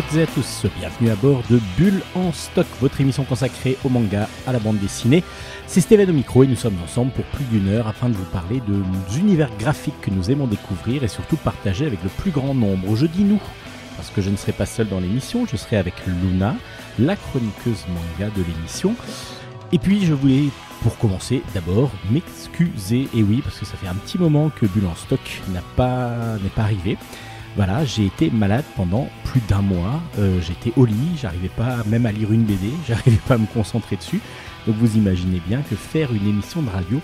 Toutes et à tous, bienvenue à bord de Bulle en stock, votre émission consacrée au manga, à la bande dessinée. C'est Stéphane au micro et nous sommes ensemble pour plus d'une heure afin de vous parler de univers graphiques que nous aimons découvrir et surtout partager avec le plus grand nombre. Je dis nous, parce que je ne serai pas seul dans l'émission, je serai avec Luna, la chroniqueuse manga de l'émission. Et puis je voulais pour commencer, d'abord, m'excuser. Et oui, parce que ça fait un petit moment que Bulle en stock n'a pas, n'est pas arrivé. Voilà, j'ai été malade pendant plus d'un mois. Euh, j'étais au lit, j'arrivais pas même à lire une BD, j'arrivais pas à me concentrer dessus. Donc vous imaginez bien que faire une émission de radio,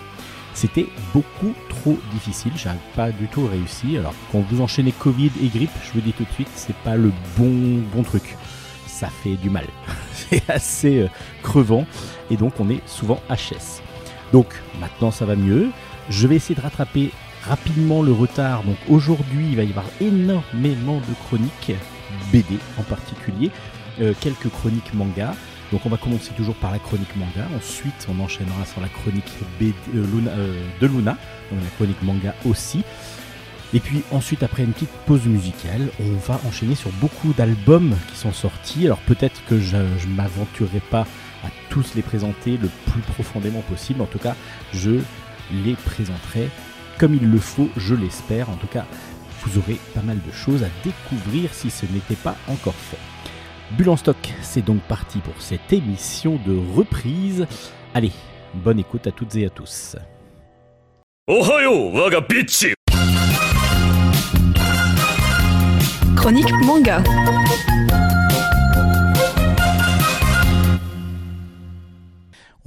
c'était beaucoup trop difficile. J'arrive pas du tout réussi. Alors quand vous enchaînez Covid et grippe, je vous dis tout de suite, c'est pas le bon bon truc. Ça fait du mal. c'est assez euh, crevant et donc on est souvent HS. Donc maintenant ça va mieux. Je vais essayer de rattraper rapidement le retard. Donc aujourd'hui, il va y avoir énormément de chroniques, BD en particulier, euh, quelques chroniques manga. Donc on va commencer toujours par la chronique manga, ensuite on enchaînera sur la chronique euh, euh, de Luna, donc la chronique manga aussi. Et puis ensuite, après une petite pause musicale, on va enchaîner sur beaucoup d'albums qui sont sortis. Alors peut-être que je ne m'aventurerai pas à tous les présenter le plus profondément possible. En tout cas, je les présenterai comme il le faut, je l'espère. En tout cas, vous aurez pas mal de choses à découvrir si ce n'était pas encore fait. Bulle en stock, c'est donc parti pour cette émission de reprise. Allez, bonne écoute à toutes et à tous. Chronique manga.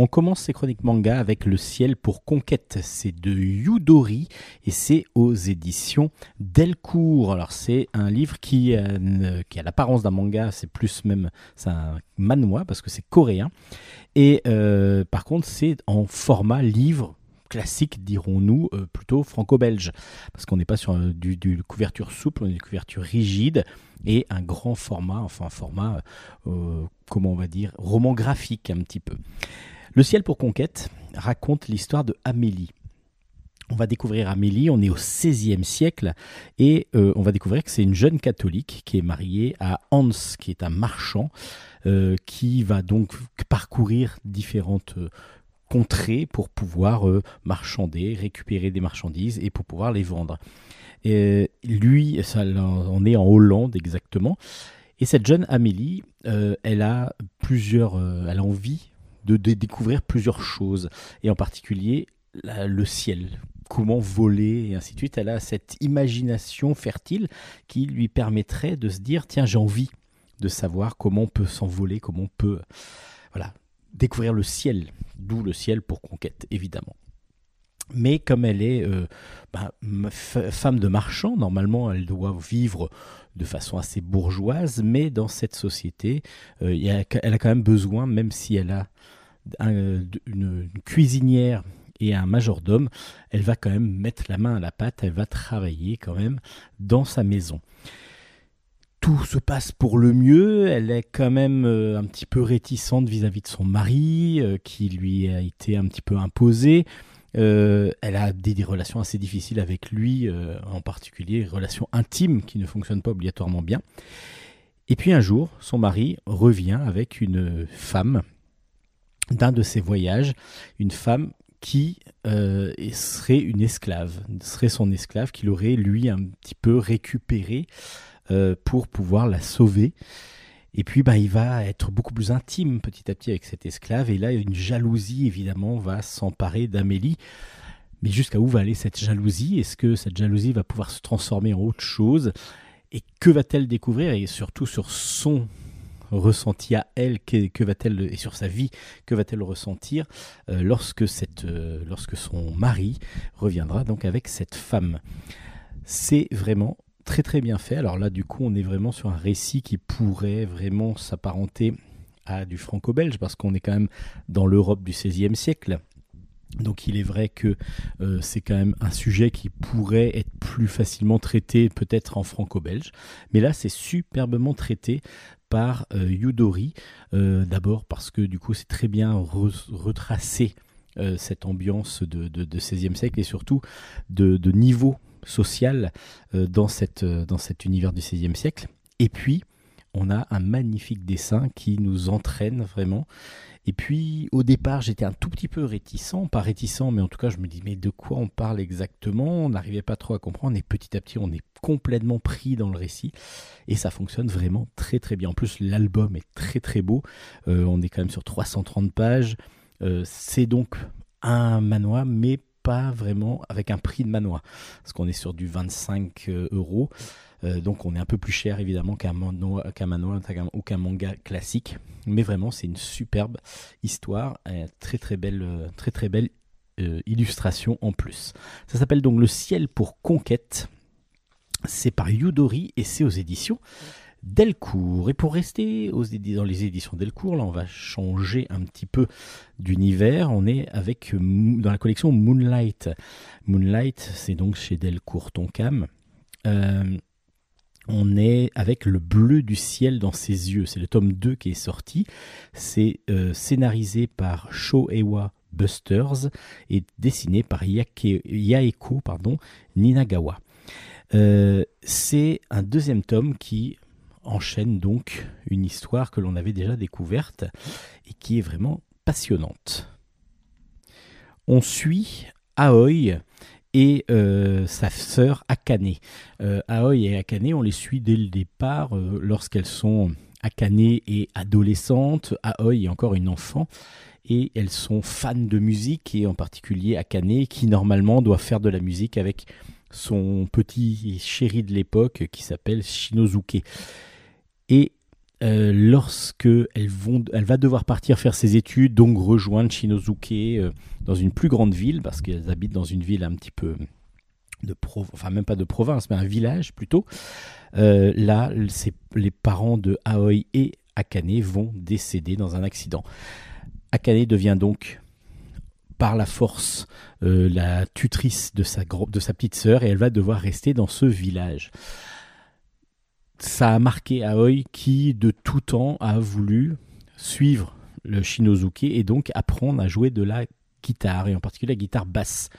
On commence ces chroniques manga avec Le ciel pour conquête. C'est de Yudori et c'est aux éditions Delcourt. Alors c'est un livre qui, euh, a l'apparence d'un manga, c'est plus même c'est un manhwa parce que c'est coréen. Et euh, par contre c'est en format livre classique, dirons-nous, euh, plutôt franco-belge. Parce qu'on n'est pas sur du, du, couverture souple, on est une couverture rigide et un grand format, enfin un format, comment on va dire, roman graphique un petit peu. Le ciel pour conquête raconte l'histoire de Amélie. On va découvrir Amélie, on est au XVIe siècle, et euh, on va découvrir que c'est une jeune catholique qui est mariée à Hans, qui est un marchand, euh, qui va donc parcourir différentes euh, contrées pour pouvoir marchander, récupérer des marchandises et pour pouvoir les vendre. Et lui, ça, on est en Hollande exactement. Et cette jeune Amélie, elle a plusieurs, elle a envie de, découvrir plusieurs choses, et en particulier le ciel, comment voler et ainsi de suite. Elle a cette imagination fertile qui lui permettrait de se dire tiens j'ai envie de savoir comment on peut s'envoler, comment on peut voilà découvrir le ciel, d'où le ciel pour conquête évidemment. Mais comme elle est euh, bah, femme de marchand, normalement elle doit vivre de façon assez bourgeoise, mais dans cette société, euh, elle a quand même besoin, même si elle a une, cuisinière et un majordome, elle va quand même mettre la main à la pâte, elle va travailler quand même dans sa maison. Tout se passe pour le mieux, elle est quand même euh, un petit peu réticente vis-à-vis de son mari, euh, qui lui a été un petit peu imposé. Euh, elle a des, relations assez difficiles avec lui, en particulier relations intimes qui ne fonctionnent pas obligatoirement bien. Et puis un jour, son mari revient avec une femme d'un de ses voyages, une femme qui euh, serait une esclave, serait son esclave qu'il aurait lui un petit peu récupéré euh, pour pouvoir la sauver. Et puis bah, il va être beaucoup plus intime petit à petit avec cette esclave. Et là, une jalousie évidemment va s'emparer d'Amélie. Mais jusqu'à où va aller cette jalousie? Est-ce que cette jalousie va pouvoir se transformer en autre chose? Et que va-t-elle découvrir? Et surtout sur son ressenti à elle, que, va-t-elle et sur sa vie, que va-t-elle ressentir euh, lorsque cette, euh, lorsque son mari reviendra donc avec cette femme. C'est vraiment très très bien fait. Alors là, du coup, on est vraiment sur un récit qui pourrait vraiment s'apparenter à du franco-belge parce qu'on est quand même dans l'Europe du XVIe siècle. Donc il est vrai que euh, c'est quand même un sujet qui pourrait être plus facilement traité peut-être en franco-belge. Mais là c'est superbement traité par euh, Yudori. Euh, d'abord parce que du coup c'est très bien retracé cette ambiance de, de, XVIe siècle et surtout de, niveau social dans, dans cet univers du XVIe siècle. Et puis on a un magnifique dessin qui nous entraîne vraiment. Et puis au départ, j'étais un tout petit peu réticent, pas réticent, mais en tout cas, je me dis mais de quoi on parle exactement? On n'arrivait pas trop à comprendre et petit à petit, on est complètement pris dans le récit et ça fonctionne vraiment très très bien. En plus, l'album est très très beau. Euh, on est quand même sur 330 pages. Euh, c'est donc un manoir, mais pas vraiment avec un prix de manoir, parce qu'on est sur du 25 euh, euros. Euh, donc on est un peu plus cher évidemment qu'un ou qu'un manga classique. Mais vraiment c'est une superbe histoire, très très belle, euh, très belle euh, illustration en plus. Ça s'appelle donc Le ciel pour conquête. C'est par Yudori et c'est aux éditions Delcourt. Et pour rester dans les éditions Delcourt, là on va changer un petit peu d'univers. On est avec dans la collection Moonlight. Moonlight, c'est donc chez Delcourt Tonkam. On est avec le bleu du ciel dans ses yeux. C'est le tome 2 qui est sorti. C'est euh, scénarisé par Shoewa Busters et dessiné par Yaeko Ninagawa. Euh, c'est un deuxième tome qui enchaîne donc une histoire que l'on avait déjà découverte et qui est vraiment passionnante. On suit Aoi et euh, sa sœur Akane. Euh, Aoi et Akane, on les suit dès le départ euh, lorsqu'elles sont Akane et adolescentes. Aoi est encore une enfant et elles sont fans de musique et en particulier Akane qui normalement doit faire de la musique avec son petit chéri de l'époque qui s'appelle Shinozuke. Et euh, lorsque elle, va devoir partir faire ses études, donc rejoindre Shinozuke euh, dans une plus grande ville, parce qu'elles habitent dans une ville un petit peu de enfin même pas de province, mais un village plutôt. Euh, là, les parents de Aoi et Akane vont décéder dans un accident. Akane devient donc par la force la tutrice de sa, de sa petite sœur et elle va devoir rester dans ce village ça a marqué Aoi qui, de tout temps, a voulu suivre le Shinozuke et donc apprendre à jouer de la guitare, et en particulier la guitare basse.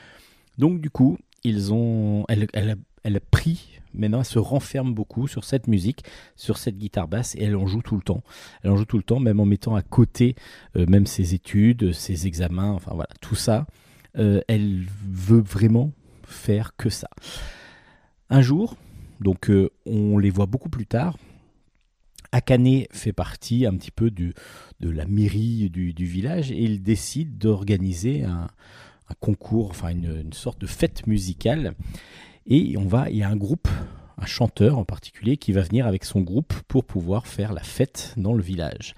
Donc, du coup, ils ont, elle, elle, a pris, maintenant, elle se renferme beaucoup sur cette musique, sur cette guitare basse, et elle en joue tout le temps. Elle en joue tout le temps, même en mettant à côté euh, même ses études, ses examens, enfin voilà, tout ça. Euh, elle veut vraiment faire que ça. Un jour, donc euh, on les voit beaucoup plus tard. Akane fait partie un petit peu de la mairie du, village et il décide d'organiser un, concours, enfin une, sorte de fête musicale. Et on va, il y a un groupe, un chanteur en particulier, qui va venir avec son groupe pour pouvoir faire la fête dans le village.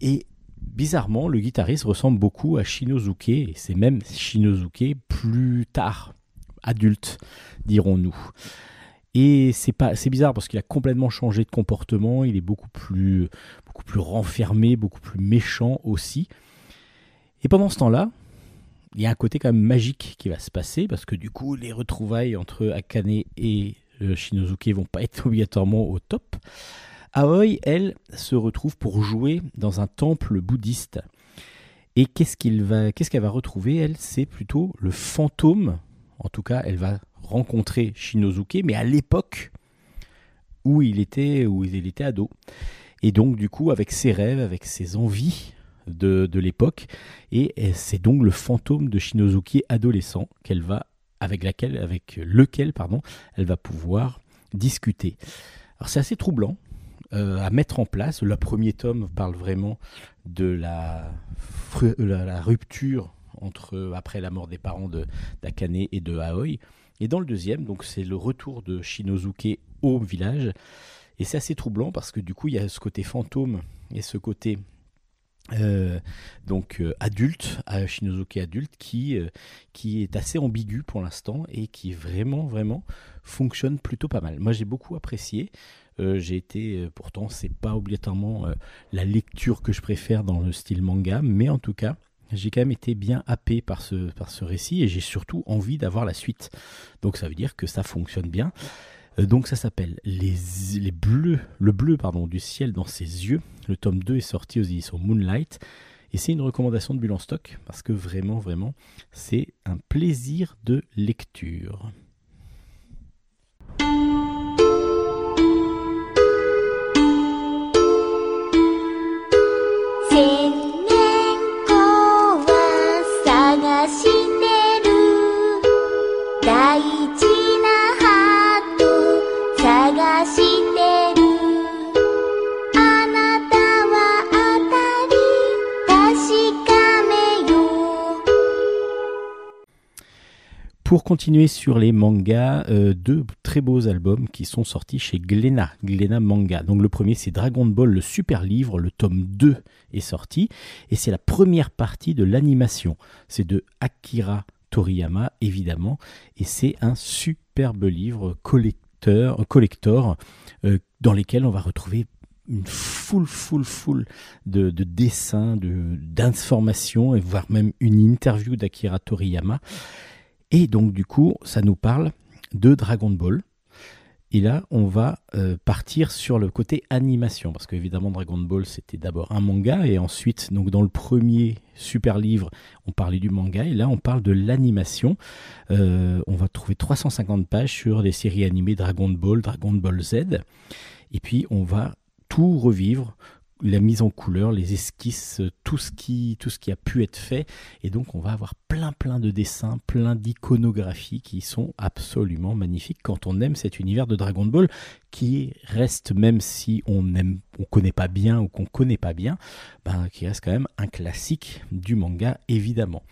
Et bizarrement, le guitariste ressemble beaucoup à Shinozuke, et c'est même Shinozuke plus tard, adulte, dirons-nous. Et c'est pas, c'est bizarre parce qu'il a complètement changé de comportement. Il est beaucoup plus, beaucoup plus renfermé, beaucoup plus méchant aussi. Et pendant ce temps-là, il y a un côté quand même magique qui va se passer parce que du coup, les retrouvailles entre Akane et euh, Shinozuke vont pas être obligatoirement au top. Aoi, elle, se retrouve pour jouer dans un temple bouddhiste. Et qu'est-ce qu'elle va retrouver Elle, c'est plutôt le fantôme. En tout cas, elle va rencontrer Shinozuke, mais à l'époque où il était où il était ado. Et donc du coup avec ses rêves, avec ses envies de, de l'époque, et c'est donc le fantôme de Shinozuke adolescent qu'elle va avec laquelle avec lequel pardon elle va pouvoir discuter. Alors c'est assez troublant euh, à mettre en place. Le premier tome parle vraiment de la, la, rupture entre après la mort des parents de d'Akane et de Aoi. Et dans le deuxième, donc c'est le retour de Shinozuke au village. Et c'est assez troublant parce que du coup, il y a ce côté fantôme et ce côté euh, donc euh, adulte, à Shinozuke adulte, qui, euh, qui est assez ambigu pour l'instant et qui vraiment, vraiment fonctionne plutôt pas mal. Moi, j'ai beaucoup apprécié. j'ai été, pourtant, c'est pas obligatoirement la lecture que je préfère dans le style manga, mais en tout cas, j'ai quand même été bien happé par ce, récit et j'ai surtout envie d'avoir la suite. Donc ça veut dire que ça fonctionne bien. Euh, donc ça s'appelle les, bleus, le bleu pardon, du ciel dans ses yeux. Le tome 2 est sorti aux éditions Moonlight. Et c'est une recommandation de Bulle en stock parce que vraiment, vraiment, c'est un plaisir de lecture. Pour continuer sur les mangas, euh, deux très beaux albums qui sont sortis chez Glénat, Glénat Manga. Donc le premier c'est Dragon Ball, le super livre, le tome 2 est sorti, et c'est la première partie de l'animation. C'est de Akira Toriyama, évidemment, et c'est un superbe livre collecteur, collector euh, dans lequel on va retrouver une foule, foule, foule de, de dessins, d'informations, et voire même une interview d'Akira Toriyama. Et donc du coup, ça nous parle de Dragon Ball. Et là, on va euh, partir sur le côté animation, parce qu'évidemment, Dragon Ball, c'était d'abord un manga, et ensuite, donc dans le premier super livre, on parlait du manga, et là, on parle de l'animation. Euh, on va trouver 350 pages sur les séries animées Dragon Ball, Dragon Ball Z, et puis on va tout revivre la mise en couleur, les esquisses, tout ce qui a pu être fait et donc on va avoir plein plein de dessins, plein d'iconographies qui sont absolument magnifiques quand on aime cet univers de Dragon Ball qui reste même si on aime on connaît pas bien ou qu'on connaît pas bien, ben, qui reste quand même un classique du manga évidemment.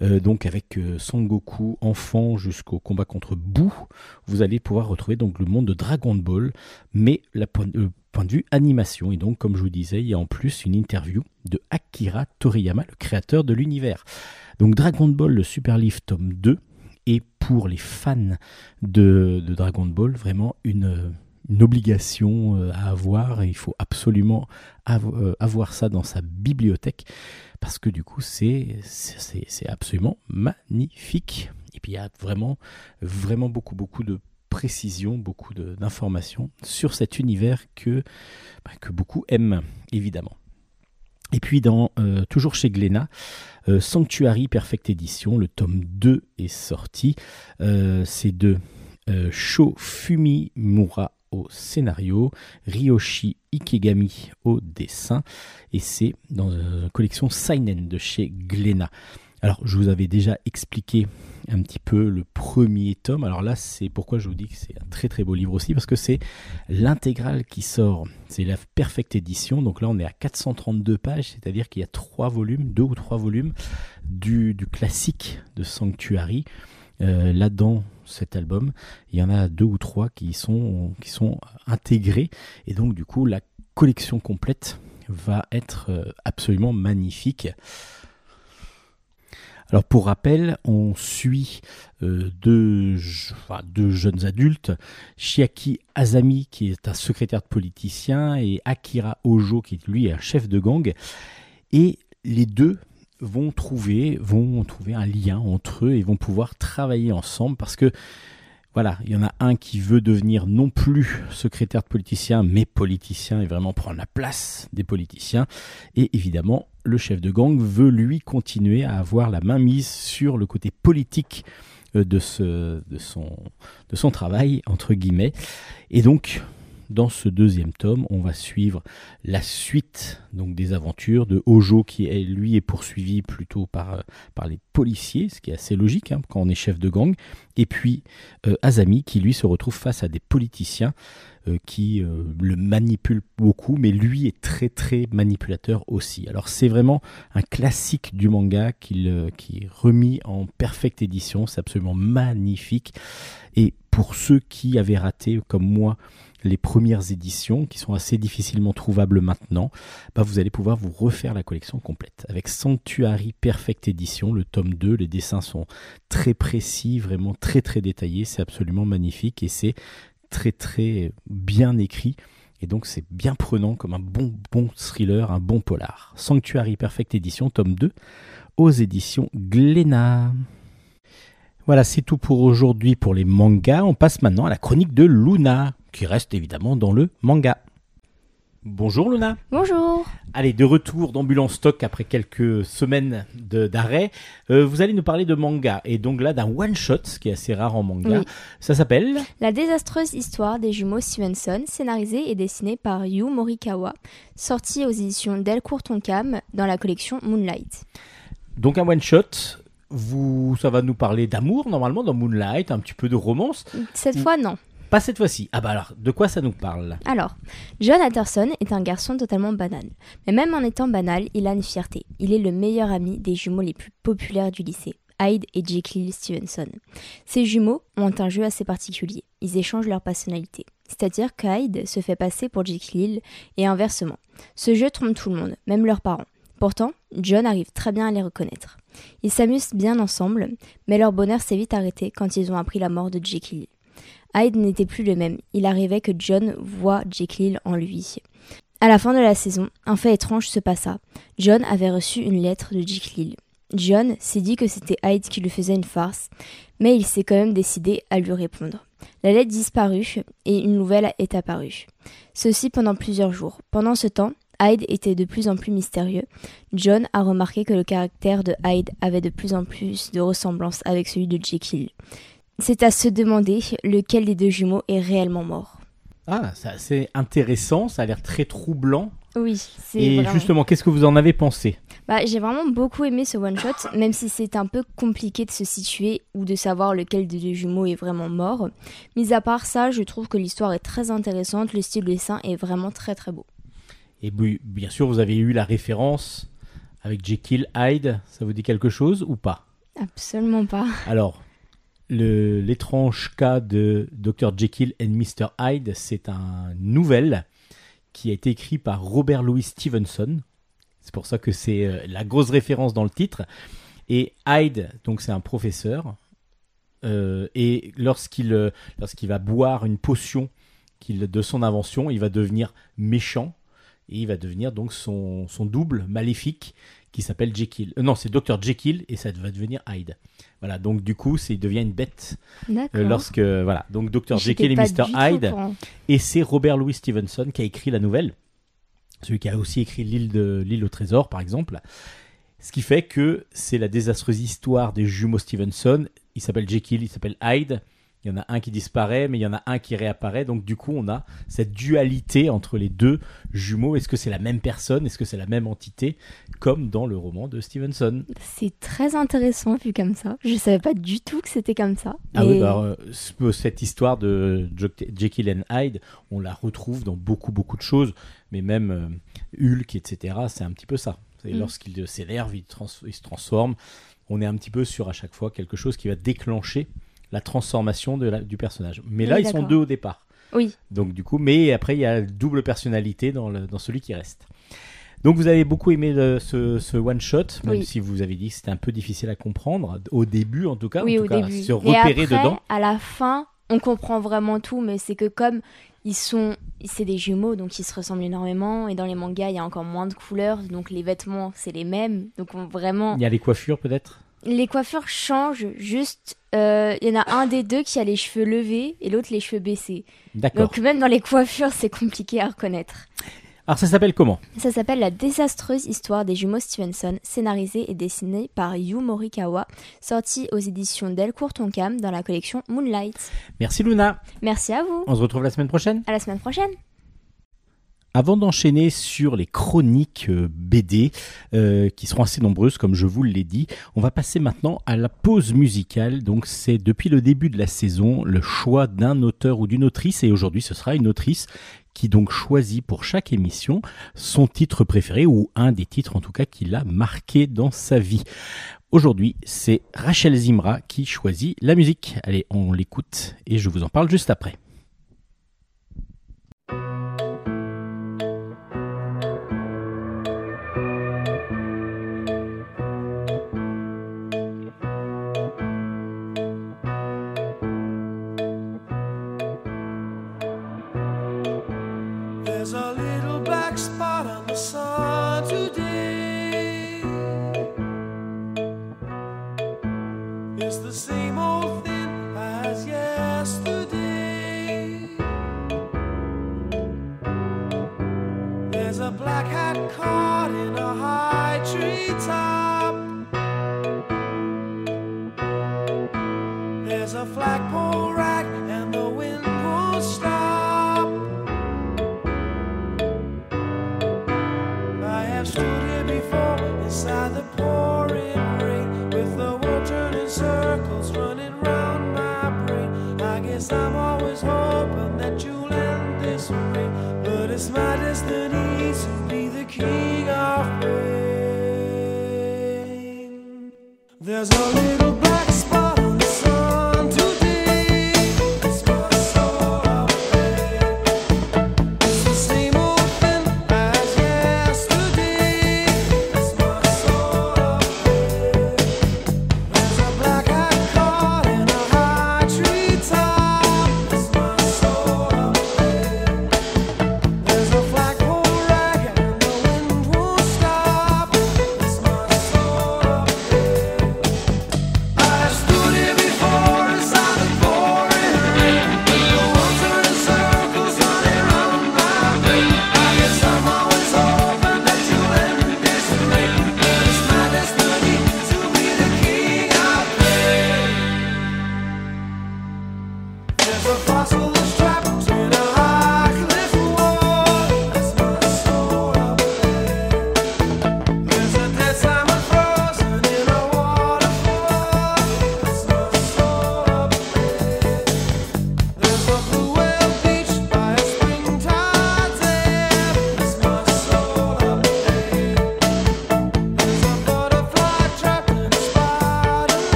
Euh, donc avec euh, Son Goku enfant jusqu'au combat contre Boo, vous allez pouvoir retrouver donc le monde de Dragon Ball, mais la, euh, point de vue animation. Et donc, comme je vous disais, il y a en plus une interview de Akira Toriyama, le créateur de l'univers. Donc, Dragon Ball, le Super Leaf tome 2, est pour les fans de, Dragon Ball vraiment une, obligation euh, à avoir. Et il faut absolument euh, avoir ça dans sa bibliothèque parce que du coup, c'est absolument magnifique. Et puis, il y a vraiment, vraiment beaucoup, beaucoup de précision, beaucoup d'informations sur cet univers que, bah, que beaucoup aiment, évidemment. Et puis, dans, euh, toujours chez Glénat, Sanctuary Perfect Edition, le tome 2 est sorti. C'est de Sho Fumimura au scénario, Ryoshi Ikegami au dessin, et c'est dans la collection Seinen de chez Glénat. Alors, je vous avais déjà expliqué un petit peu le premier tome. Alors là, c'est pourquoi je vous dis que c'est un très très beau livre aussi, parce que c'est l'intégrale qui sort. C'est la Perfect Edition. Donc là, on est à 432 pages, c'est-à-dire qu'il y a trois volumes, deux ou trois volumes du, classique de Sanctuary. Euh, là dans cet album, il y en a deux ou trois qui sont, qui sont intégrés. Et donc, du coup, la collection complète va être euh, absolument magnifique. Alors pour rappel, on suit euh, deux, jeunes adultes, Shiaki Azami qui est un secrétaire de politicien et Akira Ojo qui lui est un chef de gang. Et les deux vont trouver, vont trouver un lien entre eux et vont pouvoir travailler ensemble parce que voilà, il y en a un qui veut devenir non plus secrétaire de politicien, mais politicien et vraiment prendre la place des politiciens. Et évidemment, le chef de gang veut lui continuer à avoir la main mise sur le côté politique euh, de, ce, de, son, de son travail, entre guillemets. Et donc, dans ce deuxième tome, on va suivre la suite donc des aventures de Ojo qui est, lui est poursuivi plutôt par, euh, par les policiers, ce qui est assez logique hein, quand on est chef de gang, et puis euh, Azami qui lui se retrouve face à des politiciens euh, qui le manipulent beaucoup, mais lui est très très manipulateur aussi. Alors c'est vraiment un classique du manga qui est remis en perfecte édition, c'est absolument magnifique. Et pour ceux qui avaient raté, comme moi, les premières éditions qui sont assez difficilement trouvables maintenant, bah vous allez pouvoir vous refaire la collection complète. Avec Sanctuary Perfect Edition, le tome 2, les dessins sont très précis, vraiment très très détaillés, c'est absolument magnifique et c'est très très bien écrit. Et donc c'est bien prenant comme un bon bon thriller, un bon polar. Sanctuary Perfect Edition, tome 2, aux éditions Glénat. Voilà, c'est tout pour aujourd'hui pour les mangas. On passe maintenant à la chronique de Luna qui reste évidemment dans le manga. Bonjour Luna. Bonjour. Allez, de retour d'Ambulance Stock après quelques semaines d'arrêt. Euh, vous allez nous parler de manga et donc là d'un one-shot, ce qui est assez rare en manga. Ça s'appelle La désastreuse histoire des jumeaux Stevenson, scénarisée et dessinée par Yu Morikawa, sortie aux éditions Delcourt Tonkam dans la collection Moonlight. Donc un one-shot vous, ça va nous parler d'amour normalement dans Moonlight, un petit peu de romance. Cette fois, non. Pas cette fois-ci. Ah bah alors, de quoi ça nous parle? Alors, John Atterson est un garçon totalement banal. Mais même en étant banal, il a une fierté. Il est le meilleur ami des jumeaux les plus populaires du lycée, Hyde et Jekyll Stevenson. Ces jumeaux ont un jeu assez particulier. Ils échangent leur personnalité. C'est-à-dire que Hyde se fait passer pour Jekyll et inversement. Ce jeu trompe tout le monde, même leurs parents. Pourtant, John arrive très bien à les reconnaître. Ils s'amusent bien ensemble, mais leur bonheur s'est vite arrêté quand ils ont appris la mort de Jekyll. Hyde n'était plus le même. Il arrivait que John voit Jekyll en lui. À la fin de la saison, un fait étrange se passa. John avait reçu une lettre de Jekyll. John s'est dit que c'était Hyde qui lui faisait une farce, mais il s'est quand même décidé à lui répondre. La lettre disparut et une nouvelle est apparue. Ceci pendant plusieurs jours. Pendant ce temps, Hyde était de plus en plus mystérieux. John a remarqué que le caractère de Hyde avait de plus en plus de ressemblance avec celui de Jekyll. C'est à se demander lequel des deux jumeaux est réellement mort. Ah, c'est assez intéressant, ça a l'air très troublant. Oui, c'est Et vraiment... justement, qu'est-ce que vous en avez pensé? Bah, j'ai vraiment beaucoup aimé ce one-shot, même si c'est un peu compliqué de se situer ou de savoir lequel des deux jumeaux est vraiment mort. Mis à part ça, je trouve que l'histoire est très intéressante, le style de dessin est vraiment très très beau. Et bien sûr, vous avez eu la référence avec Jekyll Hyde, ça vous dit quelque chose ou pas? Absolument pas. Alors, l'étrange cas de Dr. Jekyll and Mr. Hyde, c'est un nouvelle qui a été écrit par Robert Louis Stevenson. C'est pour ça que c'est euh, la grosse référence dans le titre. Et Hyde, donc c'est un professeur. euh, et lorsqu'il euh, lorsqu'il va boire une potion qu'il- de son invention, il va devenir méchant. Et il va devenir donc son, son double maléfique qui s'appelle Jekyll. Non, c'est Dr. Jekyll et ça va devenir Hyde. Voilà, donc du coup, c'est, il devient une bête euh, lorsque. Voilà, donc Dr. Jekyll et Mr. Hyde. Et c'est Robert Louis Stevenson qui a écrit la nouvelle. Celui qui a aussi écrit L'île, de, l'île au trésor, par exemple. Ce qui fait que c'est la désastreuse histoire des jumeaux Stevenson. Il s'appelle Jekyll, il s'appelle Hyde. Il y en a un qui disparaît, mais il y en a un qui réapparaît. Donc du coup, on a cette dualité entre les deux jumeaux. Est-ce que c'est la même personne? Est-ce que c'est la même entité? Comme dans le roman de Stevenson. C'est très intéressant vu comme ça. Je savais pas du tout que c'était comme ça. Ah Et oui, bah, euh, ce- cette histoire de Jekyll and Hyde, on la retrouve dans beaucoup, beaucoup de choses, mais même euh, Hulk, etc., c'est un petit peu ça. Mm. Lorsqu'il s'énerve, il, il se transforme. On est un petit peu sur à chaque fois quelque chose qui va déclencher la transformation de la- du personnage. Mais Oui, là, ils sont deux au départ. Oui, Donc du coup, mais après, il y a double personnalité dans, le- dans celui qui reste. Donc vous avez beaucoup aimé le- ce, ce one shot, même Oui. si vous avez dit que c'était un peu difficile à comprendre au début, en tout cas, oui en au tout cas, début. se Et repérer après, dedans. à la fin, on comprend vraiment tout, mais c'est que comme ils sont, c'est des jumeaux, donc ils se ressemblent énormément. Et dans les mangas, il y a encore moins de couleurs, donc les vêtements, c'est les mêmes. Donc on, vraiment, Il y a les coiffures peut-être? Les coiffures changent. Juste, euh, il y en a un des deux qui a les cheveux levés et l'autre les cheveux baissés. D'accord. Donc même dans les coiffures, c'est compliqué à reconnaître. Alors ça s'appelle comment? Ça s'appelle La désastreuse histoire des jumeaux Stevenson, scénarisé et dessiné par Yu Morikawa, sorti aux éditions Delcourt Tonkam dans la collection Moonlight. Merci Luna. Merci à vous. On se retrouve la semaine prochaine. À la semaine prochaine. Avant d'enchaîner sur les chroniques euh, BD, euh, qui seront assez nombreuses, comme je vous l'ai dit, on va passer maintenant à la pause musicale. Donc c'est depuis le début de la saison le choix d'un auteur ou d'une autrice, et aujourd'hui ce sera une autrice qui donc choisit pour chaque émission son titre préféré, ou un des titres en tout cas qui l'a marqué dans sa vie. Aujourd'hui, c'est Rachel Zimra qui choisit la musique. Allez, on l'écoute et je vous en parle juste après.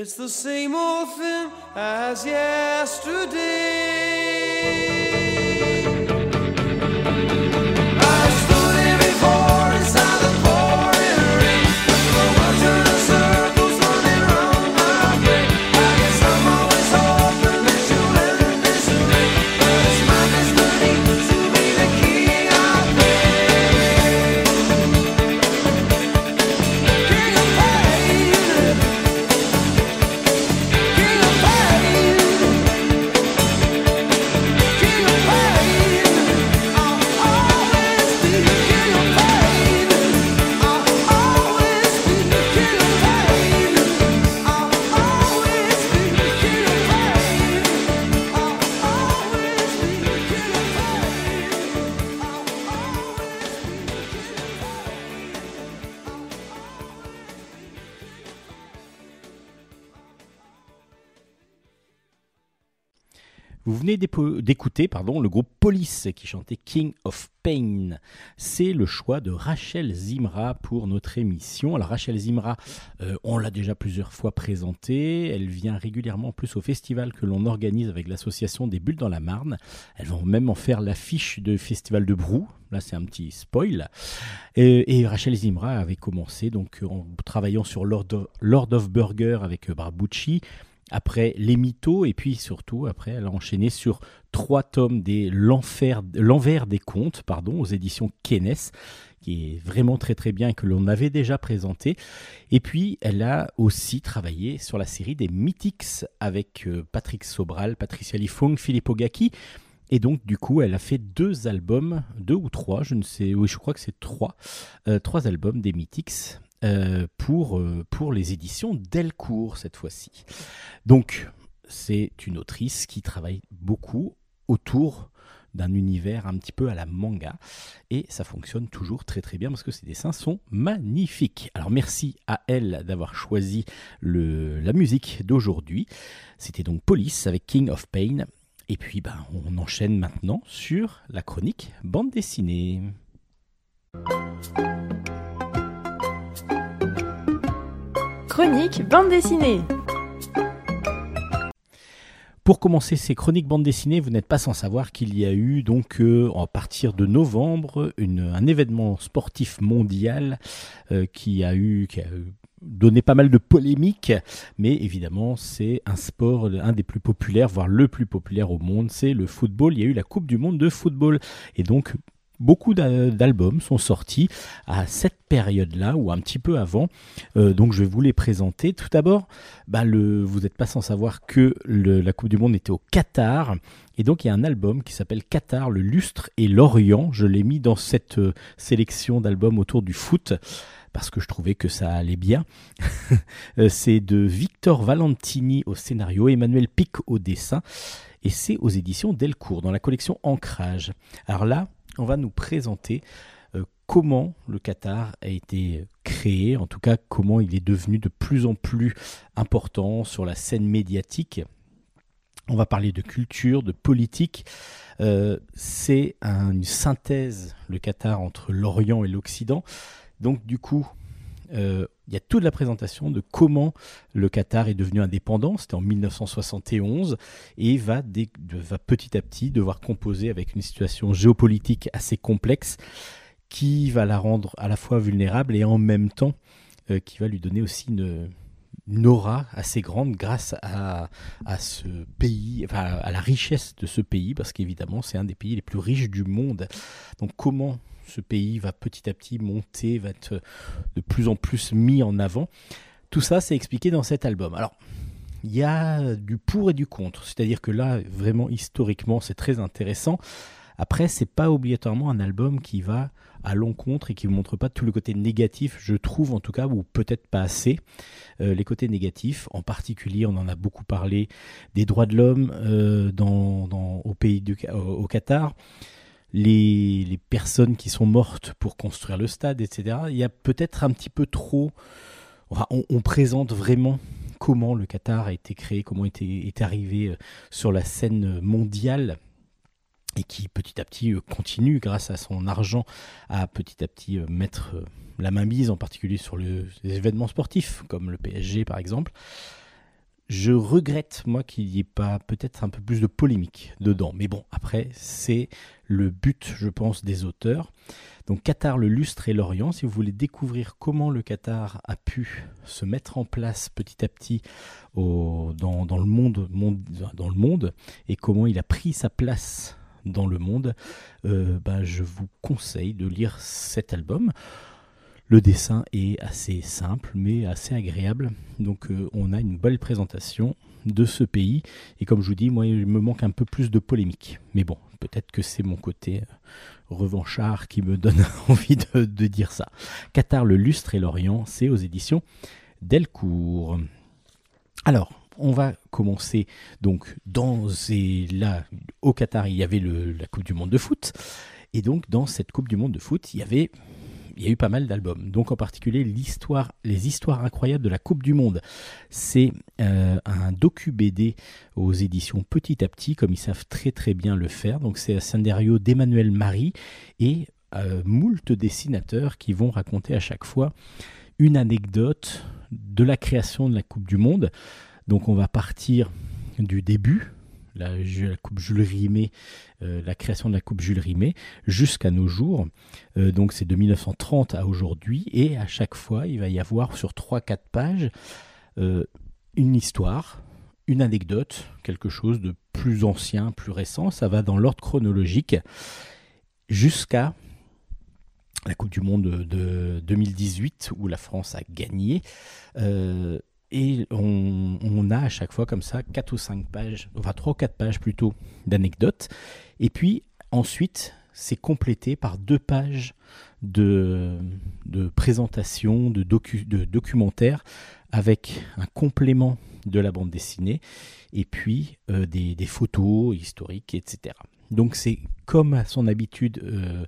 It's the same old thing as yesterday. d'écouter pardon, le groupe Police qui chantait King of Pain. C'est le choix de Rachel Zimra pour notre émission. Alors Rachel Zimra, euh, on l'a déjà plusieurs fois présentée. Elle vient régulièrement plus au festival que l'on organise avec l'association des Bulles dans la Marne. Elles vont même en faire l'affiche de Festival de Brou. Là, c'est un petit spoil. Euh, et, Rachel Zimra avait commencé donc en travaillant sur Lord of, Lord of Burger avec euh, Barbucci après Les Mythos, et puis surtout, après, elle a enchaîné sur trois tomes des L'envers des contes, pardon, aux éditions Kenes, qui est vraiment très très bien, que l'on avait déjà présenté. Et puis, elle a aussi travaillé sur la série des Mythics avec euh, Patrick Sobral, Patricia Lifong, Philippe Ogaki. Et donc, du coup, elle a fait deux albums, deux ou trois, je ne sais, oui, je crois que c'est trois, euh, trois albums des Mythics. Euh, pour, euh, pour les éditions Delcourt cette fois-ci. Donc, c'est une autrice qui travaille beaucoup autour d'un univers un petit peu à la manga et ça fonctionne toujours très très bien parce que ses dessins sont magnifiques. Alors merci à elle d'avoir choisi le, la musique d'aujourd'hui. C'était donc Police avec King of Pain et puis ben, on enchaîne maintenant sur la chronique bande dessinée. Chronique bande dessinée. Pour commencer ces chroniques bande dessinée, vous n'êtes pas sans savoir qu'il y a eu donc euh, à partir de novembre un événement sportif mondial euh, qui a eu qui a donné pas mal de polémiques, mais évidemment c'est un sport un des plus populaires, voire le plus populaire au monde, c'est le football. Il y a eu la Coupe du Monde de football et donc beaucoup d'a- d'albums sont sortis à cette période-là ou un petit peu avant. Euh, donc je vais vous les présenter. Tout d'abord, bah, vous n'êtes pas sans savoir que la Coupe du Monde était au Qatar. Et donc il y a un album qui s'appelle Qatar, le lustre et l'Orient. Je l'ai mis dans cette euh, sélection d'albums autour du foot parce que je trouvais que ça allait bien. Euh, c'est de Victor Valentini au scénario, Emmanuel Pic au dessin. Et c'est aux éditions Delcourt, dans la collection Ancrage. Alors là, on va nous présenter euh, comment le Qatar a été créé, en tout cas comment il est devenu de plus en plus important sur la scène médiatique. On va parler de culture, de politique. Euh, c'est un- une synthèse, le Qatar, entre l'Orient et l'Occident. Donc du coup, euh, il y a toute la présentation de comment le Qatar est devenu indépendant. C'était en 1971 et va, petit à petit devoir composer avec une situation géopolitique assez complexe qui va la rendre à la fois vulnérable et en même temps euh, qui va lui donner aussi une, une aura assez grande grâce à, à ce pays, enfin à la richesse de ce pays, parce qu'évidemment c'est un des pays les plus riches du monde. Donc comment ce pays va petit à petit monter, va être de plus en plus mis en avant. Tout ça, c'est expliqué dans cet album. Alors, il y a du pour et du contre. C'est-à-dire que là, vraiment, historiquement, c'est très intéressant. Après, c'est pas obligatoirement un album qui va à l'encontre et qui ne montre pas tout le côté négatif, je trouve en tout cas, ou peut-être pas assez. Euh, les côtés négatifs, en particulier, on en a beaucoup parlé, des droits de l'homme euh, dans, au pays du, au Qatar, les, personnes qui sont mortes pour construire le stade, etc. Il y a peut-être un petit peu trop. on, présente vraiment comment le Qatar a été créé, comment était, est arrivé euh, sur la scène mondiale et qui petit à petit euh, continue grâce à son argent à petit à petit euh, mettre la main mise en particulier sur le- les événements sportifs comme le PSG par exemple. Je regrette moi qu'il n'y ait pas peut-être un peu plus de polémique dedans. Mais bon, après, c'est le but, je pense, des auteurs. Donc Qatar, le lustre et l'Orient, si vous voulez découvrir comment le Qatar a pu se mettre en place petit à petit dans, le monde, et comment il a pris sa place dans le monde, bah, je vous conseille de lire cet album. Le dessin est assez simple mais assez agréable. Donc euh, on a une belle présentation de ce pays. Et comme je vous dis, moi il me manque un peu plus de polémique. Mais bon, peut-être que c'est mon côté euh, revanchard qui me donne envie de, dire ça. Qatar, le lustre et l'Orient, c'est aux éditions Delcourt. Alors, on va commencer donc dans et là au Qatar, il y avait la Coupe du Monde de foot. Et donc dans cette Coupe du Monde de foot, il y avait il y a eu pas mal d'albums. Donc en particulier l'histoire, les histoires incroyables de la Coupe du Monde. C'est euh, un docu BD aux éditions Petit à Petit, comme ils savent très très bien le faire. Donc c'est un scénario d'Emmanuel Marie et euh, moult dessinateurs qui vont raconter à chaque fois une anecdote de la création de la Coupe du Monde. Donc on va partir du début, la, Coupe Jules Rimet, euh, la création de la Coupe Jules Rimet, jusqu'à nos jours. Euh, donc c'est de 1930 à aujourd'hui, et à chaque fois, il va y avoir sur 3-4 pages euh, une histoire, une anecdote, quelque chose de plus ancien, plus récent. Ça va dans l'ordre chronologique jusqu'à la Coupe du Monde de, de 2018 où la France a gagné. Et on, a à chaque fois comme ça 4 ou 5 pages, enfin 3 ou 4 pages plutôt d'anecdotes. Et puis ensuite, c'est complété par deux pages de, présentation, de, docu, de documentaires avec un complément de la bande dessinée et puis euh, des photos historiques, etc. Donc c'est comme à son habitude, euh,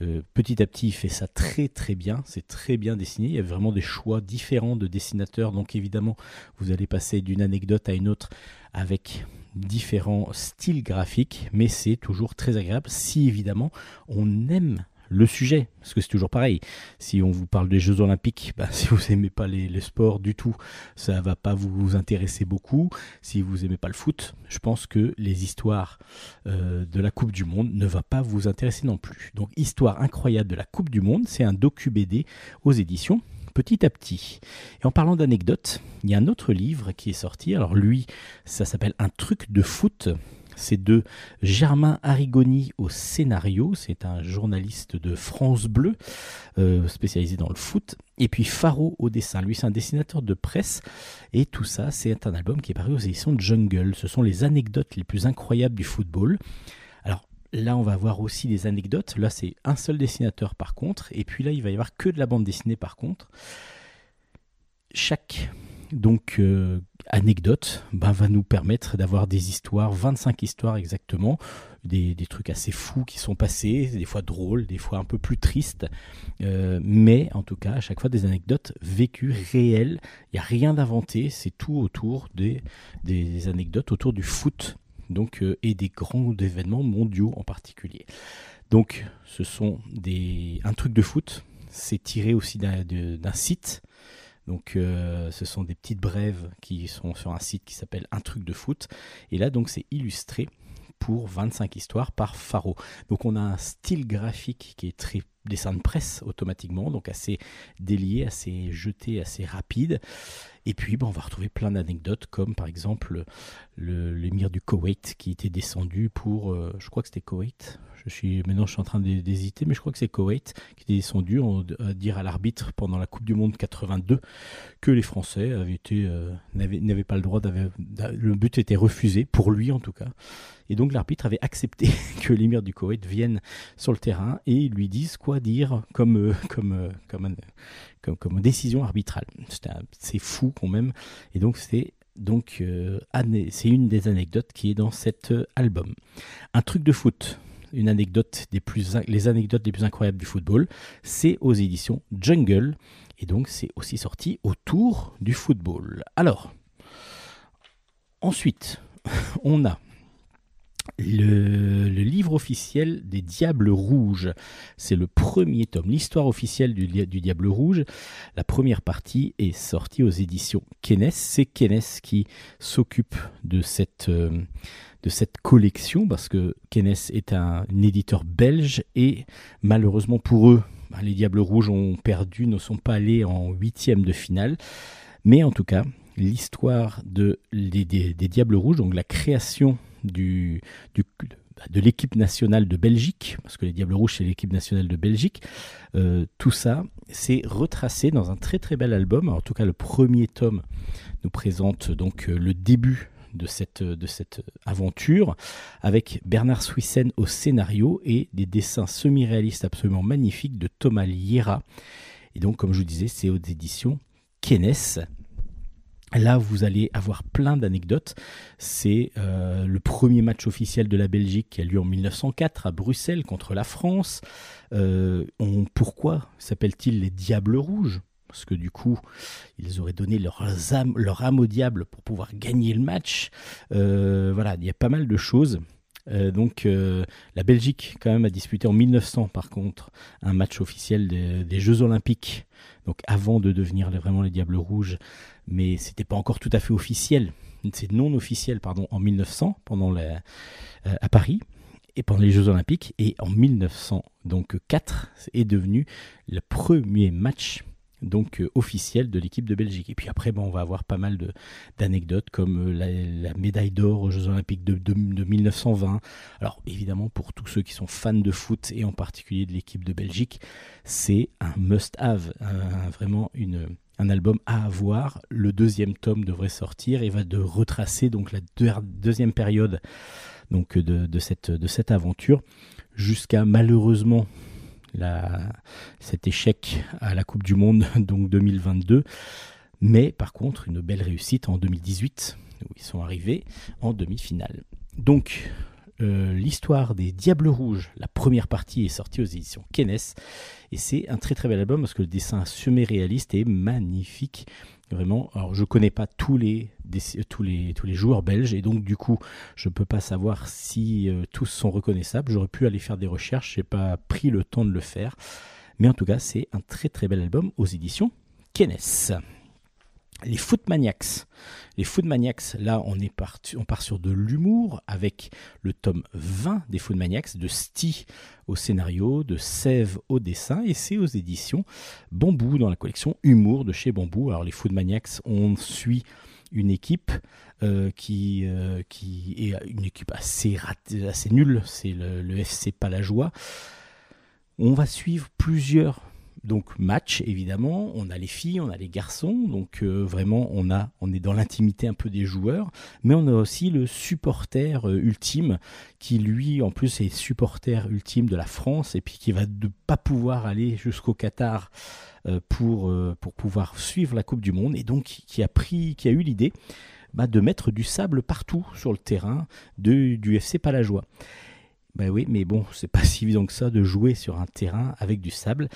euh, petit à petit, il fait ça très très bien. C'est très bien dessiné. Il y a vraiment des choix différents de dessinateurs. Donc évidemment, vous allez passer d'une anecdote à une autre avec différents styles graphiques, mais c'est toujours très agréable si évidemment on aime le sujet, parce que c'est toujours pareil. Si on vous parle des Jeux Olympiques, bah, si vous n'aimez pas les, sports du tout, ça va pas vous intéresser beaucoup. Si vous n'aimez pas le foot, je pense que les histoires euh, de la Coupe du Monde ne va pas vous intéresser non plus. Donc, Histoire incroyable de la Coupe du Monde, c'est un docu-BD aux éditions petit à petit. Et en parlant d'anecdotes, il y a un autre livre qui est sorti. Alors lui, ça s'appelle Un truc de foot. C'est de Germain Arrigoni au scénario. C'est un journaliste de France Bleu, euh, spécialisé dans le foot. Et puis Faro au dessin. Lui, c'est un dessinateur de presse. Et tout ça, c'est un album qui est paru aux éditions Jungle. Ce sont les anecdotes les plus incroyables du football. Alors, Là, on va avoir aussi des anecdotes. Là, c'est un seul dessinateur par contre. Et puis là, il va y avoir que de la bande dessinée par contre. Chaque donc euh, anecdote ben, va nous permettre d'avoir des histoires, 25 histoires exactement, des, des, trucs assez fous qui sont passés, des fois drôles, des fois un peu plus tristes, euh, mais en tout cas à chaque fois des anecdotes vécues, réelles. Il n'y a rien d'inventé, c'est tout autour des, des anecdotes autour du foot donc, euh, et des grands événements mondiaux en particulier. Donc, ce sont des, un truc de foot. C'est tiré aussi d'un d'un site. Donc, euh, ce sont des petites brèves qui sont sur un site qui s'appelle Un truc de foot. Et là, donc, c'est illustré pour 25 histoires par Faro. Donc, on a un style graphique qui est très dessin de presse automatiquement, donc assez délié, assez jeté, assez rapide. Et puis, bon, on va retrouver plein d'anecdotes, comme par exemple le- l'émir du Koweït qui était descendu pour, euh, je crois que c'était Koweït? Je suis maintenant, je suis en train d'hé- d'hésiter, mais je crois que c'est Koweït qui était descendu en- à dire à l'arbitre pendant la Coupe du Monde 82 que les Français avaient euh, n'avaient pas le droit, le but était refusé pour lui en tout cas. Et donc l'arbitre avait accepté que l'émir du Koweït vienne sur le terrain et lui disent quoi dire comme, euh, euh, comme, comme, décision arbitrale. C'est fou quand même. Et donc c'est donc c'est une des anecdotes qui est dans cet album. Un truc de foot. Les anecdotes les plus incroyables du football, c'est aux éditions Jungle, et donc c'est aussi sorti autour du football. Alors, ensuite, on a le, livre officiel des Diables Rouges. C'est le premier tome, l'histoire officielle du Diable Rouge. La première partie est sortie aux éditions Kenes. C'est Kenes qui s'occupe de cette, euh, de cette collection parce que Kenes est un, éditeur belge et malheureusement pour eux, ben, les Diables Rouges ont perdu, ne sont pas allés en huitième de finale. Mais en tout cas, l'histoire de, des, Diables Rouges, donc la création du- de l'équipe nationale de Belgique, parce que les Diables Rouges, c'est l'équipe nationale de Belgique, euh, tout ça, c'est retracé dans un très très bel album. En tout cas, le premier tome nous présente donc euh, le début de cette, de cette aventure, avec Bernard Swissen au scénario et des dessins semi-réalistes absolument magnifiques de Thomas Liera. Et donc, comme je vous disais, c'est aux éditions Kenes. Là, vous allez avoir plein d'anecdotes. C'est euh, le premier match officiel de la Belgique qui a lieu en 1904 à Bruxelles contre la France. Euh, pourquoi s'appellent-ils les Diables Rouges? Parce que du coup, ils auraient donné leur âme, leur âme au diable pour pouvoir gagner le match. Euh, voilà, il y a pas mal de choses. Euh, donc, euh, la Belgique, quand même, a disputé en 1900, par contre, un match officiel des, Jeux Olympiques. Donc, avant de devenir vraiment les Diables Rouges mais c'était pas encore tout à fait officiel. C'est non officiel, pardon, en 1900, pendant la, à Paris, et pendant les Jeux Olympiques, et en 1904 est devenu le premier match donc euh, officiel de l'équipe de Belgique. Et puis après, on va avoir pas mal d'anecdotes comme euh, la, médaille d'or aux Jeux Olympiques de, de- de 1920. Alors évidemment, pour tous ceux qui sont fans de foot et en particulier de l'équipe de Belgique, c'est un must-have, vraiment une, un album à avoir. Le deuxième tome devrait sortir et va de retracer donc la deux- deuxième période donc de, de cette, de cette aventure jusqu'à malheureusement cet échec à la Coupe du Monde donc 2022. Mais par contre, une belle réussite en 2018, où ils sont arrivés en demi-finale. Donc, euh, l'histoire des Diables Rouges, la première partie est sortie aux éditions Kennes, et c'est un très très bel album parce que le dessin semi-réaliste est magnifique. Vraiment, alors je connais pas tous les, tous les, tous les joueurs belges, et donc du coup, je peux pas savoir si euh, tous sont reconnaissables. J'aurais pu aller faire des recherches, j'ai pas pris le temps de le faire. Mais en tout cas, c'est un très très bel album aux éditions Kennes. Les Footmaniacs. Les Footmaniacs, là, on, est parti, on part sur de l'humour avec le tome 20 des Footmaniacs, de Sti au scénario, de Sève au dessin, et c'est aux éditions Bambou dans la collection Humour de chez Bambou. Alors, les Footmaniacs, on suit une équipe euh, qui, euh, qui est une équipe assez nulle, c'est le, le FC Palajoie. On va suivre plusieurs donc matchs évidemment, on a les filles, on a les garçons, donc euh, vraiment on a on est dans l'intimité un peu des joueurs, mais on a aussi le supporter euh, ultime qui lui en plus est supporter ultime de la France et puis qui va ne pas pouvoir aller jusqu'au Qatar euh, pour pour pouvoir suivre la Coupe du monde et donc qui a pris qui a eu l'idée bah, de mettre du sable partout sur le terrain du FC Palajoie. Ben oui, mais bon, c'est pas si évident que ça de jouer sur un terrain avec du sable.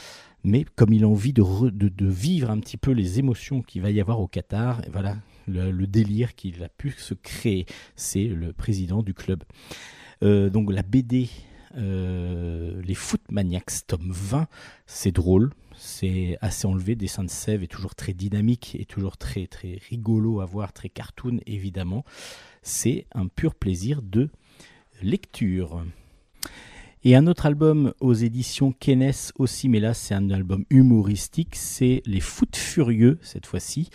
Mais comme il a envie de, re- de, vivre un petit peu les émotions qu'il va y avoir au Qatar, voilà le, délire qu'il a pu se créer. C'est le président du club. Euh, donc la BD, euh, les Footmaniacs, tome 20, c'est drôle, c'est assez enlevé. Dessin de Sève est toujours très dynamique et toujours très très rigolo à voir, très cartoon évidemment. C'est un pur plaisir de lecture. Et un autre album aux éditions Kennes aussi, mais là c'est un album humoristique, c'est Les Foot Furieux cette fois-ci,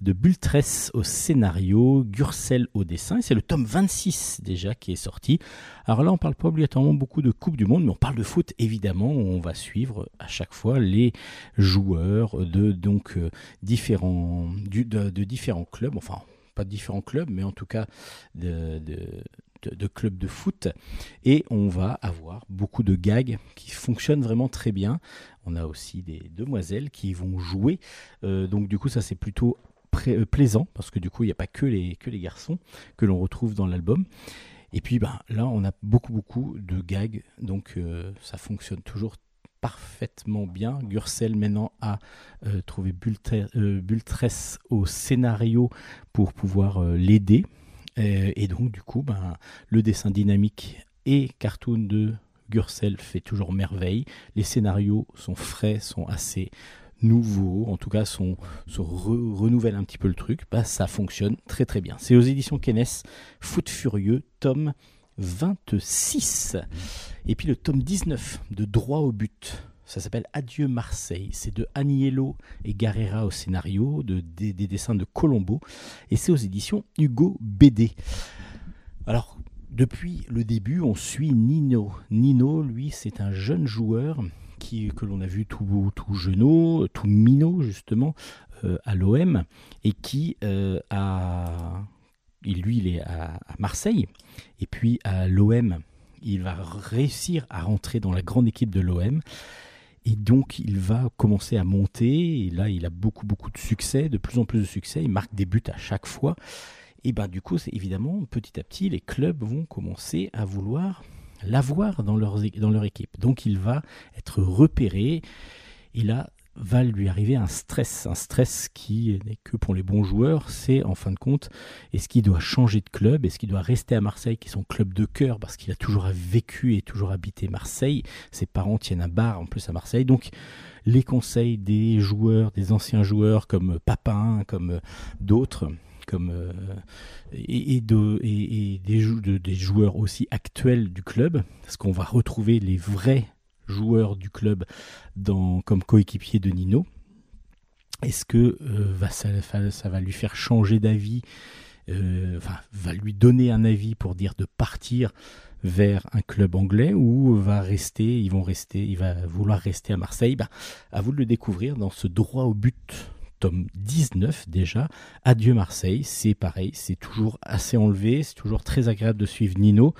de Bultress au scénario, Gurcel au dessin, c'est le tome 26 déjà qui est sorti. Alors là on parle pas obligatoirement beaucoup de Coupe du Monde, mais on parle de foot évidemment, on va suivre à chaque fois les joueurs de donc euh, différents, clubs, enfin pas de différents clubs, mais en tout cas de, de- clubs de foot. Et on va avoir beaucoup de gags qui fonctionnent vraiment très bien. On a aussi des demoiselles qui vont jouer. Euh, donc du coup, ça c'est plutôt euh, plaisant parce que du coup, il n'y a pas que les, que les garçons que l'on retrouve dans l'album. Et puis ben, là, on a beaucoup, beaucoup de gags. Donc euh, ça fonctionne toujours parfaitement bien. Gurcel maintenant a trouvé Bultre- Bultress au scénario pour pouvoir l'aider. Euh, et donc, du coup, ben, le dessin dynamique et cartoon de Gurcel fait toujours merveille. Les scénarios sont frais, sont assez nouveaux, en tout cas, sont, renouvellent un petit peu le truc. Bah, ça fonctionne très très bien. C'est aux éditions Kennes, Foot Furieux, tome 26. Et puis le tome 19 de Droit au but. Ça s'appelle Adieu Marseille. C'est de Aniello et Guerrera au scénario, de, des, des dessins de Colombo. Et c'est aux éditions Hugo BD. Alors, depuis le début, on suit Nino. Nino, lui, c'est un jeune joueur qui, que l'on a vu tout, tout jeunot, tout minot, justement, euh, à l'OM, et qui euh, a. Lui, il est à, à Marseille, et puis à l'OM, il va réussir à rentrer dans la grande équipe de l'OM. Et donc, il va commencer à monter. Là, il a beaucoup, beaucoup de succès, de plus en plus de succès. Il marque des buts à chaque fois. Et ben, du coup, c'est évidemment, petit à petit, les clubs vont commencer à vouloir l'avoir dans leur équipe. Donc, il va être repéré. Et là, va lui arriver un stress. Un stress qui n'est que pour les bons joueurs. C'est, en fin de compte, est-ce qu'il doit changer de club Est-ce qu'il doit rester à Marseille, qui est son club de cœur, parce qu'il a toujours vécu et toujours habité Marseille Ses parents tiennent un bar en plus à Marseille. Donc, les conseils des joueurs, des anciens joueurs comme Papin, comme d'autres, comme euh, et, et de- et- et des, des joueurs aussi actuels du club, parce qu'on va retrouver les vrais joueurs du club comme coéquipier de Nino. Est-ce que euh, ça, va- lui faire changer d'avis euh, enfin, va lui donner un avis pour dire de partir vers un club anglais ou va rester, ils vont rester, il va vouloir rester à Marseille? Ben, à vous de le découvrir dans ce droit au but, tome 19 déjà. Adieu Marseille, c'est pareil, c'est toujours assez enlevé, c'est toujours très agréable de suivre Nino.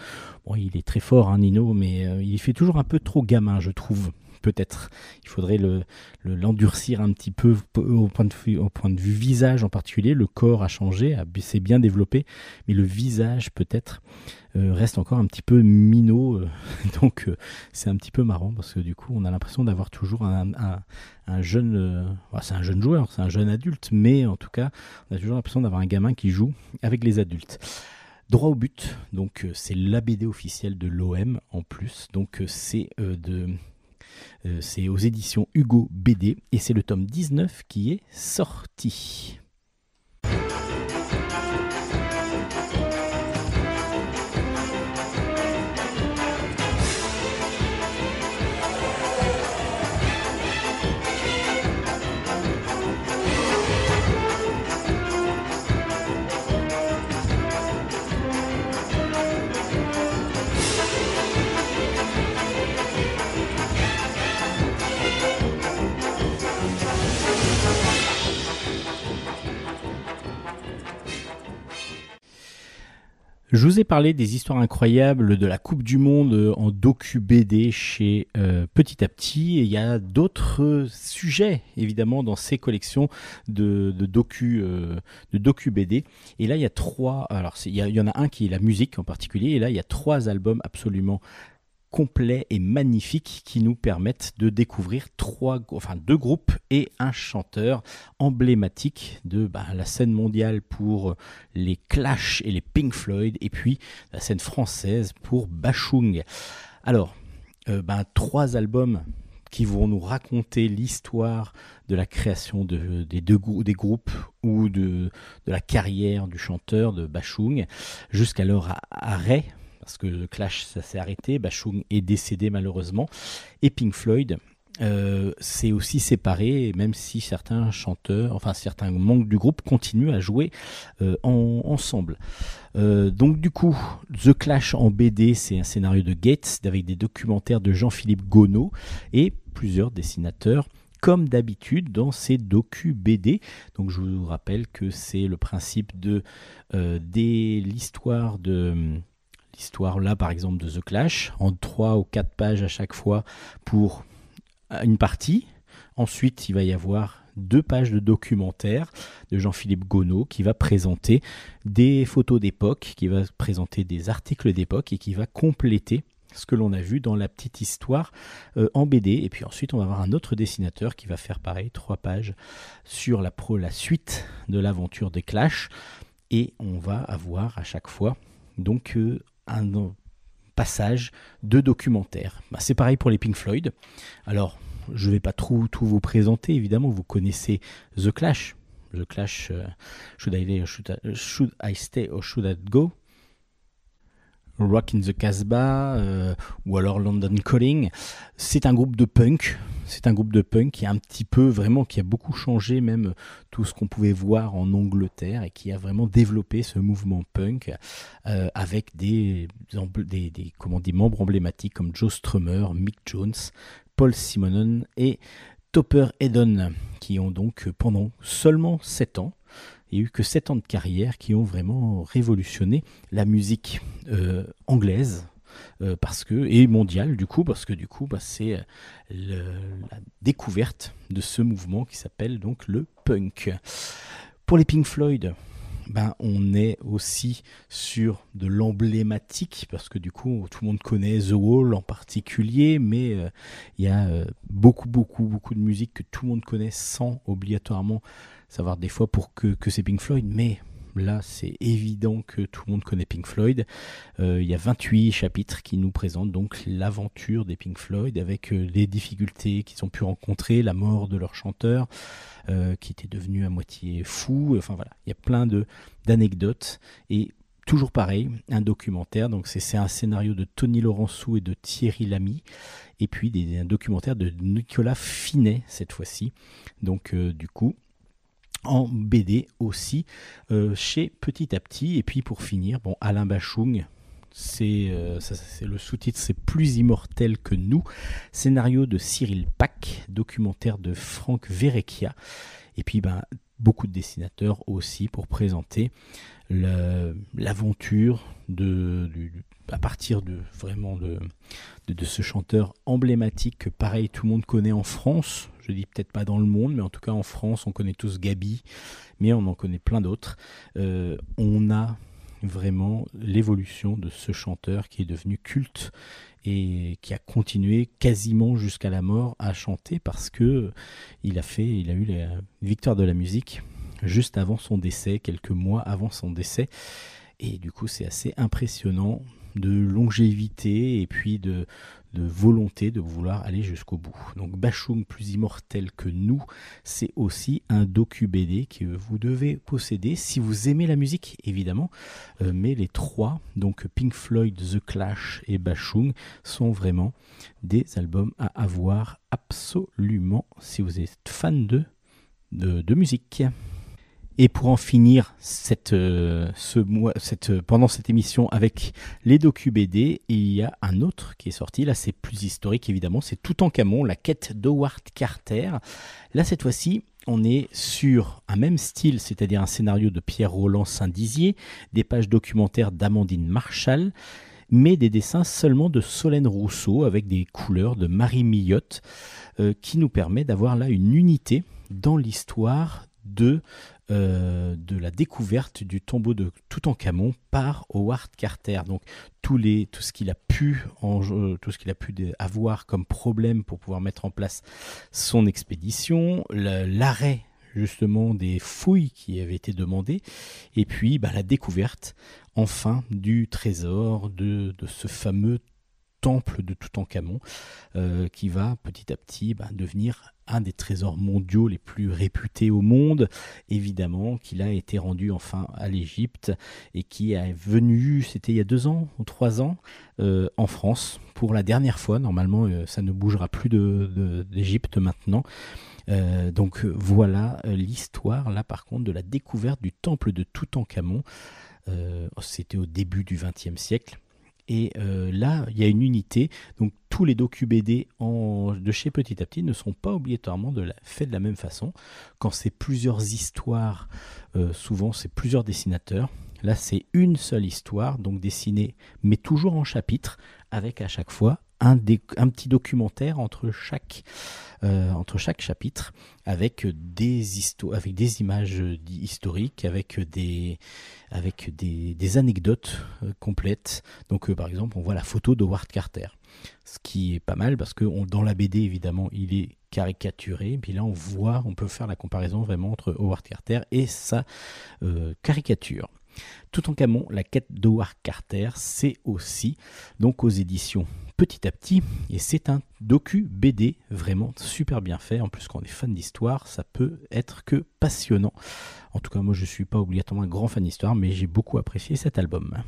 Bon, il est très fort, hein, Nino, mais euh, il fait toujours un peu trop gamin, je trouve. Peut-être. Il faudrait le le- l'endurcir un petit peu au point, de vue, au point de vue visage en particulier. Le corps a changé, s'est bien développé, mais le visage peut-être euh, reste encore un petit peu minot. euh, donc euh, c'est un petit peu marrant parce que du coup on a l'impression d'avoir toujours un, un- un jeune, c'est un jeune joueur, c'est un jeune adulte, mais en tout cas on a toujours l'impression d'avoir un gamin qui joue avec les adultes. Droit au but, donc c'est la BD officielle de l'OM en plus, donc c'est de c'est aux éditions Hugo BD et c'est le tome 19 qui est sorti. Je vous ai parlé des histoires incroyables de la Coupe du Monde euh, en docu BD chez euh, Petit à Petit. Et il y a d'autres sujets, évidemment, dans ces collections de, de docu, euh, de docu BD. Et là, il y a trois. Alors, il y en a un qui est la musique en particulier. Et là, il y a trois albums absolument complets et magnifiques qui nous permettent de découvrir trois, deux groupes et un chanteur emblématique de bah, la scène mondiale pour les Clash et les Pink Floyd, et puis la scène française pour Bachung. Alors, euh, ben, trois albums qui vont nous raconter l'histoire de la création de- des deux groupes ou de, de la carrière du chanteur de Bachung jusqu'à leur arrêt, parce que Clash ça s'est arrêté, Bachung est décédé malheureusement, et Pink Floyd euh, s'est aussi séparé, même si certains chanteurs, enfin certains membres du groupe continuent à jouer euh, en- ensemble. Euh, donc du coup, The Clash en BD, c'est un scénario de Gates avec des documentaires de Jean-Philippe Gonod et plusieurs dessinateurs comme d'habitude dans ces docu BD. Donc je vous rappelle que c'est le principe de l'histoire de l'histoire là par exemple de The Clash en trois ou quatre pages à chaque fois pour une partie. Ensuite, il va y avoir deux pages de documentaire de Jean-Philippe Gonod qui va présenter des photos d'époque, qui va présenter des articles d'époque et qui va compléter ce que l'on a vu dans la petite histoire euh, en BD. Et puis ensuite, on va avoir un autre dessinateur qui va faire pareil, trois pages sur la, pro, la suite de l'aventure des Clash. Et on va avoir à chaque fois donc euh, un passage de documentaire. Bah, c'est pareil pour les Pink Floyd. Alors, je ne vais pas tout vous présenter, évidemment, vous connaissez The Clash. The Clash, euh, should, I Stay or should, I, should I Stay or Should I Go? Rock in the Casbah euh, ou alors London Calling. C'est un groupe de punk. C'est un groupe de punk qui a un petit peu vraiment, qui a beaucoup changé même tout ce qu'on pouvait voir en Angleterre et qui a vraiment développé ce mouvement punk euh, avec des, membres emblématiques comme Joe Strummer, Mick Jones, Paul Simonon et Topper Edon qui ont donc pendant seulement 7 ans il n'y a eu que 7 ans de carrière qui ont vraiment révolutionné la musique euh, anglaise euh, parce que et mondiale du coup parce que du coup bah, c'est le, la découverte de ce mouvement qui s'appelle donc le punk. Pour les Pink Floyd, ben, on est aussi sur de l'emblématique parce que du coup tout le monde connaît The Wall en particulier mais il euh, y a euh, beaucoup beaucoup beaucoup de musique que tout le monde connaît sans obligatoirement savoir des fois pour que, que c'est Pink Floyd, mais là c'est évident que tout le monde connaît Pink Floyd. Euh, il y a 28 chapitres qui nous présentent donc l'aventure des Pink Floyd avec euh, les difficultés qu'ils ont pu rencontrer, la mort de leur chanteur euh, qui était devenu à moitié fou. Enfin voilà, il y a plein d'anecdotes et toujours pareil, un documentaire. Donc c'est un scénario de Tony Laurenceau et de Thierry Lamy, et puis un documentaire de Nicolas Finet cette fois-ci. Donc du coup en BD aussi euh, chez Petit à Petit. Et puis pour finir, bon, Alain Bachung, c'est euh, le sous-titre, c'est Plus immortel que nous. Scénario de Cyril Pack, documentaire de Franck Verrecchia. Et puis ben, beaucoup de dessinateurs aussi pour présenter l'aventure du- à partir de vraiment de, de, ce chanteur emblématique que pareil tout le monde connaît en France. Je dis peut-être pas dans le monde, mais en tout cas en France, on connaît tous Gabi, mais on en connaît plein d'autres. Euh, on a vraiment l'évolution de ce chanteur qui est devenu culte et qui a continué quasiment jusqu'à la mort à chanter parce que il a fait, il a eu la victoire de la musique juste avant son décès, quelques mois avant son décès. Et du coup, c'est assez impressionnant de longévité et puis de, volonté de vouloir aller jusqu'au bout. Donc Bachung plus immortel que nous, c'est aussi un docu BD que vous devez posséder si vous aimez la musique évidemment. Euh, mais les trois, donc Pink Floyd, The Clash et Bachung, sont vraiment des albums à avoir absolument si vous êtes fan de, de musique. Et pour en finir cette, euh, euh, pendant cette émission avec les docu BD, il y a un autre qui est sorti. Là, c'est plus historique évidemment. C'est Toutankhamon, la quête d'Howard Carter. Là, cette fois-ci, on est sur un même style, c'est-à-dire un scénario de Pierre Roland Saint-Dizier, des pages documentaires d'Amandine Marshall, mais des dessins seulement de Solène Rousseau avec des couleurs de Marie Millotte, euh, qui nous permet d'avoir là une unité dans l'histoire de euh, de la découverte du tombeau de Toutankhamon par Howard Carter. Donc tous les, tout ce qu'il a pu, en, tout ce qu'il a pu avoir comme problème pour pouvoir mettre en place son expédition, l'arrêt justement des fouilles qui avaient été demandées, et puis bah, la découverte enfin du trésor de, de ce fameux temple de Toutankhamon euh, qui va petit à petit bah, devenir un des trésors mondiaux les plus réputés au monde, évidemment, qu'il a été rendu enfin à l'Égypte et qui est venu, c'était il y a deux ans ou trois ans, euh, en France pour la dernière fois. Normalement, euh, ça ne bougera plus de- de- d'Égypte maintenant. Euh, donc voilà l'histoire, là par contre, de la découverte du temple de Toutankhamon. C'était au début du XXe siècle. Et euh, là, il y a une unité. Donc tous les docu BD de chez Petit à Petit ne sont pas obligatoirement faits de la même façon. Quand c'est plusieurs histoires, euh, souvent c'est plusieurs dessinateurs. Là, c'est une seule histoire, donc dessinée, mais toujours en chapitre, avec à chaque fois un, petit documentaire entre chaque, euh, entre chaque chapitre, avec des, histo- avec des images historiques, avec des, avec des, anecdotes euh, complètes. Donc, euh, par exemple, on voit la photo de Howard Carter, ce qui est pas mal parce que dans la BD, évidemment, il est caricaturé. Puis là, on voit, on peut faire la comparaison vraiment entre Howard Carter et sa caricature. Toutankhamon, la quête d'Howard Carter, c'est aussi donc aux éditions Petit à Petit, et c'est un docu BD vraiment super bien fait. En plus, quand on est fan d'histoire, ça peut être que passionnant. En tout cas, moi, je suis pas obligatoirement un grand fan d'histoire, mais j'ai beaucoup apprécié cet album.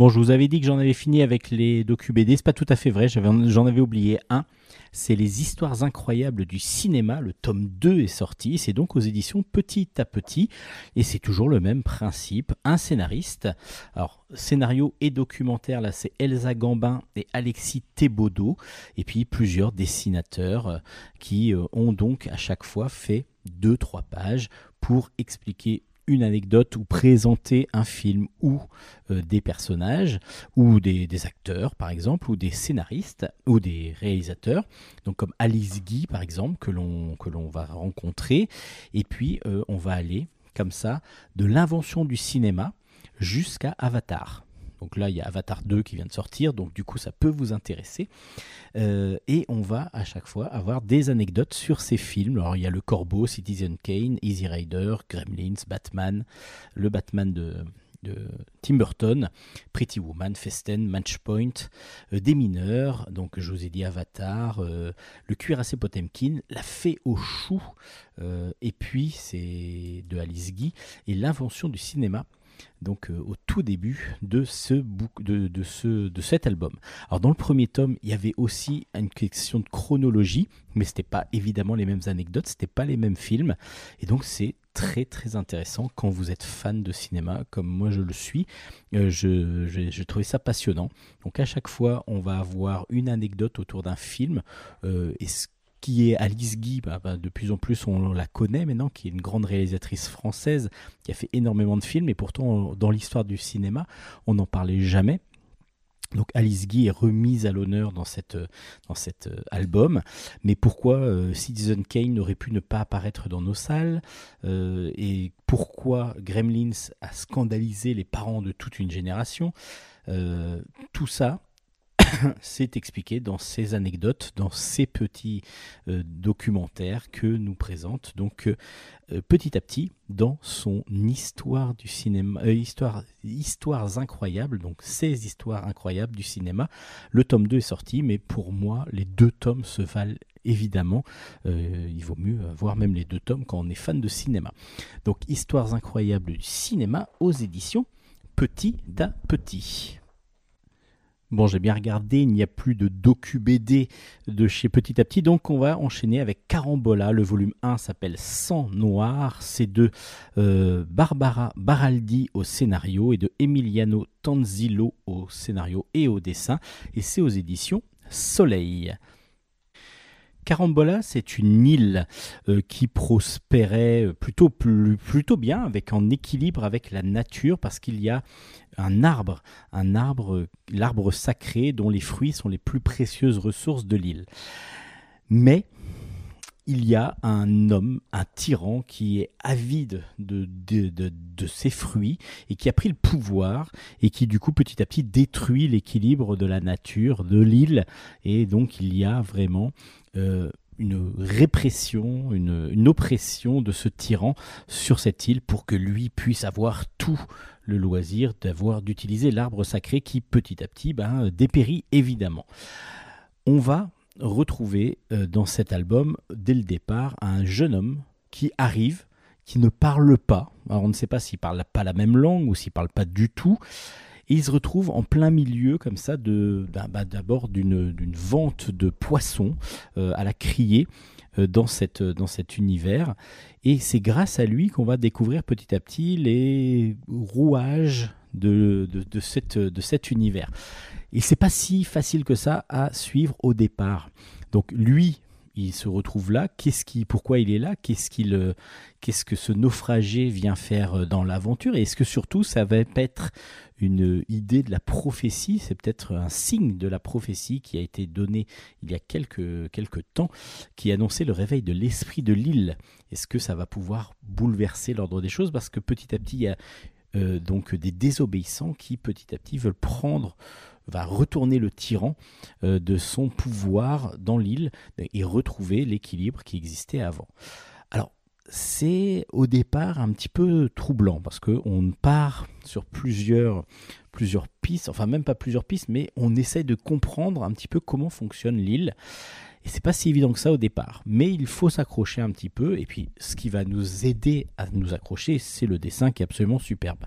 Bon, je vous avais dit que j'en avais fini avec les docu BD. C'est pas tout à fait vrai. J'en avais oublié un. C'est les histoires incroyables du cinéma. Le tome 2 est sorti. C'est donc aux éditions Petit à Petit. Et c'est toujours le même principe. Un scénariste. Alors, scénario et documentaire, là, c'est Elsa Gambin et Alexis Thébaudot. Et puis plusieurs dessinateurs euh, qui euh, ont donc à chaque fois fait deux, trois pages pour expliquer une anecdote ou présenter un film ou euh, des personnages ou des, acteurs par exemple ou des scénaristes ou des réalisateurs. Donc comme Alice Guy par exemple que l'on que l'on va rencontrer. Et puis euh, on va aller comme ça de l'invention du cinéma jusqu'à Avatar donc là, il y a Avatar 2 qui vient de sortir, donc du coup, ça peut vous intéresser. Euh, et on va à chaque fois avoir des anecdotes sur ces films. Alors, il y a Le Corbeau, Citizen Kane, Easy Rider, Gremlins, Batman, le Batman de, Tim Burton, Pretty Woman, Festen, Matchpoint, euh, Des mineurs, donc je vous ai dit Avatar, euh, Le cuirassé Potemkin, La fée aux choux, euh, et puis c'est de Alice Guy, et l'invention du cinéma donc euh, au tout début de ce, bouc- de, de ce de cet album. Alors dans le premier tome, il y avait aussi une question de chronologie, mais c'était pas évidemment les mêmes anecdotes, c'était pas les mêmes films, et donc c'est très très intéressant quand vous êtes fan de cinéma, comme moi je le suis. Euh, je j'ai trouvé ça passionnant. Donc à chaque fois, on va avoir une anecdote autour d'un film, euh, et ce qui est Alice Guy, bah, bah, de plus en plus on la connaît maintenant, qui est une grande réalisatrice française, qui a fait énormément de films, et pourtant dans l'histoire du cinéma, on n'en parlait jamais. Donc Alice Guy est remise à l'honneur dans, cette, cet euh, album. Mais pourquoi euh, Citizen Kane aurait pu ne pas apparaître dans nos salles Euh, Et pourquoi Gremlins a scandalisé les parents de toute une génération? Tout ça, c'est expliqué dans ces anecdotes, dans ces petits euh, documentaires que nous présente donc euh, euh, petit à petit dans son histoire du cinéma, histoire, histoires incroyables, donc ces histoires incroyables du cinéma. Le tome 2 est sorti, mais pour moi, les deux tomes se valent évidemment. Il vaut mieux voir même les deux tomes quand on est fan de cinéma. Donc, histoires incroyables du cinéma aux éditions Petit à Petit. Bon, j'ai bien regardé, il n'y a plus de docu-BD de chez Petit à Petit, donc on va enchaîner avec Carambola. Le volume 1 s'appelle Sang Noir. C'est de euh, Barbara Baraldi au scénario et de Emiliano Tanzillo au scénario et au dessin. Et c'est aux éditions Soleil. Carambola, c'est une île euh, qui prospérait plutôt, plutôt bien, avec en équilibre avec la nature, parce qu'il y a un arbre, un arbre, l'arbre sacré dont les fruits sont les plus précieuses ressources de l'île. Mais il y a un homme, un tyran, qui est avide de, de, de, ses fruits et qui a pris le pouvoir et qui du coup petit à petit détruit l'équilibre de la nature, de l'île. Et donc il y a vraiment euh, une répression, une oppression de ce tyran sur cette île pour que lui puisse avoir tout le loisir d'avoir d'utiliser l'arbre sacré qui petit à petit ben, dépérit évidemment. On va retrouver euh, dans cet album dès le départ un jeune homme qui arrive qui ne parle pas. Alors on ne sait pas s'il parle pas la même langue ou s'il parle pas du tout. Et il se retrouve en plein milieu comme ça de bah, d'abord d'une vente de poissons euh, à la criée dans cette dans cet univers. Et c'est grâce à lui qu'on va découvrir petit à petit les rouages de, de, de cette, de cet univers. Et c'est pas si facile que ça à suivre au départ. Donc lui, il se retrouve là. Qu'est-ce qui, pourquoi il est là Qu'est-ce qu'il, euh, qu'est-ce que ce naufragé vient faire euh, dans l'aventure Et est-ce que surtout ça va être une idée de la prophétie C'est peut-être un signe de la prophétie qui a été donné il y a quelques quelques temps, qui annonçait le réveil de l'esprit de l'île. Est-ce que ça va pouvoir bouleverser l'ordre des choses? Parce que petit à petit, il y a euh, donc des désobéissants qui petit à petit veulent prendre va retourner le tyran euh, de son pouvoir dans l'île et retrouver l'équilibre qui existait avant. Alors, c'est au départ un petit peu troublant parce qu'on part sur plusieurs, plusieurs pistes, enfin même pas plusieurs pistes, mais on essaie de comprendre un petit peu comment fonctionne l'île. Et c'est pas si évident que ça au départ, mais il faut s'accrocher un petit peu. Et puis, ce qui va nous aider à nous accrocher, c'est le dessin qui est absolument superbe.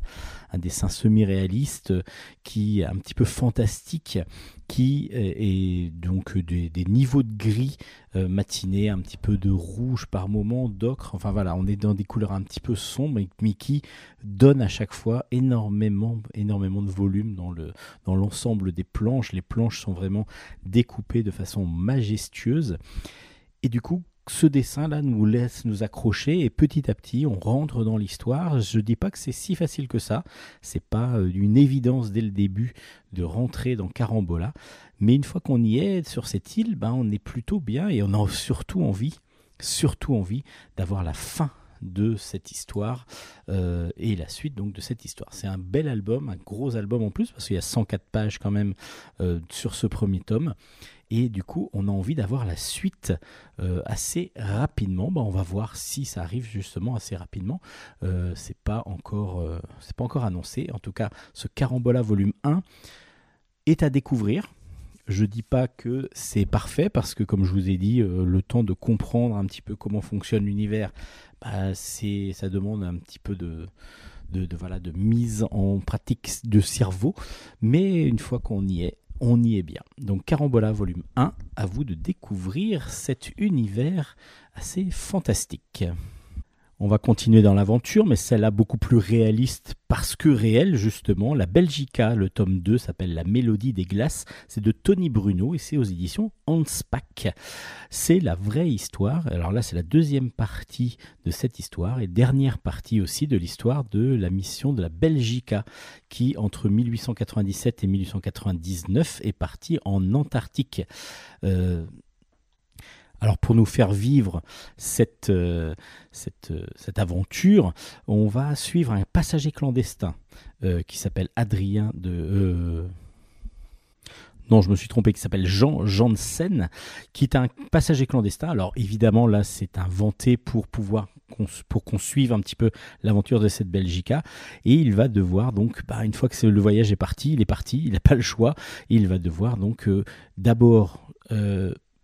Un dessin semi-réaliste euh, qui est un petit peu fantastique, qui euh, est donc des, des niveaux de gris euh, matinés, un petit peu de rouge par moment, d'ocre. Enfin voilà, on est dans des couleurs un petit peu sombres, mais- mais qui donne à chaque fois énormément, énormément de volume dans le dans l'ensemble des planches. Les planches sont vraiment découpées de façon majestueuse. Et du coup, ce dessin-là nous laisse nous accrocher et petit à petit, on rentre dans l'histoire. Je dis pas que c'est si facile que ça. C'est pas euh, une évidence dès le début de rentrer dans Carambola. Mais une fois qu'on y est sur cette île, ben, on est plutôt bien et on a surtout envie, surtout envie d'avoir la fin de cette histoire euh, et la suite donc de cette histoire. C'est un bel album, un gros album en plus parce qu'il y a 104 pages quand même euh, sur ce premier tome et du coup on a envie d'avoir la suite euh, assez rapidement. Bah, on va voir si ça arrive justement assez rapidement. Euh, c'est pas encore euh, c'est pas encore annoncé. En tout cas, ce Carambola volume 1 est à découvrir. Je dis pas que c'est parfait parce que comme je vous ai dit, euh, le temps de comprendre un petit peu comment fonctionne l'univers, bah, c'est ça demande un petit peu de de, de, voilà, de mise en pratique de cerveau. Mais une fois qu'on y est, on y est bien. Donc Carambola volume 1, à vous de découvrir cet univers assez fantastique. On va continuer dans l'aventure, mais celle-là beaucoup plus réaliste parce que réelle, justement. La Belgica, le tome 2 s'appelle La Mélodie des Glaces. C'est de Tony Bruno et c'est aux éditions Hanspach. C'est la vraie histoire. Alors là, c'est la deuxième partie de cette histoire et dernière partie aussi de l'histoire de la mission de la Belgica qui, entre 1897 et 1899, est partie en Antarctique. Euh, alors pour nous faire vivre cette, euh, euh, cette aventure, on va suivre un passager clandestin euh, qui s'appelle Adrien de... non, je me suis trompé, qui s'appelle Jean Janssen, qui est un passager clandestin. Alors évidemment, là, c'est inventé pour pouvoir pour qu'on suive un petit peu l'aventure de cette Belgica. Et il va devoir donc, bah, une fois que le voyage est parti, il est parti, il n'a pas le choix. Il va devoir donc d'abord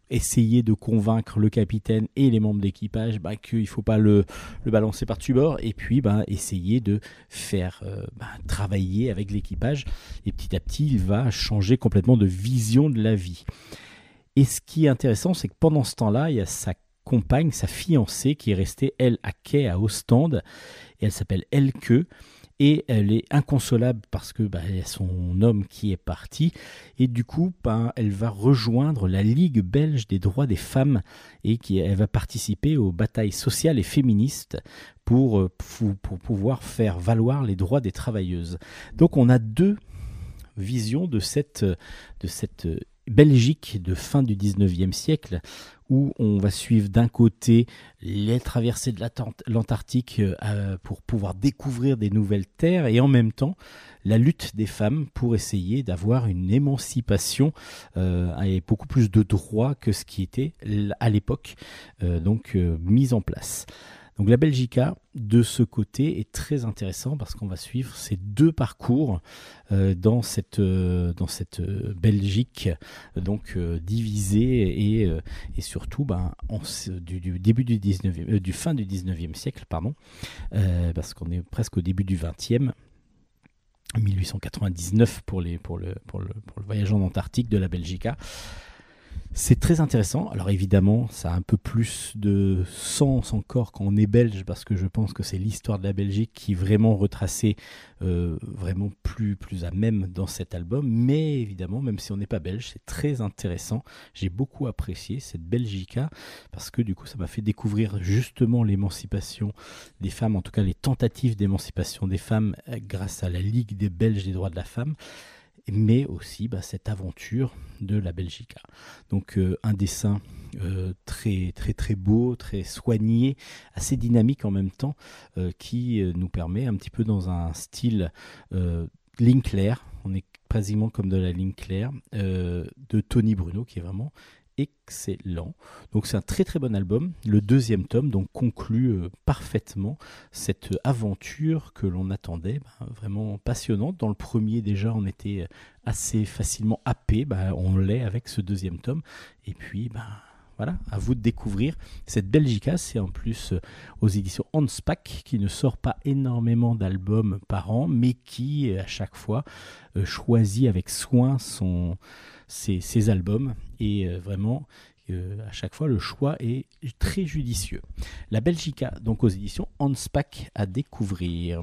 essayer de convaincre le capitaine et les membres d'équipage bah, qu'il ne faut pas le, le balancer par-dessus bord. Et puis bah, essayer de faire euh, bah, travailler avec l'équipage. Et petit à petit, il va changer complètement de vision de la vie. Et ce qui est intéressant, c'est que pendant ce temps-là, il y a sa compagne, sa fiancée, qui est restée, elle, à quai à Ostende. Et elle s'appelle Elke. Et elle est inconsolable parce que bah, son homme qui est parti. Et du coup, bah, elle va rejoindre la Ligue belge des droits des femmes et qui, elle va participer aux batailles sociales et féministes pour, euh, pou- pour pouvoir faire valoir les droits des travailleuses. Donc on a deux visions de cette, de cette Belgique de fin du 19e siècle où on va suivre d'un côté les traversées de l'Antarctique euh, pour pouvoir découvrir des nouvelles terres et en même temps la lutte des femmes pour essayer d'avoir une émancipation euh, et beaucoup plus de droits que ce qui était à l'époque euh, donc euh, mis en place. Donc la Belgica, de ce côté, est très intéressant parce qu'on va suivre ces deux parcours euh, dans cette, euh, euh, Belgique donc divisée et, surtout ben, du, début du 19e, du fin du 19e siècle, pardon, parce qu'on est presque au début du 20e. 1899 pour, les, pour, le, pour, le, pour le voyage en Antarctique de la Belgica. C'est très intéressant. Alors évidemment, ça a un peu plus de sens encore quand on est belge, parce que je pense que c'est l'histoire de la Belgique qui est vraiment retracée, euh, vraiment plus, plus à même dans cet album. Mais évidemment, même si on n'est pas belge, c'est très intéressant. J'ai beaucoup apprécié cette Belgica, parce que du coup, ça m'a fait découvrir justement l'émancipation des femmes, en tout cas les tentatives d'émancipation des femmes euh, grâce à la Ligue des Belges des droits de la femme mais aussi bah, cette aventure de la Belgica. Donc euh, un dessin euh, très très beau, très soigné, assez dynamique en même temps, euh, qui nous permet un petit peu dans un style ligne claire, on est quasiment comme de la ligne claire, de Tony Bruno, qui est vraiment excellent. Donc c'est un très très bon album. Le deuxième tome donc conclut euh, parfaitement cette aventure que l'on attendait, ben, vraiment passionnante. Dans le premier déjà on était assez facilement happé, ben, on l'est avec ce deuxième tome. Et puis ben, voilà, à vous de découvrir cette Belgica. C'est en plus euh, aux éditions Hanspach qui ne sort pas énormément d'albums par an, mais qui euh, à chaque fois euh, choisit avec soin son, ses, albums. Et euh, vraiment, euh, à chaque fois, le choix est très judicieux. La Belgica, donc aux éditions Hanspach à découvrir.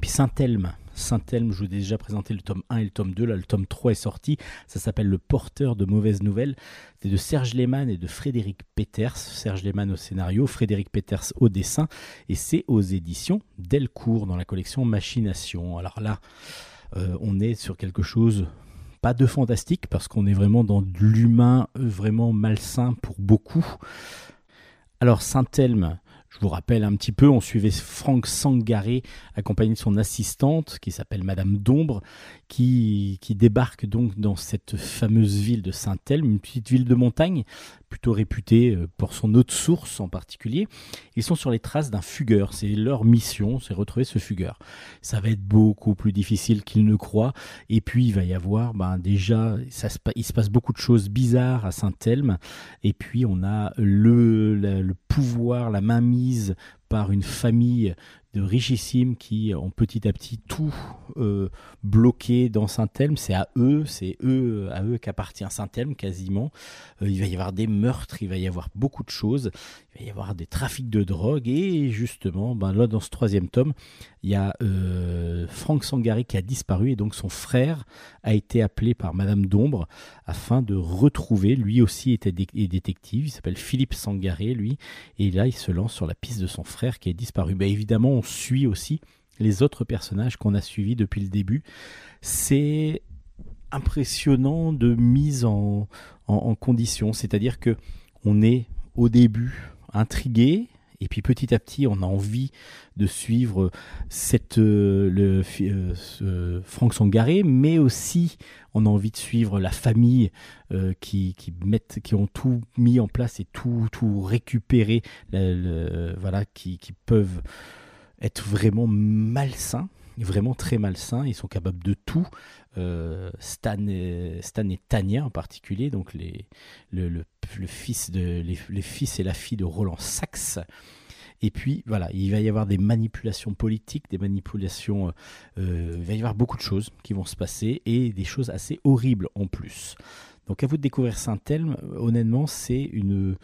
Puis Saint-Elme. Saint-Elme, je vous ai déjà présenté le tome 1 et le tome 2. Là, le tome 3 est sorti. Ça s'appelle Le porteur de mauvaises nouvelles. C'est de Serge Lehmann et de Frédéric Peters. Serge Lehmann au scénario, Frédéric Peters au dessin. Et c'est aux éditions Delcourt dans la collection Machination. Alors là, euh, on est sur quelque chose pas de fantastique parce qu'on est vraiment dans de l'humain euh, vraiment malsain pour beaucoup. Alors Saint-Elme, je vous rappelle un petit peu, on suivait Franck Sangaré accompagné de son assistante qui s'appelle Madame d'Ombre qui, qui débarque donc dans cette fameuse ville de Saint-Elme, une petite ville de montagne plutôt réputée euh, pour son eau de source en particulier. Ils sont sur les traces d'un fugueur, c'est leur mission, c'est retrouver ce fugueur. Ça va être beaucoup plus difficile qu'ils ne croient et puis il va y avoir ben, déjà, ça se, il se passe beaucoup de choses bizarres à Saint-Elme et puis on a le, la- le pouvoir, la mainmise par une famille de richissimes qui ont petit à petit tout euh, bloqué dans Saint-Elme. C'est à eux, c'est eux, à eux qu'appartient Saint-Elme quasiment. Euh, il va y avoir des meurtres, il va y avoir beaucoup de choses, il va y avoir des trafics de drogue et justement, ben là dans ce troisième tome, il y a euh, Franck Sangari qui a disparu et donc son frère a été appelé par Madame d'Ombre afin de retrouver. Lui aussi était détective, il s'appelle Philippe Sangaré lui, et là il se lance sur la piste de son frère qui est disparu. Ben, évidemment, on suit aussi les autres personnages qu'on a suivis depuis le début. C'est impressionnant de mise en, en, en condition, c'est-à-dire que on est au début intrigué. Et puis petit à petit, on a envie de suivre cette, euh, le, euh, Franck Sangaré, mais aussi on a envie de suivre la famille euh, qui, qui, mettent, qui ont tout mis en place et tout, tout récupéré, voilà, qui, qui peuvent être vraiment malsains, vraiment très malsains. Ils sont capables de tout. Euh, Stan, et, Stan et Tania en particulier, donc les, le, fils de, les fils et la fille de Roland Sachs. Et puis voilà, il va y avoir des manipulations politiques, des manipulations, euh, euh, il va y avoir beaucoup de choses qui vont se passer et des choses assez horribles en plus. Donc à vous de découvrir Saint-Elme, honnêtement, c'est une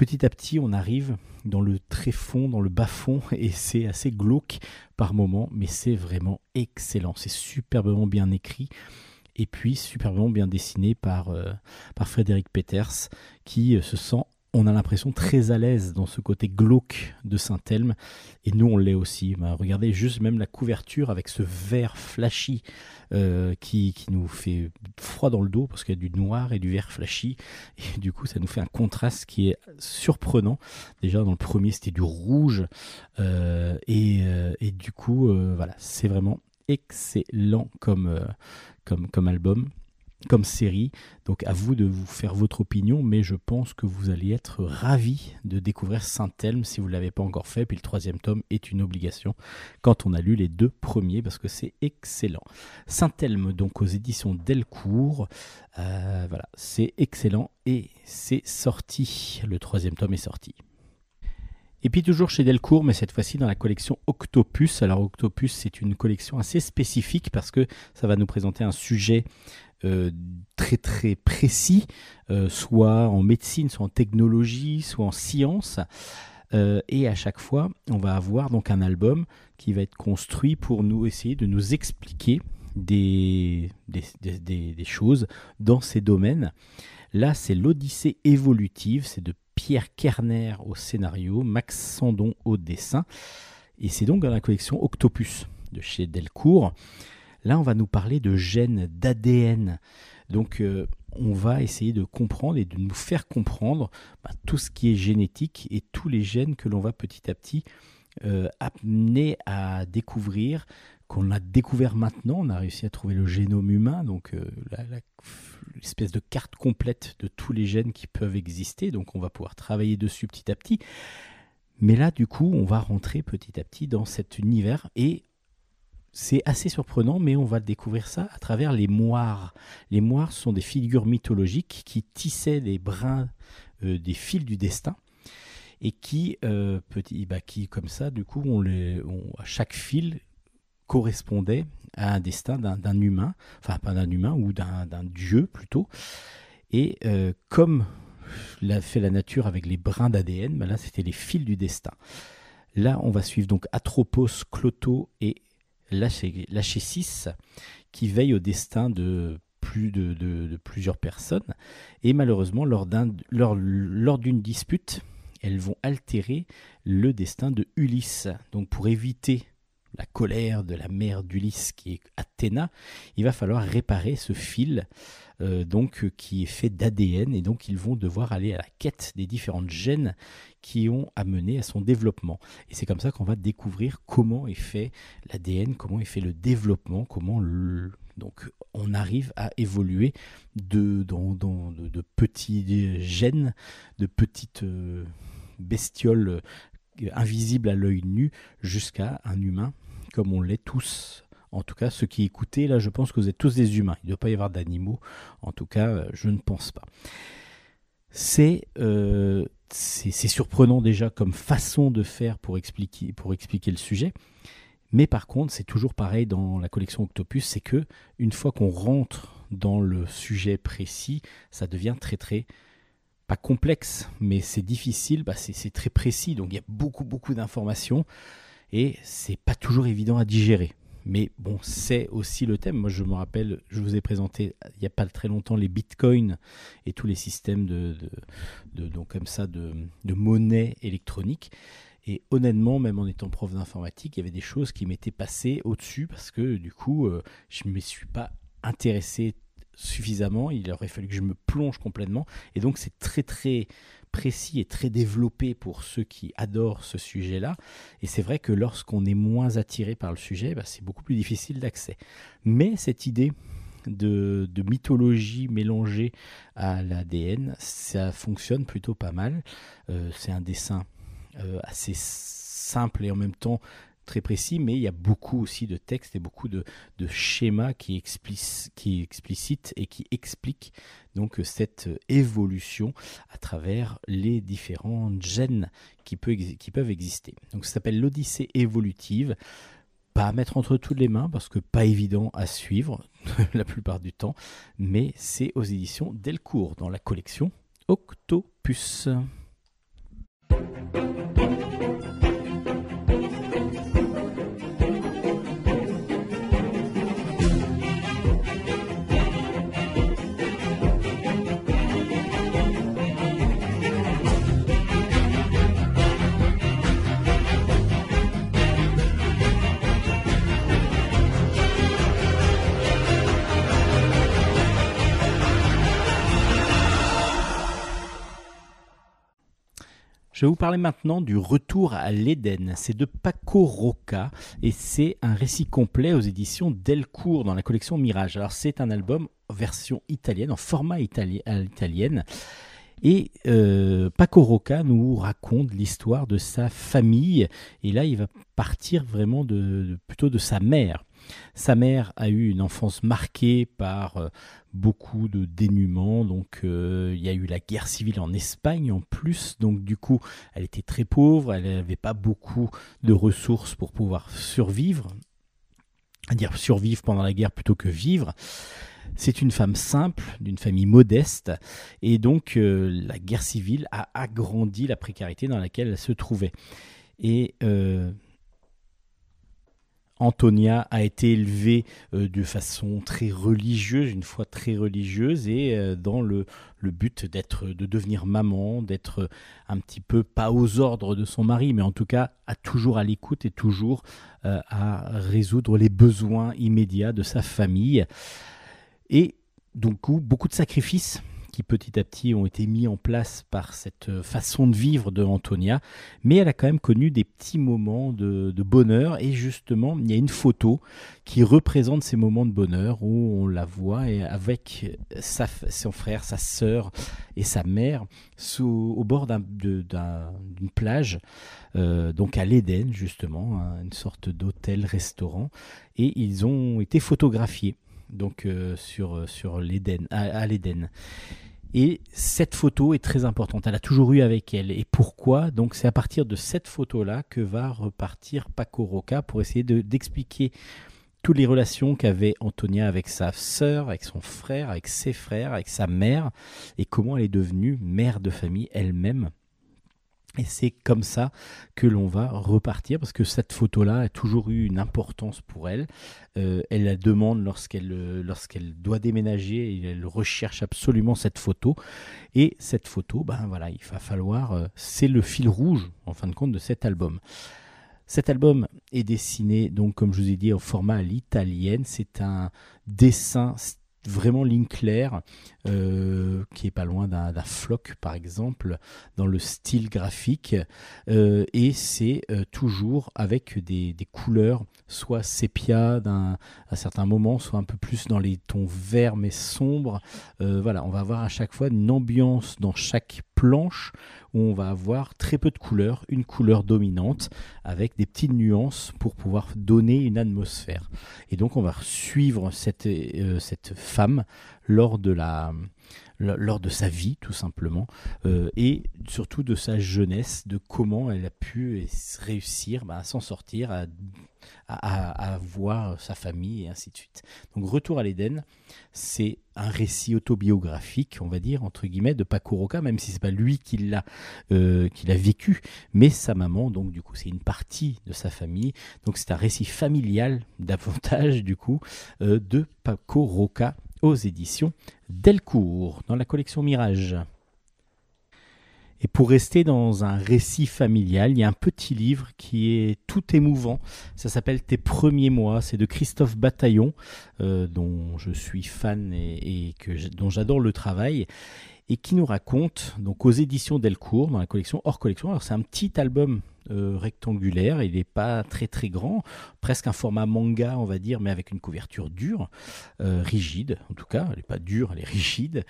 petit à petit, on arrive dans le tréfond, dans le bas-fond, et c'est assez glauque par moment, mais c'est vraiment excellent. C'est superbement bien écrit, et puis superbement bien dessiné par, euh, par Frédéric Peters, qui euh, se sent, on a l'impression, très à l'aise dans ce côté glauque de Saint-Elme, et nous on l'est aussi. Ben, regardez juste même la couverture avec ce vert flashy euh, qui, qui nous fait froid dans le dos, parce qu'il y a du noir et du vert flashy, et du coup, ça nous fait un contraste qui est surprenant. Déjà, dans le premier, c'était du rouge. euh, et, euh, et du coup, voilà, c'est vraiment excellent comme, comme, comme album, comme série. Donc, à vous de vous faire votre opinion, mais je pense que vous allez être ravis de découvrir Saint-Elme si vous ne l'avez pas encore fait. Puis le troisième tome est une obligation quand on a lu les deux premiers, parce que c'est excellent. Saint-Elme, donc aux éditions Delcourt. Euh, voilà, c'est excellent et c'est sorti. Le troisième tome est sorti. Et puis toujours chez Delcourt, mais cette fois-ci dans la collection Octopus. Alors Octopus, c'est une collection assez spécifique parce que ça va nous présenter un sujet euh, très très précis, euh, soit en médecine, soit en technologie, soit en science. Euh, et à chaque fois, on va avoir donc un album qui va être construit pour nous essayer de nous expliquer des, des, choses dans ces domaines. Là, c'est l'Odyssée évolutive, c'est de Pierre Kerner au scénario, Max Sandon au dessin, et c'est donc dans la collection Octopus de chez Delcourt. Là, on va nous parler de gènes, d'ADN. Donc, euh, on va essayer de comprendre et de nous faire comprendre bah, tout ce qui est génétique et tous les gènes que l'on va petit à petit euh, amener à découvrir, qu'on a découvert maintenant. On a réussi à trouver le génome humain, donc euh, la- la- l'espèce de carte complète de tous les gènes qui peuvent exister. Donc, on va pouvoir travailler dessus petit à petit. Mais là, du coup, on va rentrer petit à petit dans cet univers et c'est assez surprenant, mais on va découvrir ça à travers les moires. Les moires sont des figures mythologiques qui tissaient des brins, euh, des fils du destin, et qui, euh, petit, bah, qui comme ça, du coup, on les, on- à chaque fil correspondait à un destin d'un humain, enfin pas d'un humain ou d'un dieu plutôt. Et euh, comme l'a fait la nature avec les brins d'ADN, bah là c'était les fils du destin. Là, on va suivre donc Atropos, Cloto et Lachésis qui veillent au destin de plus de, de- de plusieurs personnes. Et malheureusement, lors- lors d'une dispute, elles vont altérer le destin de Ulysse. Donc pour éviter la colère de la mère d'Ulysse qui est Athéna, il va falloir réparer ce fil euh, donc euh, qui est fait d'ADN et donc ils vont devoir aller à la quête des différentes gènes qui ont amené à son développement. Et c'est comme ça qu'on va découvrir comment est fait l'ADN, comment est fait le développement, comment donc on arrive à évoluer de petits gènes, de petites euh, bestioles euh, invisibles à l'œil nu, jusqu'à un humain, comme on l'est tous. En tout cas, ceux qui écoutez, là, je pense que vous êtes tous des humains. Il ne doit pas y avoir d'animaux. En tout cas, euh, je ne pense pas. C'est euh, surprenant déjà comme façon de faire pour expliquer, pour expliquer le sujet. Mais par contre, c'est toujours pareil dans la collection Octopus, c'est que une fois qu'on rentre dans le sujet précis, ça devient très très pas complexe, mais c'est difficile, bah c'est très précis, donc il y a beaucoup beaucoup d'informations et c'est pas toujours évident à digérer. Mais bon, c'est aussi le thème. Moi, je me rappelle, je vous ai présenté il n'y a pas très longtemps les bitcoins et tous les systèmes de, donc comme ça de, monnaie électronique. Et honnêtement, même en étant prof d'informatique, il y avait des choses qui m'étaient passées au-dessus parce que du coup, euh, je ne me suis pas intéressé suffisamment. Il aurait fallu que je me plonge complètement. Et donc, c'est très très précis et très développé pour ceux qui adorent ce sujet-là. Et c'est vrai que lorsqu'on est moins attiré par le sujet, bah, c'est beaucoup plus difficile d'accès. Mais cette idée de, mythologie mélangée à l'ADN, ça fonctionne plutôt pas mal. Euh, c'est un dessin euh, assez simple et en même temps très précis, mais il y a beaucoup aussi de textes et beaucoup de, schémas qui, qui explicitent et qui expliquent donc cette évolution à travers les différents gènes qui, qui peuvent exister. Donc ça s'appelle l'Odyssée évolutive. Pas à mettre entre toutes les mains parce que pas évident à suivre la plupart du temps, mais c'est aux éditions Delcourt dans la collection Octopus. Je vais vous parler maintenant du Retour à l'Éden. C'est de Paco Roca et c'est un récit complet aux éditions Delcourt dans la collection Mirage. Alors c'est un album version italienne, en format itali- à l'italienne. Et euh, Paco Roca nous raconte l'histoire de sa famille. Et là, il va partir vraiment de, de- plutôt de sa mère. Sa mère a eu une enfance marquée par euh, beaucoup de dénuement. Donc, euh, il y a eu la guerre civile en Espagne en plus. Donc, du coup, elle était très pauvre. Elle n'avait pas beaucoup de ressources pour pouvoir survivre. À dire survivre pendant la guerre plutôt que vivre. C'est une femme simple, d'une famille modeste, et donc euh, la guerre civile a agrandi la précarité dans laquelle elle se trouvait. Et euh, Antonia a été élevée euh, de façon très religieuse, une foi très religieuse, et euh, dans le, but de devenir maman, d'être un petit peu pas aux ordres de son mari, mais en tout cas à toujours à l'écoute et toujours euh, à résoudre les besoins immédiats de sa famille. Et donc beaucoup de sacrifices qui petit à petit ont été mis en place par cette euh, façon de vivre de Antonia, mais elle a quand même connu des petits moments de, bonheur. Et justement il y a une photo qui représente ces moments de bonheur où on la voit et avec sa, son frère, sa sœur et sa mère au bord d'une plage, euh, donc à l'Éden justement, hein, une sorte d'hôtel-restaurant, et ils ont été photographiés donc euh, sur, sur l'Éden, à, à l'Éden. Et cette photo est très importante. Elle a toujours eu avec elle. Et pourquoi? Donc c'est à partir de cette photo-là que va repartir Paco Roca pour essayer de- d'expliquer toutes les relations qu'avait Antonia avec sa sœur, avec son frère, avec ses frères, avec sa mère, et comment elle est devenue mère de famille elle-même. Et c'est comme ça que l'on va repartir, parce que cette photo-là a toujours eu une importance pour elle. Euh, elle la demande lorsqu'elle euh, lorsqu'elle doit déménager, elle recherche absolument cette photo. Et cette photo, ben voilà, il va falloir, euh, c'est le fil rouge, en fin de compte, de cet album. Cet album est dessiné, donc comme je vous ai dit, au format à l'italienne. C'est un dessin vraiment ligne claire, euh, qui est pas loin d'un floc, par exemple, dans le style graphique. Euh, et c'est euh, toujours avec des, couleurs, soit sépia d'un à certains moments, soit un peu plus dans les tons verts mais sombres. Voilà, on va avoir à chaque fois une ambiance dans chaque planche où on va avoir très peu de couleurs, une couleur dominante avec des petites nuances pour pouvoir donner une atmosphère. Et donc on va suivre cette, euh, cette femme lors de la lors de sa vie, tout simplement, euh, et surtout de sa jeunesse, de comment elle a pu réussir bah, à s'en sortir, à, à, voir sa famille et ainsi de suite. Donc Retour à l'Éden, c'est un récit autobiographique, on va dire, entre guillemets, de Paco Roca, même si c'est pas lui qui l'a euh, qui l'a vécu, mais sa maman, donc du coup c'est une partie de sa famille, donc c'est un récit familial davantage du coup euh, de Paco Roca aux éditions Delcourt, dans la collection Mirage. Et pour rester dans un récit familial, il y a un petit livre qui est tout émouvant. Ça s'appelle Tes premiers mois. C'est de Christophe Bataillon, euh, dont je suis fan et, que dont j'adore le travail, et qui nous raconte, donc aux éditions Delcourt, dans la collection hors collection. Alors c'est un petit album euh, rectangulaire, il n'est pas très très grand, presque un format manga, on va dire, mais avec une couverture dure, euh, rigide en tout cas. Elle n'est pas dure, elle est rigide.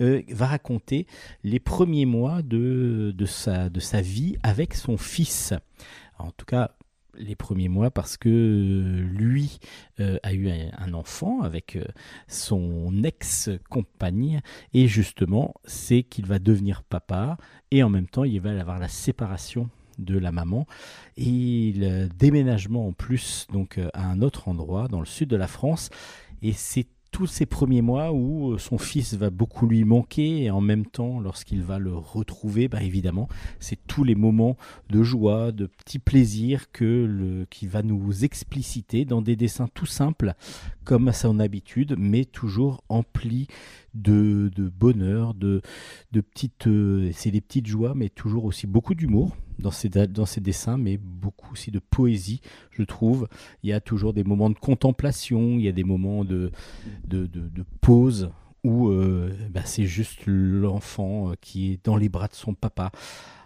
Euh, va raconter les premiers mois de, de, sa, de sa vie avec son fils. En tout cas, les premiers mois parce que lui a eu un, enfant avec son ex-compagne et justement c'est qu'il va devenir papa et en même temps il va avoir la séparation de la maman. Et le déménagement en plus donc euh, à un autre endroit dans le sud de la France. Et c'est tous ces premiers mois où euh, son fils va beaucoup lui manquer et en même temps lorsqu'il va le retrouver bah évidemment c'est tous les moments de joie de petits plaisirs que le qui va nous expliciter dans des dessins tout simples comme à son habitude mais toujours emplis de, de bonheur de de petites euh, c'est des petites joies mais toujours aussi beaucoup d'humour dans ces dans dessins mais beaucoup aussi de poésie je trouve il y a toujours des moments de contemplation il y a des moments de de, de, pause où euh, bah, c'est juste l'enfant euh, qui est dans les bras de son papa.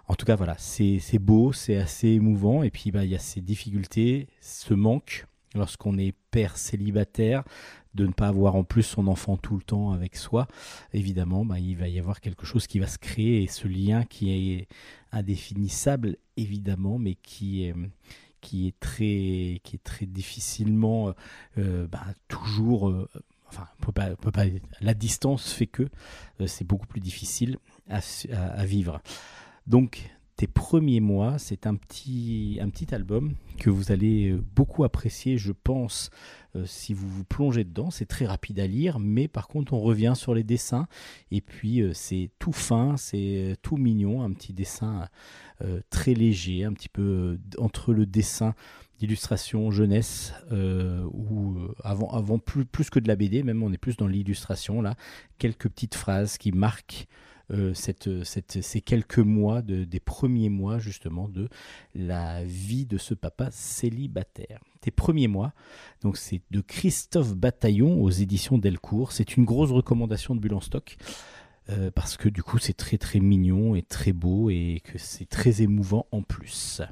En tout cas, voilà, c'est c'est beau, c'est assez émouvant. Et puis, bah, il y a ces difficultés, ce manque lorsqu'on est père célibataire, de ne pas avoir en plus son enfant tout le temps avec soi. Évidemment, bah, il va y avoir quelque chose qui va se créer et ce lien qui est indéfinissable, évidemment, mais qui est qui est très qui est très difficilement euh, bah, toujours euh, enfin peut pas, la distance fait que euh, c'est beaucoup plus difficile à, à- à vivre donc tes premiers mois c'est un petit un petit album que vous allez euh, beaucoup apprécier je pense euh, si vous vous plongez dedans. C'est très rapide à lire mais par contre on revient sur les dessins. Et puis euh, c'est tout fin c'est tout mignon un petit dessin très léger un petit peu entre le dessin d'illustration jeunesse ou avant, avant plus, plus que de la BD, même on est plus dans l'illustration là, quelques petites phrases qui marquent euh, cette, ces quelques mois, de, des premiers mois justement de la vie de ce papa célibataire. Tes premiers mois, donc c'est de Christophe Bataillon aux éditions Delcourt. C'est une grosse recommandation de Bulle stock. euh, parce que du coup c'est très très mignon et très beau et que c'est très émouvant en plus.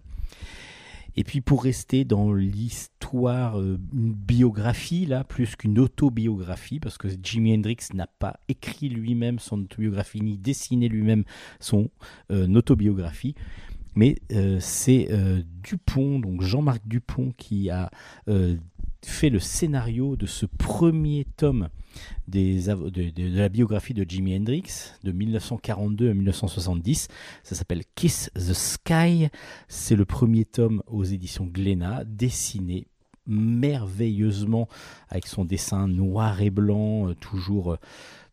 Et puis pour rester dans l'histoire, euh, une biographie là, plus qu'une autobiographie, parce que Jimi Hendrix n'a pas écrit lui-même son autobiographie ni dessiné lui-même son euh, autobiographie, mais euh, c'est Dupont, donc Jean-Marc Dupont, qui a fait le scénario de ce premier tome de la biographie de Jimi Hendrix de 1942 à 1970. Ça s'appelle Kiss the Sky. C'est le premier tome aux éditions Glénat, dessiné merveilleusement avec son dessin noir et blanc, euh, toujours, euh,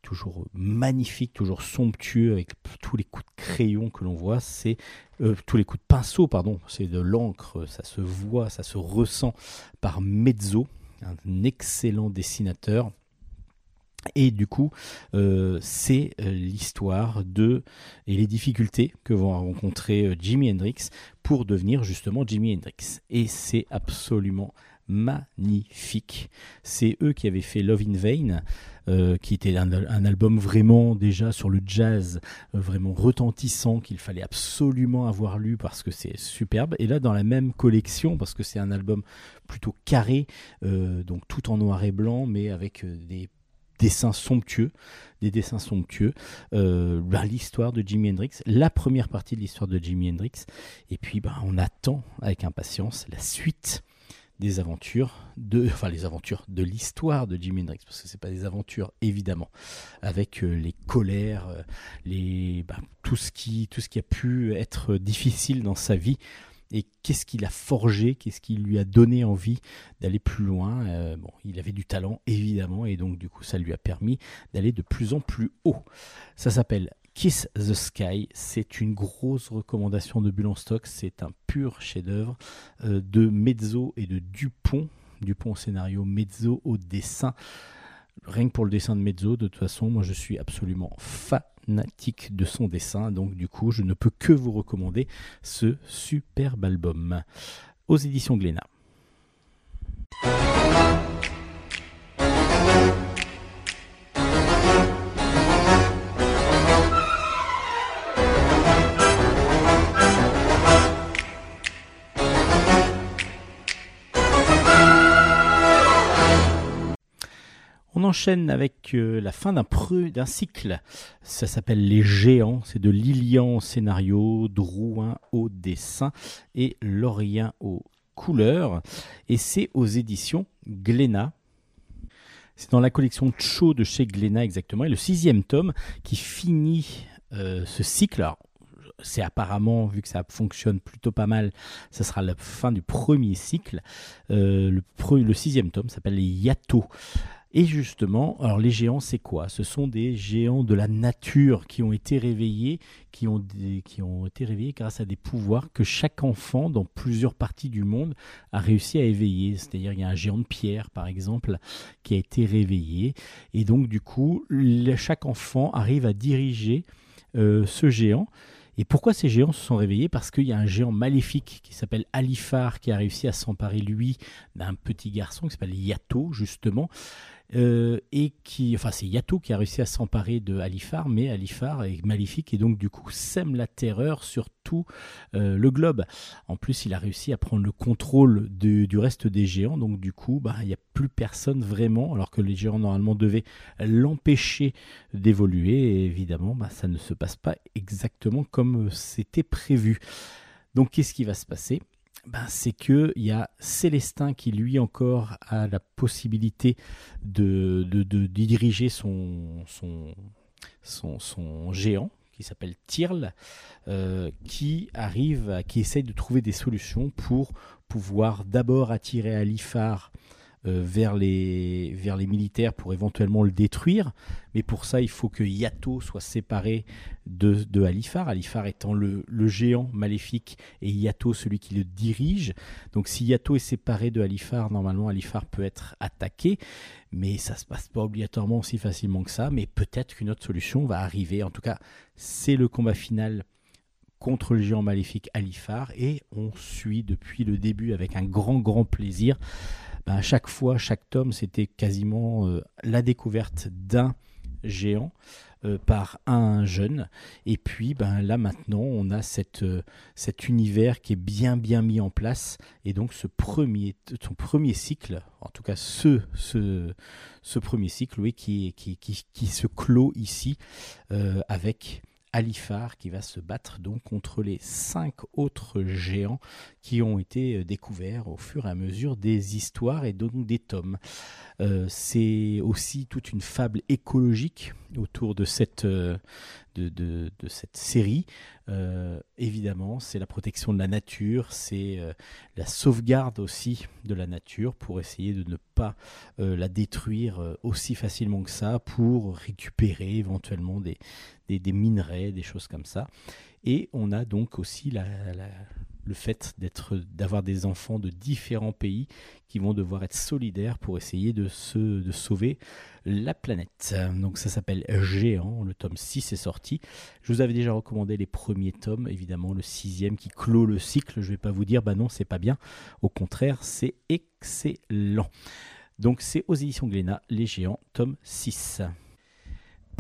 toujours magnifique, toujours somptueux, avec tous les coups de crayon que l'on voit. C'est euh, tous les coups de pinceau, pardon. C'est de l'encre, ça se voit, ça se ressent par Mezzo, un excellent dessinateur. Et du coup, euh, c'est euh, l'histoire de et les difficultés que vont rencontrer Jimi Hendrix pour devenir justement Jimi Hendrix. Et c'est absolument magnifique. C'est eux qui avaient fait Love in Vain, euh, qui était un, album vraiment déjà sur le jazz, euh, vraiment retentissant, qu'il fallait absolument avoir lu parce que c'est superbe. Et là, dans la même collection, parce que c'est un album plutôt carré, euh, donc tout en noir et blanc, mais avec des dessins somptueux, des dessins somptueux, bah, l'histoire de Jimi Hendrix, la première partie de l'histoire de Jimi Hendrix, et puis bah, on attend avec impatience la suite des aventures, de, enfin les aventures de l'histoire de Jimi Hendrix, parce que c'est pas des aventures évidemment, avec euh, les colères, euh, les, bah, tout, ce qui, tout ce a pu être difficile dans sa vie. Et qu'est-ce qu'il a forgé, qu'est-ce qui lui a donné envie d'aller plus loin. Euh, bon, il avait du talent évidemment, et donc du coup ça lui a permis d'aller de plus en plus haut. Ça s'appelle Kiss the Sky, c'est une grosse recommandation de Bulle en stock, c'est un pur chef-d'œuvre euh, de Mezzo et de Dupont, Dupont au scénario, Mezzo au dessin. Rien que pour le dessin de Mezzo, de toute façon, moi je suis absolument fanatique de son dessin, donc du coup je ne peux que vous recommander ce superbe album aux éditions Glénat. On enchaîne avec euh, la fin d'un cycle. Ça s'appelle Les Géants. C'est de Lilian au scénario, Drouin au dessin et Laurien aux couleurs. Et c'est aux éditions Glénat. C'est dans la collection Cho de chez Glénat exactement. Et le sixième tome qui finit euh, ce cycle. Alors, c'est apparemment, vu que ça fonctionne plutôt pas mal, ça sera la fin du premier cycle. Euh, le, le sixième tome s'appelle Les Yato. Et justement, alors les géants, c'est quoi? Ce sont des géants de la nature qui ont été réveillés, qui ont, qui ont été réveillés grâce à des pouvoirs que chaque enfant dans plusieurs parties du monde a réussi à éveiller. C'est-à-dire, il y a un géant de pierre, par exemple, qui a été réveillé. Et donc, du coup, chaque enfant arrive à diriger euh, ce géant. Et pourquoi ces géants se sont réveillés? Parce qu'il y a un géant maléfique qui s'appelle Alifar qui a réussi à s'emparer, lui, d'un petit garçon qui s'appelle Yato, justement. Euh, et qui, enfin, c'est Yato qui a réussi à s'emparer de Alifar, mais Alifar est maléfique et donc du coup sème la terreur sur tout euh, le globe. En plus, il a réussi à prendre le contrôle du, reste des géants, donc du coup, bah, il n'y a plus personne vraiment, alors que les géants normalement devaient l'empêcher d'évoluer. Évidemment, bah, ça ne se passe pas exactement comme c'était prévu. Donc, qu'est-ce qui va se passer? Ben, c'est que il y a Célestin qui lui encore a la possibilité de, diriger son, géant qui s'appelle Tyrl, euh, qui arrive, à- qui essaye de trouver des solutions pour pouvoir d'abord attirer Alifar euh, vers, les, vers les militaires pour éventuellement le détruire. Mais pour ça, il faut que Yato soit séparé de, de Alifar, Alifar étant le, le géant maléfique et Yato celui qui le dirige. Donc si Yato est séparé de Alifar, normalement Alifar peut être attaqué, mais ça se passe pas obligatoirement aussi facilement que ça, mais peut-être qu'une autre solution va arriver. En tout cas, c'est le combat final contre le géant maléfique Alifar et on suit depuis le début avec un grand grand plaisir. Ben, à chaque fois, chaque tome, c'était quasiment euh, la découverte d'un géant euh, par un jeune. Et puis ben, là maintenant, on a euh, cet univers qui est bien bien mis en place. Et donc ce premier, son premier cycle, en tout cas ce, ce, premier cycle, oui, qui, qui, qui, se clôt ici avec Alifar qui va se battre donc contre les cinq autres géants qui ont été euh, découverts au fur et à mesure des histoires et donc des tomes. Euh, c'est aussi toute une fable écologique autour de cette, euh, de, de- cette série. Euh, évidemment, c'est la protection de la nature, c'est euh, la sauvegarde aussi de la nature pour essayer de ne pas la détruire aussi facilement que ça, pour récupérer éventuellement des, des, minerais, des choses comme ça. Et on a donc aussi la- le fait d'avoir des enfants de différents pays qui vont devoir être solidaires pour essayer de, de sauver la planète. Donc ça s'appelle Géant, le tome 6 est sorti. Je vous avais déjà recommandé les premiers tomes, évidemment le sixième qui clôt le cycle. Je ne vais pas vous dire, bah non, c'est pas bien. Au contraire, c'est excellent. Donc c'est aux éditions Glénat, Les Géants, tome 6.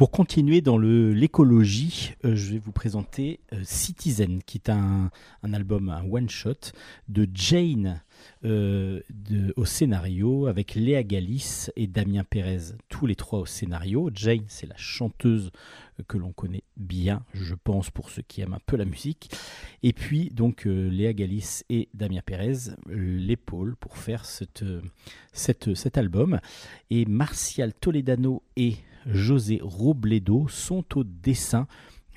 Pour continuer dans l'écologie, euh, je vais vous présenter euh, Citizen, qui est un, album, un one-shot de Jane euh, au scénario avec Léa Galis et Damien Pérez, tous les trois au scénario. Jane, c'est la chanteuse que l'on connaît bien, je pense, pour ceux qui aiment un peu la musique. Et puis, donc, Léa Galis et Damien Pérez, l'épaule pour faire cet album. Et Martial Toledano et José Robledo sont au dessin.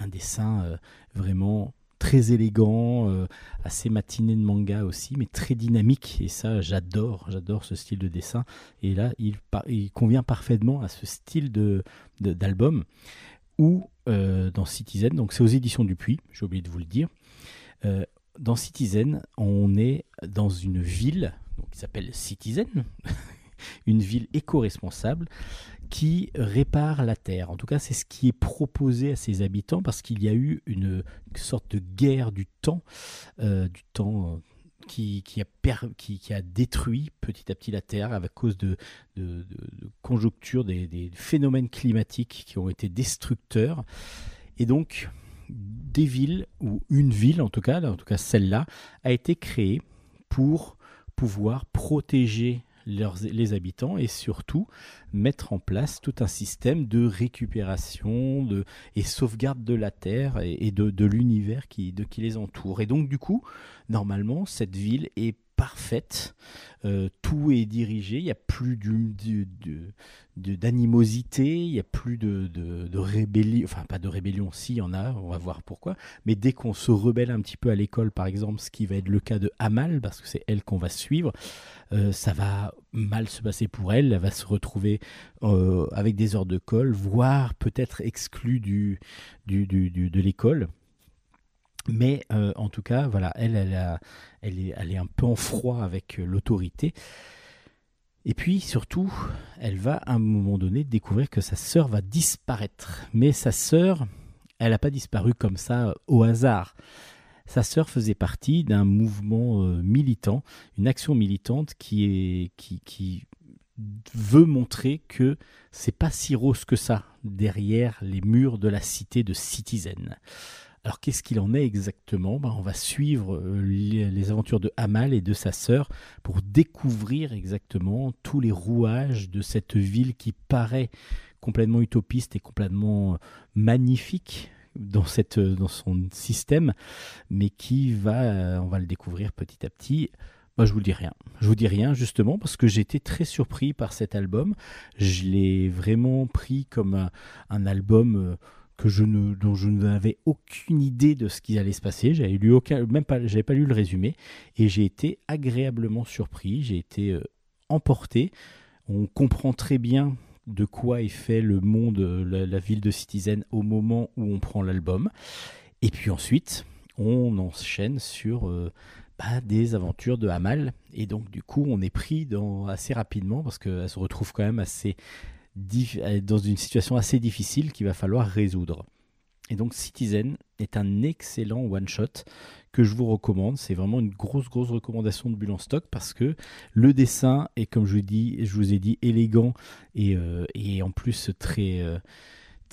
Un dessin euh, vraiment très élégant, euh, assez matiné de manga aussi, mais très dynamique. Et ça, j'adore, j'adore ce style de dessin. Et là, il, convient parfaitement à ce style de, de- d'album. Ou euh, dans Citizen, donc c'est aux éditions Dupuis, j'ai oublié de vous le dire. Dans Citizen, on est dans une ville donc, qui s'appelle Citizen, une ville éco-responsable qui répare la terre. En tout cas, c'est ce qui est proposé à ses habitants parce qu'il y a eu une sorte de guerre du temps, euh, du temps euh, qui, a per- qui, a détruit petit à petit la terre à cause de, de, de- de conjoncture des, phénomènes climatiques qui ont été destructeurs. Et donc, des villes, ou une ville en tout cas, en tout cas celle-là, a été créée pour pouvoir protéger leurs- les habitants et surtout mettre en place tout un système de récupération de, et sauvegarde de la Terre et, de, de l'univers qui, qui les entoure. Et donc du coup, normalement, cette ville est parfaite, Euh, tout est dirigé, il n'y a plus d'animosité, il n'y a plus de, rébellion, enfin pas de rébellion, si y en a, on va voir pourquoi, mais dès qu'on se rebelle un petit peu à l'école, par exemple, ce qui va être le cas de Amal, parce que c'est elle qu'on va suivre, euh, ça va mal se passer pour elle, elle va se retrouver euh, avec des heures de colle, voire peut-être exclue de l'école. Mais euh, en tout cas, voilà, elle, est, un peu en froid avec euh, l'autorité. Et puis surtout, elle va à un moment donné découvrir que sa sœur va disparaître. Mais sa sœur, elle n'a pas disparu comme ça euh, au hasard. Sa sœur faisait partie d'un mouvement militant, une action militante qui, qui veut montrer que c'est pas si rose que ça derrière les murs de la cité de Citizen. Alors qu'est-ce qu'il en est exactement? Ben, On va suivre euh, les, aventures de Hamal et de sa sœur pour découvrir exactement tous les rouages de cette ville qui paraît complètement utopiste et complètement euh, magnifique dans, cette, euh, dans son système, mais qui va, on va le découvrir petit à petit. Moi, je vous dis rien. Je vous dis rien justement parce que j'ai été très surpris par cet album. Je l'ai vraiment pris comme un, album que je ne, dont je n'avais aucune idée de ce qui allait se passer. J'avais lu aucun, même pas, j'avais pas lu le résumé et j'ai été agréablement surpris. J'ai été euh, emporté. On comprend très bien de quoi est fait le monde, euh, la, ville de Citizen au moment où on prend l'album. Et puis ensuite, on enchaîne sur euh, bah, des aventures de Hamal. Et donc, du coup, on est pris dans, assez rapidement parce qu'elle se retrouve quand même assez dans une situation assez difficile qu'il va falloir résoudre. Et donc Citizen est un excellent one-shot que je vous recommande. C'est vraiment une grosse, grosse recommandation de Bulle en stock parce que le dessin est, comme je vous, dis, je vous ai dit, élégant et, euh, et en plus très, euh,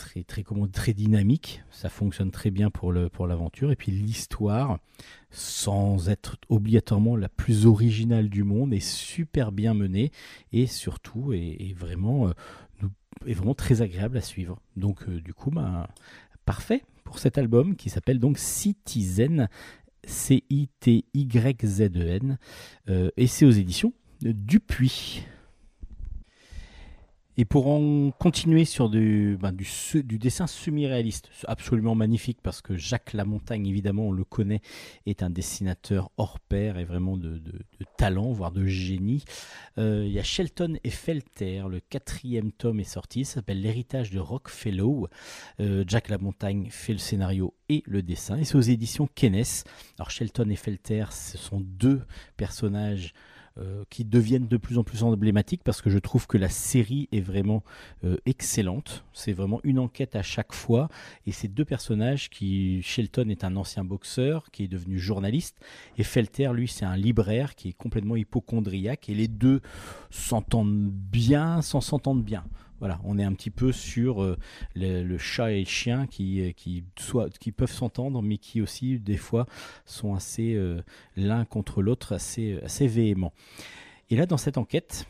très, très, comment, très dynamique. Ça fonctionne très bien pour, pour l'aventure. Et puis l'histoire, sans être obligatoirement la plus originale du monde, est super bien menée et surtout est, vraiment, euh, est vraiment très agréable à suivre. Donc euh, du coup, ben, parfait pour cet album qui s'appelle donc Citizen, C-I-T-Y-Z-E-N, euh, et c'est aux éditions Dupuis. Et pour en continuer sur du, ben, dessin semi-réaliste, absolument magnifique parce que Jacques Lamontagne, évidemment, on le connaît, est un dessinateur hors pair et vraiment de, talent, voire de génie. Euh, Il y a Shelton et Felter, le quatrième tome est sorti, ça s'appelle L'héritage de Rockfellow. Euh, Jack Lamontagne fait le scénario et le dessin, et c'est aux éditions Kennes. Alors Shelton et Felter, ce sont deux personnages euh, qui deviennent de plus en plus emblématiques parce que je trouve que la série est vraiment euh, excellente. C'est vraiment une enquête à chaque fois. Et ces deux personnages qui, Shelton est un ancien boxeur qui est devenu journaliste et Felter, lui, c'est un libraire qui est complètement hypochondriaque et les deux s'entendent bien sans s'entendre bien. Voilà, on est un petit peu sur euh, le, chat et le chien qui, euh, qui, qui peuvent s'entendre, mais qui aussi, des fois, sont assez euh, l'un contre l'autre, assez, assez véhéments. Et là, dans cette enquête,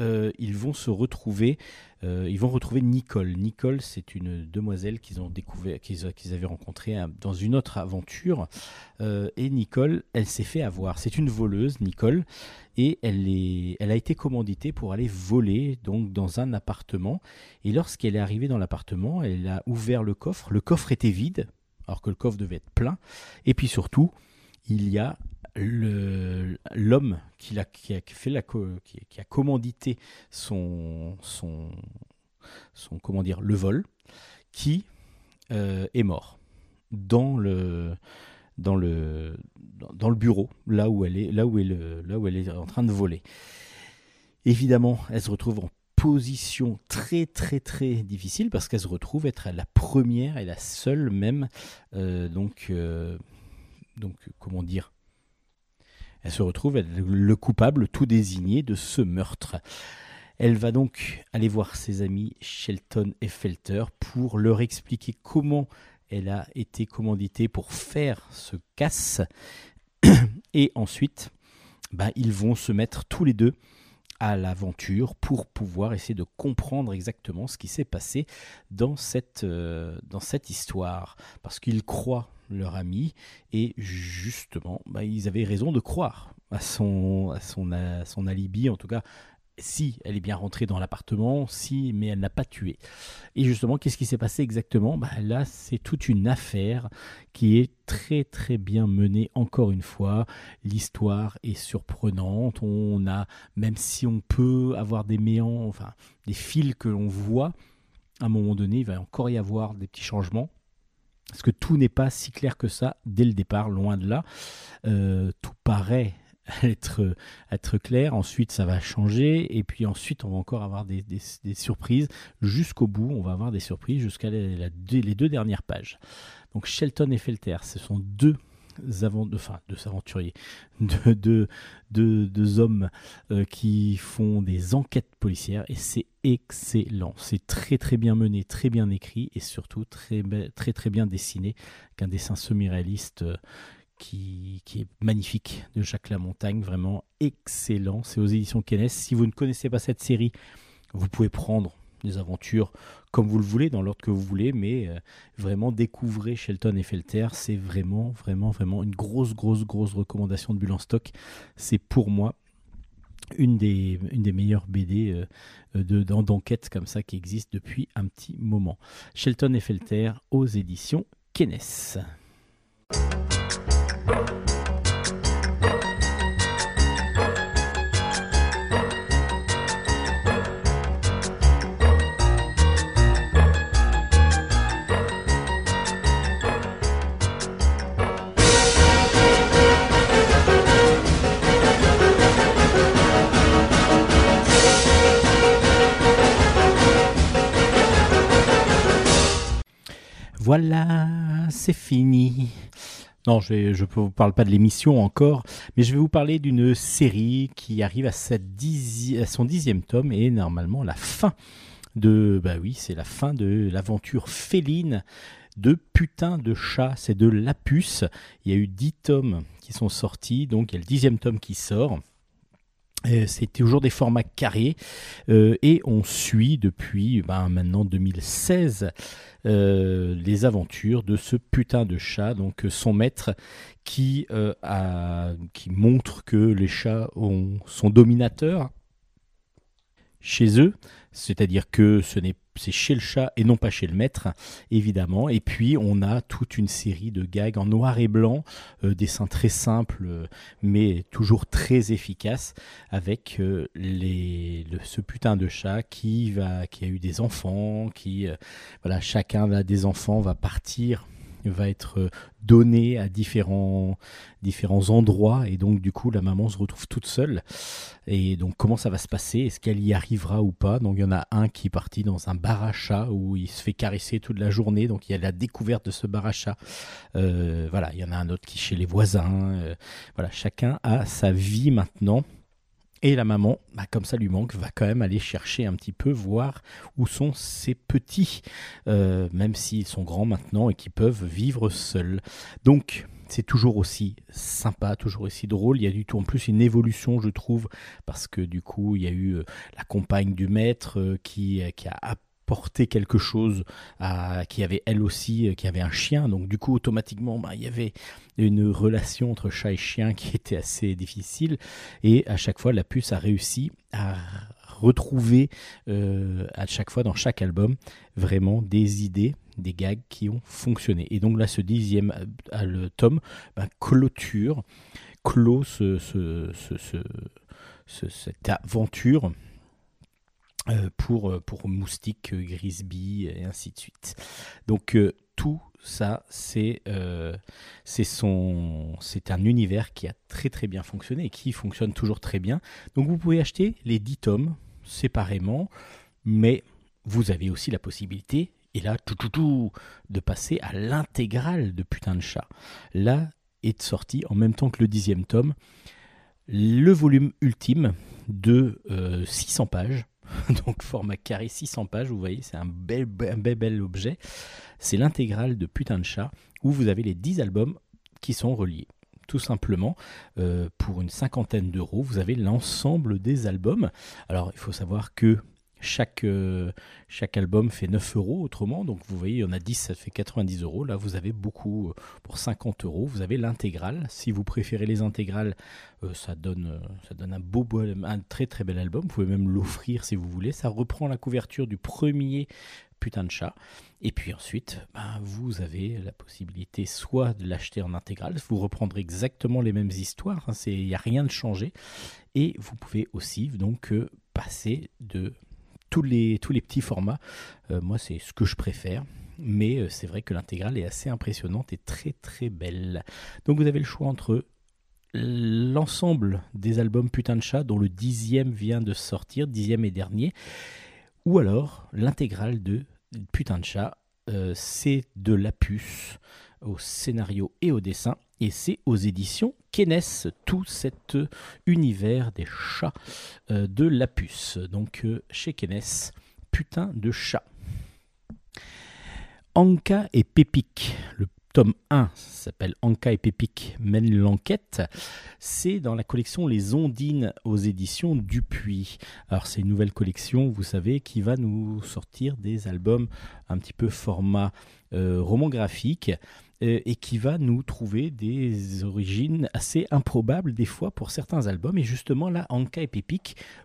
euh, ils vont se retrouver, euh, ils vont retrouver Nicole. Nicole, c'est une demoiselle qu'ils ont découvert, qu'ils qu'ils avaient rencontrée dans une autre aventure. Euh, et Nicole, elle s'est fait avoir. C'est une voleuse, Nicole, et elle, est, elle a été commanditée pour aller voler donc dans un appartement. Et lorsqu'elle est arrivée dans l'appartement, elle a ouvert le coffre. Le coffre était vide, alors que le coffre devait être plein. Et puis surtout, il y a l'homme qui, qui a fait la qui, a commandité son, son, son comment dire le vol qui euh, est mort dans le dans le dans, le bureau là où elle est là où elle là où elle est en train de voler. Évidemment elle se retrouve en position très très très difficile parce qu'elle se retrouve être la première et la seule même euh, donc euh, donc comment dire elle se retrouve le coupable tout désigné de ce meurtre. Elle va donc aller voir ses amis Shelton et Felter pour leur expliquer comment elle a été commanditée pour faire ce casse. Et ensuite, bah, ils vont se mettre tous les deux à l'aventure pour pouvoir essayer de comprendre exactement ce qui s'est passé dans cette, euh, dans cette histoire. Parce qu'ils croient leur ami et justement, bah, ils avaient raison de croire à son, à son, à son alibi, en tout cas, si elle est bien rentrée dans l'appartement, si, mais elle n'a pas tué. Et justement, qu'est-ce qui s'est passé exactement? Bah, Là, c'est toute une affaire qui est très très bien menée encore une fois. L'histoire est surprenante. On a, même si on peut avoir des méandres, enfin des fils que l'on voit, à un moment donné, il va encore y avoir des petits changements. Parce que tout n'est pas si clair que ça dès le départ, loin de là. Euh, tout paraît être, être clair, ensuite ça va changer, et puis ensuite on va encore avoir des, surprises. Jusqu'au bout, on va avoir des surprises jusqu'à les deux dernières pages. Donc Shelton et Felter, ce sont deux avant, enfin, deux aventuriers, deux, deux, hommes euh, qui font des enquêtes policières et c'est excellent. C'est très très bien mené, très bien écrit et surtout très très très bien dessiné, qu'un dessin semi-réaliste euh, qui, est magnifique de Jacques Lamontagne, vraiment excellent. C'est aux éditions Kennes. Si vous ne connaissez pas cette série, vous pouvez prendre des aventures comme vous le voulez, dans l'ordre que vous voulez, mais euh, vraiment découvrez Shelton et. C'est vraiment, vraiment, vraiment une grosse, grosse, grosse recommandation de Bulle en stock. C'est pour moi une des, meilleures BD euh, de, d'en- d'enquête comme ça qui existe depuis un petit moment. Shelton et aux éditions Kennes. Voilà, c'est fini. Non, je ne vous parle pas de l'émission encore, mais je vais vous parler d'une série qui arrive à, son dixième tome et normalement la fin de, bah oui, c'est la fin de l'aventure féline de putain de chat, c'est de Lapus. Il y a eu dix tomes qui sont sortis, donc il y a le dixième tome qui sort. Euh, C'est toujours des formats carrés euh, et on suit depuis ben, maintenant 2016 euh, les aventures de ce putain de chat, donc son maître qui montre que les chats ont, sont dominateurs chez eux, c'est-à-dire que ce n'est c'est chez le chat et non pas chez le maître, évidemment. Et puis on a toute une série de gags en noir et blanc, euh, dessins très simples, euh, mais toujours très efficaces, avec euh, les, le- ce putain de chat qui va, qui a eu des enfants, qui voilà, chacun a des enfants, va partir, va être euh, donné à différents, différents endroits, et donc du coup la maman se retrouve toute seule. Et donc comment ça va se passer? Est-ce qu'elle y arrivera ou pas? Donc il y en a un qui est parti dans un bar à chat où il se fait caresser toute la journée, donc il y a la découverte de ce bar à chat. Euh, voilà, il y en a un autre qui est chez les voisins. euh, voilà, chacun a sa vie maintenant. Et la maman, bah, comme ça lui manque, va quand même aller chercher un petit peu, voir où sont ses petits, euh, même s'ils sont grands maintenant et qui peuvent vivre seuls. Donc, c'est toujours aussi sympa, toujours aussi drôle. Il y a du tout en plus une évolution, je trouve, parce que du coup, il y a eu euh, la compagne du maître euh, qui a apporté quelque chose, qui avait elle aussi, euh, qui avait un chien. Donc du coup, automatiquement, bah, il y avait une relation entre chat et chien qui était assez difficile. Et à chaque fois, la puce a réussi à retrouver euh, à chaque fois dans chaque album vraiment des idées, des gags qui ont fonctionné. Et donc là, ce dixième le tome ben, clôture, clôt ce, ce- ce- ce- ce- cette aventure pour, euh, pour Moustique, euh, Grisby et ainsi de suite. Donc euh, tout ça, c'est euh, son c'est un univers qui a très très bien fonctionné et qui fonctionne toujours très bien. Donc vous pouvez acheter les 10 tomes séparément, mais vous avez aussi la possibilité, et là, tout, tout, tout, de passer à l'intégrale de Putain de chat. Là est sorti en même temps que le dixième tome le volume ultime de euh, 600 pages. Donc format carré 600 pages, vous voyez, c'est un bel, bel, bel objet. C'est l'intégrale de Putain de chat où vous avez les 10 albums qui sont reliés. Tout simplement, euh, pour une cinquantaine d'euros, vous avez l'ensemble des albums. Alors, il faut savoir que chaque, euh, chaque album fait 9 euros autrement. Donc, vous voyez, il y en a 10, ça fait 90 euros. Là, vous avez beaucoup euh, pour 50 euros. Vous avez l'intégrale. Si vous préférez les intégrales, euh, ça, donne, ça donne un, beau, un très très bel album. Vous pouvez même l'offrir si vous voulez. Ça reprend la couverture du premier putain de chat. Et puis ensuite, ben, vous avez la possibilité soit de l'acheter en intégrale, vous reprendrez exactement les mêmes histoires, hein, il n'y a rien de changé. Et vous pouvez aussi donc passer de tous les, petits formats. Euh, moi, c'est ce que je préfère. Mais euh, c'est vrai que l'intégrale est assez impressionnante et très très belle. Donc vous avez le choix entre l'ensemble des albums Putain dont le dixième vient de sortir, dixième et dernier, ou alors l'intégrale de Putain. Euh, c'est de la puce au scénario et au dessin, et c'est aux éditions Kenes, tout cet euh, univers des chats euh, de la puce. Donc euh, chez Kenes, putain de chat. Anka et Pépic, le tome 1 s'appelle Anka et Pépic mènent l'enquête. C'est dans la collection Les Ondines aux éditions Dupuis. Alors c'est une nouvelle collection, vous savez, qui va nous sortir des albums un petit peu format euh, graphique et qui va nous trouver des origines assez improbables des fois pour certains albums. Et justement là, Anka et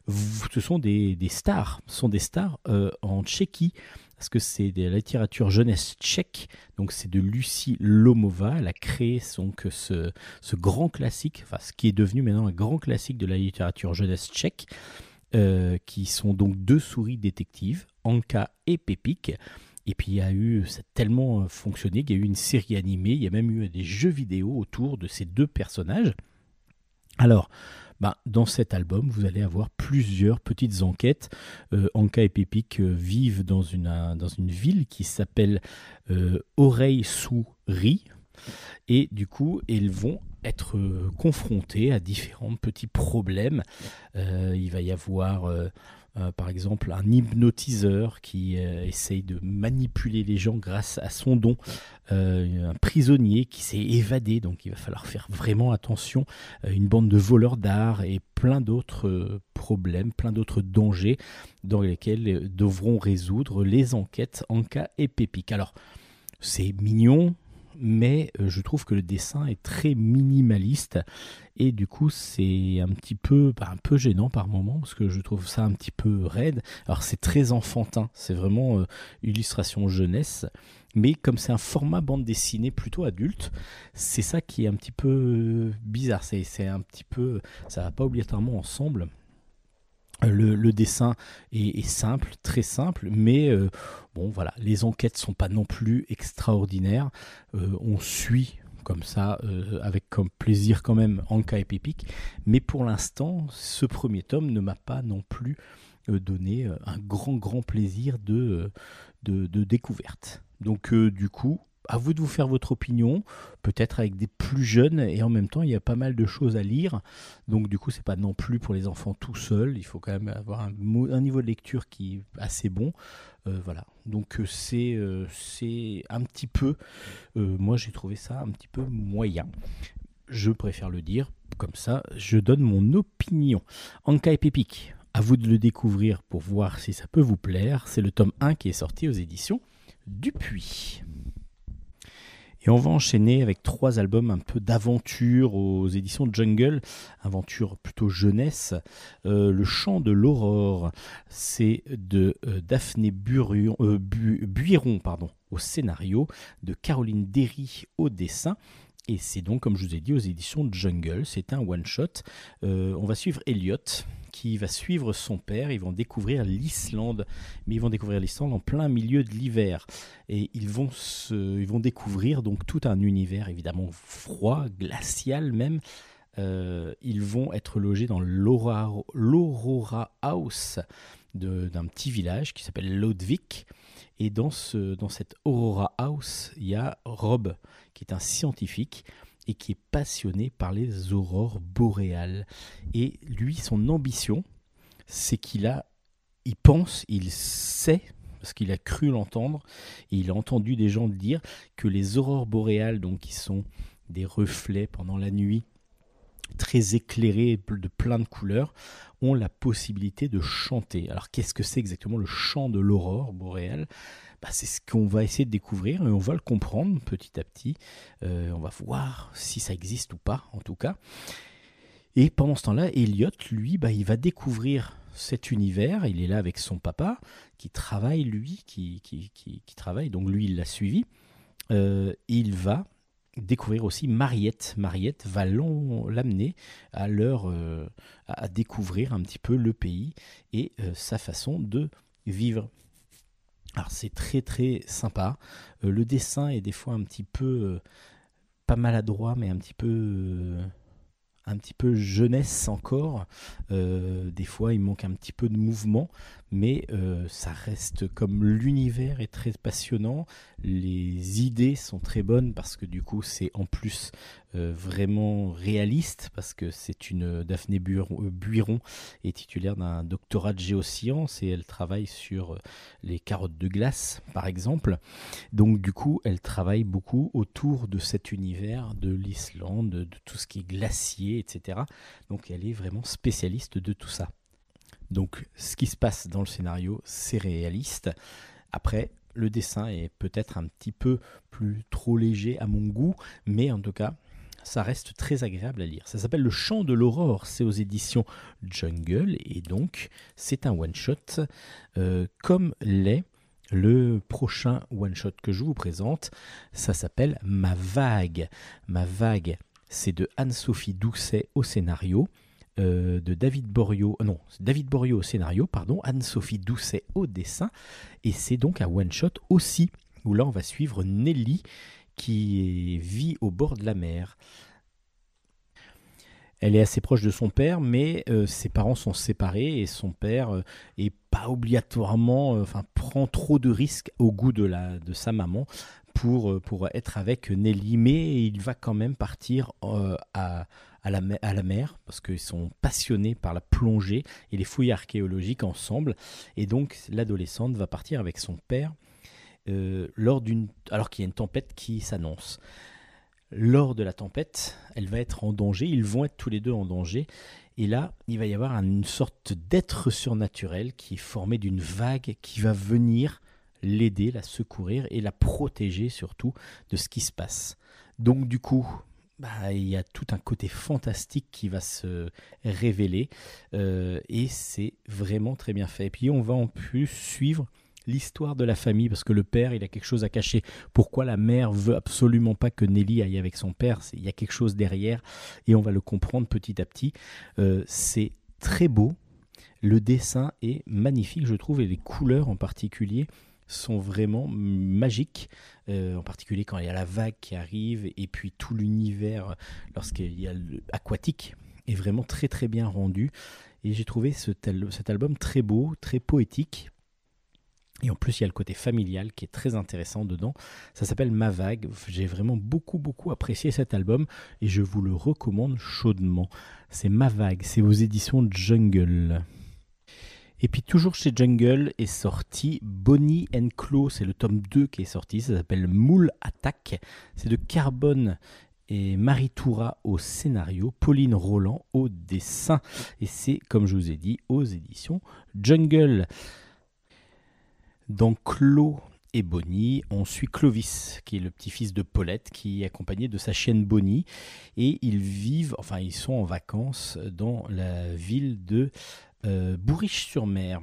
vous- ce sont des, stars, ce sont des stars euh, en Tchéquie parce que c'est de la littérature jeunesse tchèque, donc c'est de Lucie Lomova. Elle a créé donc ce, ce grand classique, enfin ce qui est devenu maintenant un grand classique de la littérature jeunesse tchèque, euh, qui sont donc deux souris détectives, Anka et Pépik. Et puis il y a eu, ça a tellement euh, fonctionné qu'il y a eu une série animée, il y a même eu des jeux vidéo autour de ces deux personnages. Alors, ben, dans cet album, vous allez avoir plusieurs petites enquêtes. Euh, Anka et Pépik euh, vivent dans une, un- dans une ville qui s'appelle euh, Oreille-sous-Riz. Et du coup, ils vont être confrontés à différents petits problèmes. Il va y avoir, euh, par exemple, un hypnotiseur qui euh, essaye de manipuler les gens grâce à son don. Euh, un prisonnier qui s'est évadé, donc il va falloir faire vraiment attention. Une bande de voleurs d'art et plein d'autres problèmes, plein d'autres dangers dans lesquels devront résoudre les enquêtes Anka et Pépic. Alors, c'est mignon, mais euh, je trouve que le dessin est très minimaliste et du coup c'est un petit peu bah, un peu gênant par moment parce que je trouve ça un petit peu raide. Alors c'est très enfantin, c'est vraiment euh, illustration jeunesse, mais comme c'est un format bande dessinée plutôt adulte, c'est ça qui est un petit peu euh, bizarre. C'est un petit peu ça va pas obligatoirement ensemble. Le, dessin est, simple, très simple, mais euh, bon voilà, les enquêtes sont pas non plus extraordinaires. Euh, on suit comme ça, euh, avec comme plaisir quand même Anka et Pépic, mais pour l'instant, ce premier tome ne m'a pas non plus donné un grand grand plaisir de, de, de découverte. Donc du coup, à vous de vous faire votre opinion, peut-être avec des plus jeunes, et en même temps, il y a pas mal de choses à lire. Donc, du coup, c'est pas non plus pour les enfants tout seuls. Il faut quand même avoir un, niveau de lecture qui est assez bon. Euh, voilà. Donc, euh, c'est euh, c'est un petit peu. moi, j'ai trouvé ça un petit peu moyen. Je préfère le dire. Comme ça, je donne mon opinion. Anka et Pépic, à vous de le découvrir pour voir si ça peut vous plaire. C'est le tome 1 qui est sorti aux éditions Dupuis. Et on va enchaîner avec trois albums un peu d'aventure aux éditions Jungle, aventure plutôt jeunesse. Euh, le chant de l'aurore, c'est de euh, Daphné euh, Bu- Buiron au scénario, de Caroline Derry au dessin. Et c'est donc, comme je vous ai dit, aux éditions Jungle. C'est un one-shot. On va suivre Elliot, qui va suivre son père. Ils vont découvrir l'Islande, mais ils vont découvrir l'Islande en plein milieu de l'hiver. Et ils vont, se, ils vont découvrir donc tout un univers évidemment froid, glacial même. Euh, ils vont être logés dans l'Aurora House d'un petit village qui s'appelle Lodvik. Et dans, ce, dans cette Aurora House, il y a Rob, qui est un scientifique et qui est passionné par les aurores boréales. Et lui, son ambition, c'est qu'il a, il pense, il sait, parce qu'il a cru l'entendre, et il a entendu des gens dire, que les aurores boréales, donc qui sont des reflets pendant la nuit, très éclairés de plein de couleurs, ont la possibilité de chanter. Alors qu'est-ce que c'est exactement le chant de l'aurore boréale? Bah, C'est ce qu'on va essayer de découvrir et on va le comprendre petit à petit. Euh, on va voir si ça existe ou pas, en tout cas. Et pendant ce temps-là, Elliot, lui, bah, il va découvrir cet univers. Il est là avec son papa, qui travaille, lui, qui, travaille. Donc lui, il l'a suivi. Euh, il va découvrir aussi Mariette. Mariette va l'amener euh, à découvrir un petit peu le pays et sa façon de vivre. Alors c'est très très sympa. Euh, le dessin est des fois un petit peu euh, pas maladroit, mais un petit peu euh, un petit peu jeunesse encore. Des fois, il manque un petit peu de mouvement, mais euh, ça reste comme l'univers est très passionnant. Les idées sont très bonnes parce que du coup, c'est en plus euh, vraiment réaliste parce que c'est une Daphné Buiron, euh, est titulaire d'un doctorat de géosciences et elle travaille sur euh, les carottes de glace, par exemple. Donc du coup, elle travaille beaucoup autour de cet univers de l'Islande, de tout ce qui est glacier, etc. Donc elle est vraiment spécialiste de tout ça. Donc ce qui se passe dans le scénario, c'est réaliste. Après, le dessin est peut-être un petit peu plus trop léger à mon goût, mais en tout cas, ça reste très agréable à lire. Ça s'appelle Le Chant de l'Aurore, c'est aux éditions Jungle, et donc c'est un one-shot euh, comme l'est le prochain one-shot que je vous présente. Ça s'appelle Ma Vague. Ma Vague, c'est de Anne-Sophie Doucet au scénario. Euh, de David Borio, euh, non, David Borio au scénario, pardon, Anne-Sophie Doucet au dessin, et c'est donc un one-shot aussi, où là on va suivre Nelly, qui vit au bord de la mer. Elle est assez proche de son père, mais euh, ses parents sont séparés et son père euh, est pas obligatoirement, enfin prend trop de risques au goût de sa maman pour euh, pour être avec Nelly, mais il va quand même partir euh, à à la, mer- à la mer parce qu'ils sont passionnés par la plongée et les fouilles archéologiques ensemble. Et donc l'adolescente va partir avec son père euh, lors d'une alors qu'il y a une tempête qui s'annonce. Lors de la tempête, elle va être en danger, ils vont être tous les deux en danger, et là, il va y avoir une sorte d'être surnaturel qui est formé d'une vague qui va venir l'aider, la secourir et la protéger surtout de ce qui se passe. Donc du coup, bah, il y a tout un côté fantastique qui va se révéler, euh, et c'est vraiment très bien fait. Et puis on va en plus suivre l'histoire de la famille parce que le père il a quelque chose à cacher pourquoi la mère veut absolument pas que Nelly aille avec son père? Il y a quelque chose derrière et on va le comprendre petit à petit Euh, c'est très beau le dessin est magnifique je trouve et les couleurs en particulier sont vraiment magiques, euh, en particulier quand il y a la vague qui arrive et puis tout l'univers lorsqu'il y a le aquatique est vraiment très très bien rendu et j'ai trouvé ce cet album très beau, très poétique Et en plus, il y a le côté familial qui est très intéressant dedans. Ça s'appelle Ma Vague. J'ai vraiment beaucoup, beaucoup apprécié cet album et je vous le recommande chaudement. C'est Ma Vague, c'est aux éditions Jungle. Et puis toujours chez Jungle est sorti Bonnie and Claw, c'est le tome 2 qui est sorti, ça s'appelle Moule Attack. C'est de Carbone et Marie Toura au scénario, Pauline Roland au dessin. Et c'est, comme je vous ai dit, aux éditions Jungle. Dans Clos et Bonnie, on suit Clovis, qui est le petit-fils de Paulette, qui est accompagné de sa chienne Bonnie. Et ils vivent, enfin, ils sont en vacances dans la ville de Bourriche-sur-Mer.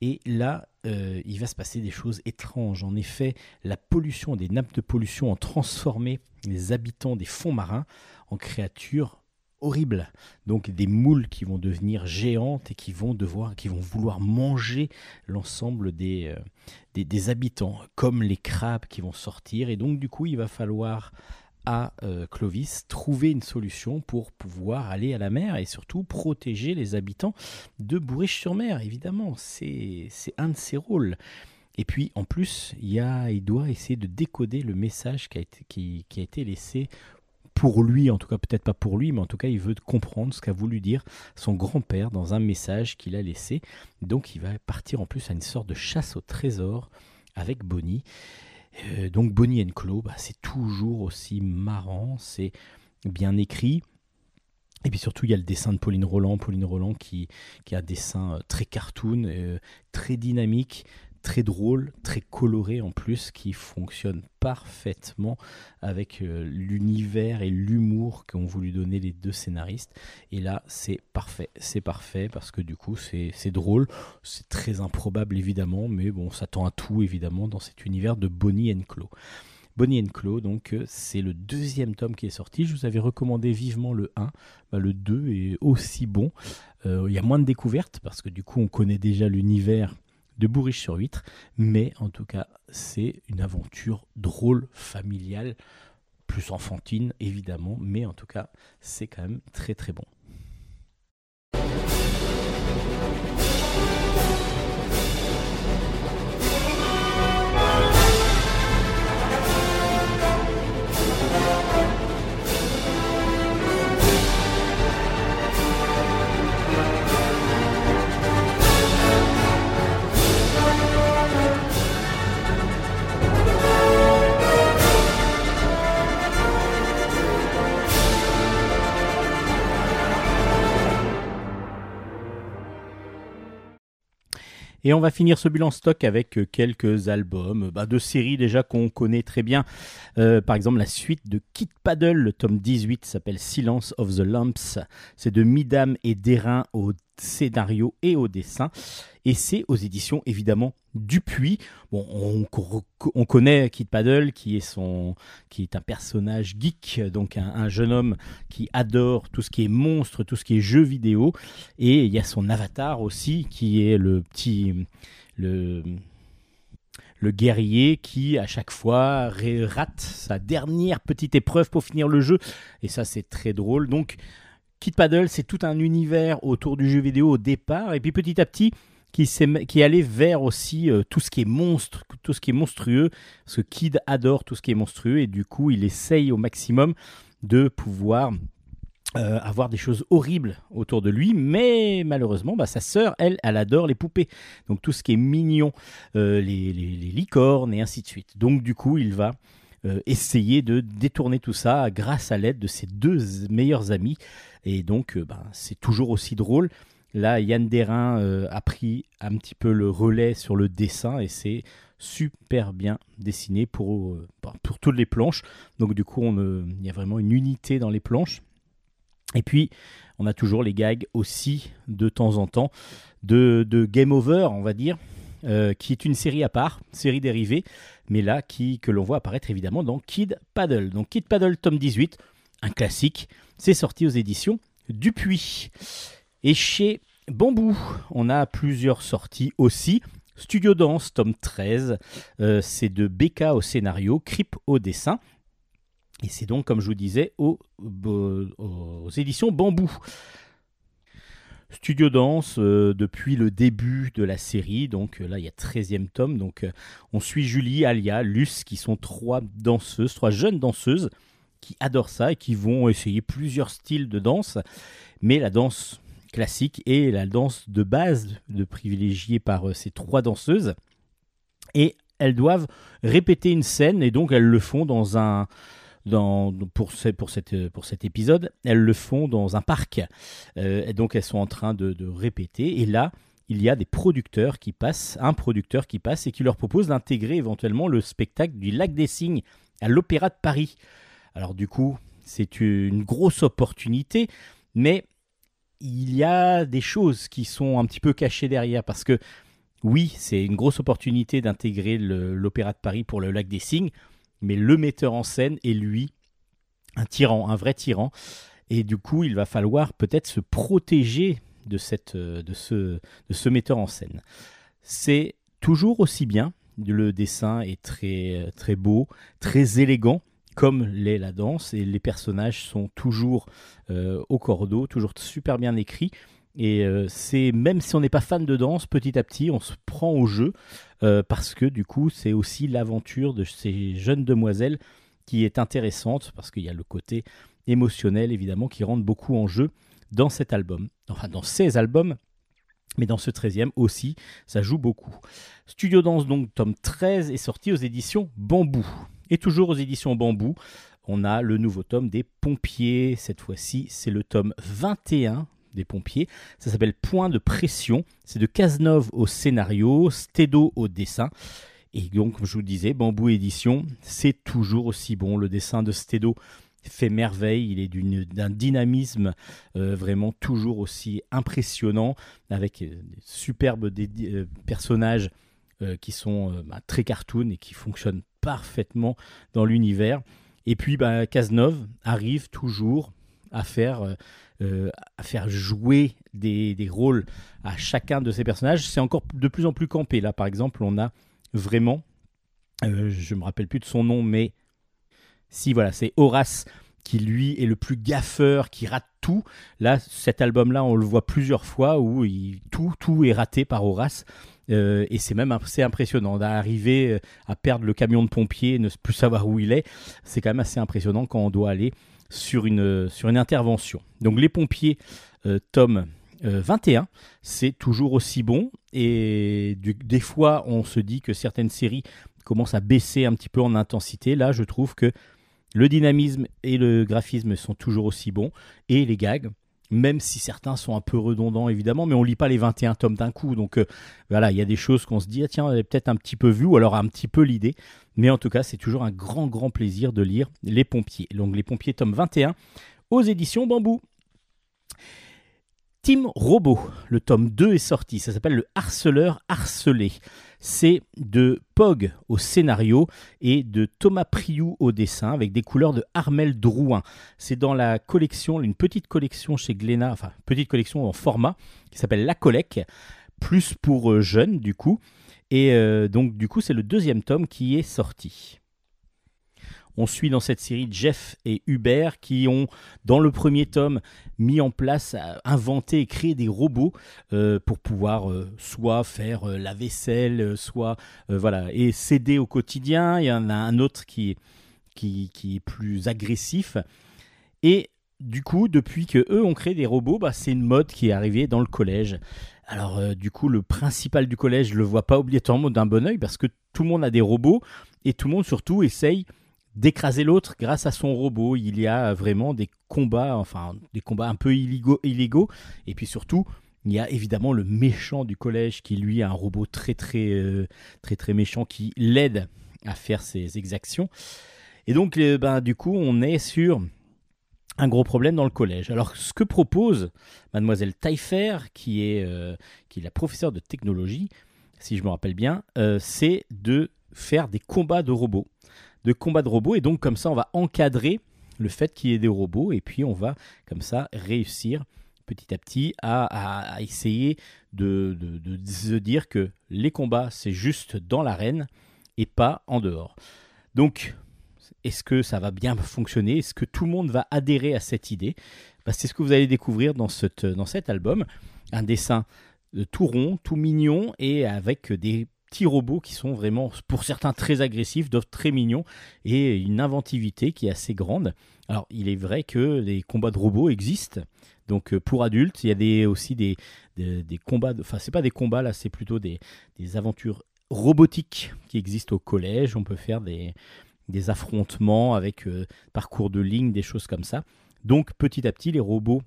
Et là, euh, il va se passer des choses étranges. En effet, la pollution des nappes de pollution ont transformé les habitants des fonds marins en créatures horribles. Donc des moules qui vont devenir géantes et qui vont devoir, qui vont vouloir manger l'ensemble des, euh, des habitants, comme les crabes qui vont sortir. Et donc du coup, il va falloir à euh, Clovis trouver une solution pour pouvoir aller à la mer et surtout protéger les habitants de Bourriche-sur-Mer. Évidemment, c'est un de ses rôles. Et puis en plus, il, y a, doit essayer de décoder le message qui a été laissé pour lui, en tout cas peut-être pas pour lui, mais en tout cas il veut comprendre ce qu'a voulu dire son grand-père dans un message qu'il a laissé. Donc il va partir en plus à une sorte de chasse au trésor avec Bonnie. Euh, donc Bonnie and bah, c'est toujours aussi marrant, c'est bien écrit. Et puis surtout, il y a le dessin de Pauline Roland. Pauline Roland qui, qui a un dessin euh, très cartoon, euh, très dynamique, très drôle, très coloré en plus, qui fonctionne parfaitement avec euh, l'univers et l'humour qu'ont voulu donner les deux scénaristes. Et là, c'est parfait. C'est parfait parce que du coup, c'est drôle. C'est très improbable évidemment, mais bon, on s'attend à tout évidemment dans cet univers de Bonnie and Claude. Bonnie and Claude, donc euh, c'est le deuxième tome qui est sorti. Je vous avais recommandé vivement le 1. Bah, le 2 est aussi bon. Euh, Il y a moins de découvertes parce que du coup on connaît déjà l'univers de Bourriche sur Huître. Mais en tout cas, c'est une aventure drôle, familiale, plus enfantine évidemment. Mais en tout cas, c'est quand même très très bon. Et on va finir ce bilan stock avec euh, quelques albums bah, de séries déjà qu'on connaît très bien. Euh, par exemple, la suite de Kit Paddle, le tome 18 s'appelle Silence of the Lamps. C'est de Midam et Derain au scénario et au dessin. Et c'est aux éditions évidemment Dupuis. Bon, on, on connaît Kid Paddle qui est son, qui est un personnage geek, donc un, un, jeune homme qui adore tout ce qui est monstre, tout ce qui est jeux vidéo. Et il y a son avatar aussi qui est le petit, le le guerrier qui à chaque fois rate sa dernière petite épreuve pour finir le jeu. Et ça c'est très drôle. Donc Kid Paddle, c'est tout un univers autour du jeu vidéo au départ, et puis petit à petit, qui, qui allait vers aussi euh, tout ce qui est monstre, tout ce qui est monstrueux, parce que Kid adore tout ce qui est monstrueux, et du coup, il essaye au maximum de pouvoir euh, avoir des choses horribles autour de lui, mais malheureusement, bah, sa sœur, elle, elle adore les poupées. Donc tout ce qui est mignon, euh, les, licornes et ainsi de suite. Donc du coup, il va essayer de détourner tout ça grâce à l'aide de ses deux meilleurs amis. Et donc, bah, c'est toujours aussi drôle. Là, Yann Derain euh, a pris un petit peu le relais sur le dessin et c'est super bien dessiné pour, pour toutes les planches. Donc du coup, il y a vraiment une unité dans les planches. Et puis, on a toujours les gags aussi de temps en temps de, Game Over, on va dire, euh, qui est une série à part, série dérivée, mais là qui, que l'on voit apparaître évidemment dans Kid Paddle. Donc Kid Paddle tome 18, un classique, c'est sorti aux éditions Dupuis. Et chez Bambou, on a plusieurs sorties aussi. Studio Dance, tome 13, euh, c'est de Becca au scénario, Crip au dessin. Et c'est donc, comme je vous disais, aux, éditions Bambou. Studio Danse euh, depuis le début de la série, donc euh, là il y a 13e tome, donc on suit Julie, Alia, Luce qui sont trois danseuses, trois jeunes danseuses qui adorent ça et qui vont essayer plusieurs styles de danse, mais la danse classique et la danse de base de privilégiée par euh, ces trois danseuses et elles doivent répéter une scène et donc elles le font dans un dans, pour, ce- pour, cette, pour cet épisode, elles le font dans un parc. Euh, et donc elles sont en train de, de répéter. Et là, il y a des producteurs qui passent, un producteur qui passe et qui leur propose d'intégrer éventuellement le spectacle du Lac des Cygnes à l'Opéra de Paris. Alors du coup, c'est une grosse opportunité, mais il y a des choses qui sont un petit peu cachées derrière parce que oui, c'est une grosse opportunité d'intégrer l'Opéra de Paris pour le Lac des Cygnes, mais le metteur en scène est lui un tyran, un vrai tyran, et du coup, il va falloir peut-être se protéger de, cette, de, ce, de ce metteur en scène. C'est toujours aussi bien, le dessin est très, très beau, très élégant, comme l'est la danse, et les personnages sont toujours euh, au cordeau, toujours super bien écrits. Et euh, c'est même si on n'est pas fan de danse, petit à petit, on se prend au jeu euh, parce que du coup, c'est aussi l'aventure de ces jeunes demoiselles qui est intéressante parce qu'il y a le côté émotionnel évidemment qui rentre beaucoup en jeu dans cet album, enfin dans ces albums, mais dans ce 13e aussi, ça joue beaucoup. Studio Danse donc tome 13 est sorti aux éditions Bambou. Et toujours aux éditions Bambou, on a le nouveau tome des Pompiers. Cette fois-ci, c'est le tome 21 des Pompiers. Ça s'appelle Point de pression. C'est de Cazenove au scénario, Stedo au dessin. Et donc, comme je vous le disais, Bambou Édition, c'est toujours aussi bon. Le dessin de Stedo fait merveille. Il est d'un dynamisme euh, vraiment toujours aussi impressionnant, avec euh, des superbes euh, personnages qui sont bah, très cartoon et qui fonctionnent parfaitement dans l'univers. Et puis, bah, arrive toujours à faire, euh, euh, à faire jouer des, des rôles à chacun de ces personnages. C'est encore de plus en plus campé. Là, par exemple, on a vraiment, euh, je me rappelle plus de son nom, mais si voilà, c'est Horace qui lui est le plus gaffeur, qui rate tout. Là, cet album-là, on le voit plusieurs fois où tout, tout est raté par Horace. Euh, et c'est même assez impressionnant d'arriver euh, à perdre le camion de pompier, et ne plus savoir où il est. C'est quand même assez impressionnant quand on doit aller sur une, une intervention. Donc les pompiers, euh, tome euh, 21, c'est toujours aussi bon. Et des fois, on se dit que certaines séries commencent à baisser un petit peu en intensité. Là, je trouve que le dynamisme et le graphisme sont toujours aussi bons. Et les gags, même si certains sont un peu redondants évidemment, mais on lit pas les 21 tomes d'un coup. Donc euh, voilà, il y a des choses qu'on se dit, ah, tiens, on avait peut-être un petit peu vu, ou alors un petit peu l'idée. Mais en tout cas, c'est toujours un grand, grand plaisir de lire Les Pompiers. Donc Les Pompiers, tome 21, aux éditions Bambou. Team Robot, le tome 2 est sorti, ça s'appelle Le Harceleur Harcelé. C'est de Pog au scénario et de Thomas Priou au dessin avec des couleurs de Armel Drouin. C'est dans la collection, une petite collection chez Glénat, enfin petite collection en format qui s'appelle La Collec, plus pour euh, jeunes du coup. Et euh, donc du coup c'est le deuxième tome qui est sorti. On suit dans cette série Jeff et Hubert qui ont, dans le premier tome, mis en place, euh, inventé et créé des robots euh, pour pouvoir euh, soit faire la vaisselle, soit voilà, et s'aider au quotidien. Il y en a un autre qui, est plus agressif. Et du coup, depuis que eux ont créé des robots, bah, c'est une mode qui est arrivée dans le collège. Alors, du coup, le principal du collège le voit pas obligatoirement d'un bon oeil parce que tout le monde a des robots et tout le monde surtout essaye d'écraser l'autre grâce à son robot. Il y a vraiment des combats, enfin des combats un peu illégaux, illégaux. Et puis surtout, il y a évidemment le méchant du collège qui lui a un robot très très euh, très très méchant qui l'aide à faire ses exactions. Et donc, euh, ben, du coup, on est sur un gros problème dans le collège. Alors, ce que propose mademoiselle Taillefer, qui est, euh, qui est la professeure de technologie, si je me rappelle bien, c'est de faire des combats de robots. De combats de robots, et donc comme ça, on va encadrer le fait qu'il y ait des robots, et puis on va comme ça réussir petit à petit à, essayer de se dire que les combats, c'est juste dans l'arène et pas en dehors. Donc, est-ce que ça va bien fonctionner? Est-ce que tout le monde va adhérer à cette idée? Bah, C'est ce que vous allez découvrir dans, cette- dans cet album. un dessin euh, tout rond, tout mignon et avec des petits robots qui sont vraiment, pour certains, très agressifs, d'autres très mignons et une inventivité qui est assez grande. Alors, il est vrai que les combats de robots existent. Donc, euh, pour adultes, il y a aussi des, des, des combats. de- Enfin, c'est pas des combats là, c'est plutôt des, des aventures robotiques qui existent au collège. On peut faire des, des affrontements avec euh, parcours de ligne, des choses comme ça. Donc, petit à petit, les robots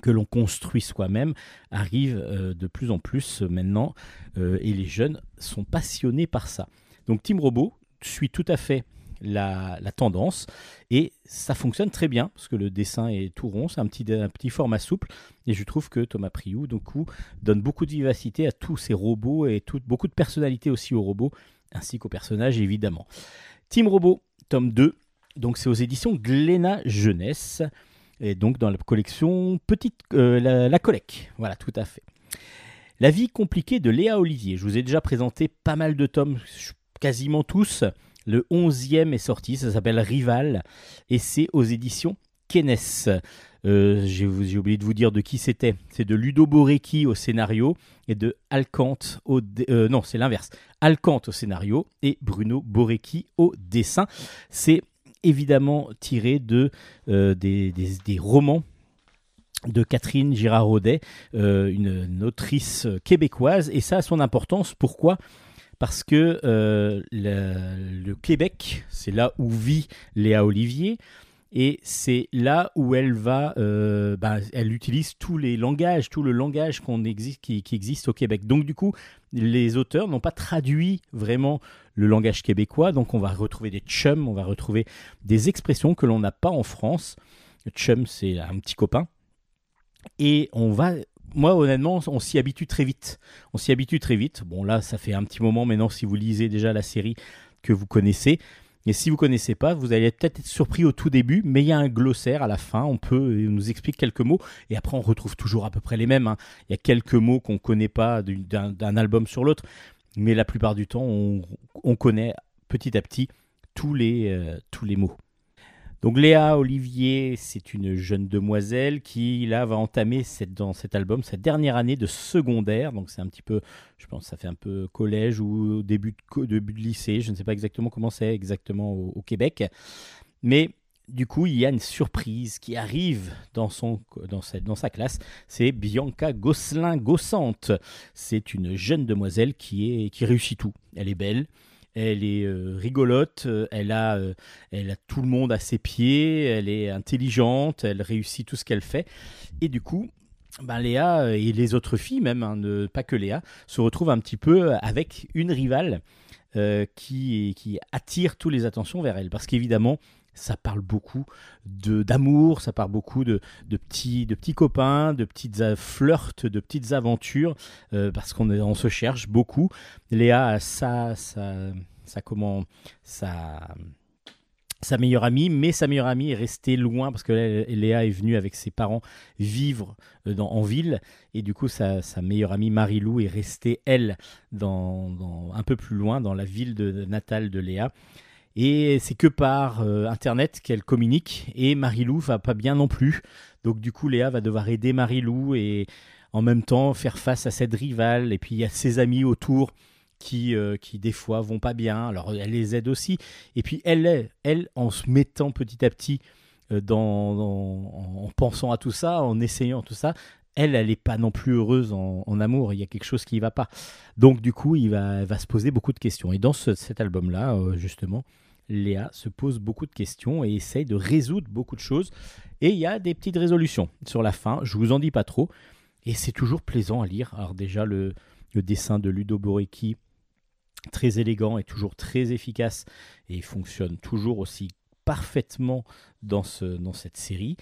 que l'on construit soi-même arrivent euh, de plus en plus euh, maintenant euh, et les jeunes sont passionnés par ça. Donc Team Robot suit tout à fait la, tendance et ça fonctionne très bien parce que le dessin est tout rond, c'est un petit, un petit format souple et je trouve que Thomas Priou du coup, donne beaucoup de vivacité à tous ces robots et beaucoup de personnalité aussi aux robots ainsi qu'aux personnages évidemment. Team Robot, tome 2, donc c'est aux éditions Glénat Jeunesse et donc dans la collection Petite euh, la, la Collec. Voilà, tout à fait. La vie compliquée de Léa Olivier. Je vous ai déjà présenté pas mal de tomes, quasiment tous. Le 11e est sorti, ça s'appelle Rival et c'est aux éditions Kenes. Euh, J'ai j'ai oublié de vous dire de qui c'était. C'est de Ludo Borecki au scénario et de Alcante au dé- euh, non, c'est l'inverse. Alcante au scénario et Bruno Borecki au dessin. C'est évidemment tiré de euh, des, romans de Catherine Girard-Audet, euh, une, autrice québécoise, et ça a son importance. Pourquoi? Parce que euh, le Québec, c'est là où vit Léa Olivier, et c'est là où elle va, euh, bah, elle utilise tous les langages, tout le langage qu'on existe, qui, qui existe au Québec. Donc du coup, les auteurs n'ont pas traduit vraiment le langage québécois, donc on va retrouver des chums, on va retrouver des expressions que l'on n'a pas en France. Chum, c'est un petit copain. Et on va. Moi, honnêtement, on s'y habitue très vite. On s'y habitue très vite. Bon, là, ça fait un petit moment maintenant, si vous lisez déjà la série, que vous connaissez. Et si vous connaissez pas, vous allez peut-être être surpris au tout début, mais il y a un glossaire à la fin. On peut il nous explique quelques mots. Et après, on retrouve toujours à peu près les mêmes. hein. Il y a quelques mots qu'on connaît pas d'un album sur l'autre. Mais la plupart du temps, on, on connaît petit à petit tous les, euh, tous les mots. Donc Léa Olivier, c'est une jeune demoiselle qui là va entamer dans cet album sa dernière année de secondaire. Donc c'est un petit peu, je pense, ça fait un peu collège ou début de, lycée. Je ne sais pas exactement comment c'est exactement au, au Québec, mais du coup il y a une surprise qui arrive dans son dans sa, dans sa classe. C'est Bianca Gosselin-Gossante. C'est une jeune demoiselle qui est qui réussit tout. Elle est belle. Elle est euh, rigolote, euh, elle a, euh, elle a tout le monde à ses pieds, elle est intelligente, elle réussit tout ce qu'elle fait. Et du coup, ben Léa et les autres filles, même, hein, ne- pas que Léa, se retrouvent un petit peu avec une rivale qui, qui attire toutes les attentions vers elle. Parce qu'évidemment, ça parle beaucoup de d'amour, ça parle beaucoup de, de, petits, de petits copains, de petites euh, flirts, de petites aventures, euh, parce qu'on on se cherche beaucoup. Léa a sa, sa, sa, comment, sa, sa meilleure amie, mais sa meilleure amie est restée loin parce que Léa est venue avec ses parents vivre euh, dans, en ville et du coup sa, sa meilleure amie Marie-Lou est restée elle dans- un peu plus loin dans la ville de, natale de Léa et c'est que par euh, internet qu'elle communique et Marie-Lou va pas bien non plus donc du coup Léa va devoir aider Marie-Lou et en même temps faire face à cette rivale et puis il y a ses amis autour qui, euh, qui des fois vont pas bien alors elle les aide aussi et puis elle, elle en se mettant petit à petit euh, en pensant à tout ça, en essayant tout ça, elle, elle n'est pas non plus heureuse en, amour. Il y a quelque chose qui ne va pas. Donc du coup, il va, va se poser beaucoup de questions. Et dans ce- cet album-là, justement, Léa se pose beaucoup de questions et essaye de résoudre beaucoup de choses. Et il y a des petites résolutions sur la fin. Je vous en dis pas trop. Et c'est toujours plaisant à lire. Alors déjà, le, dessin de Ludo Borecki, très élégant et toujours très efficace et fonctionne toujours aussi parfaitement dans, ce, dans cette série.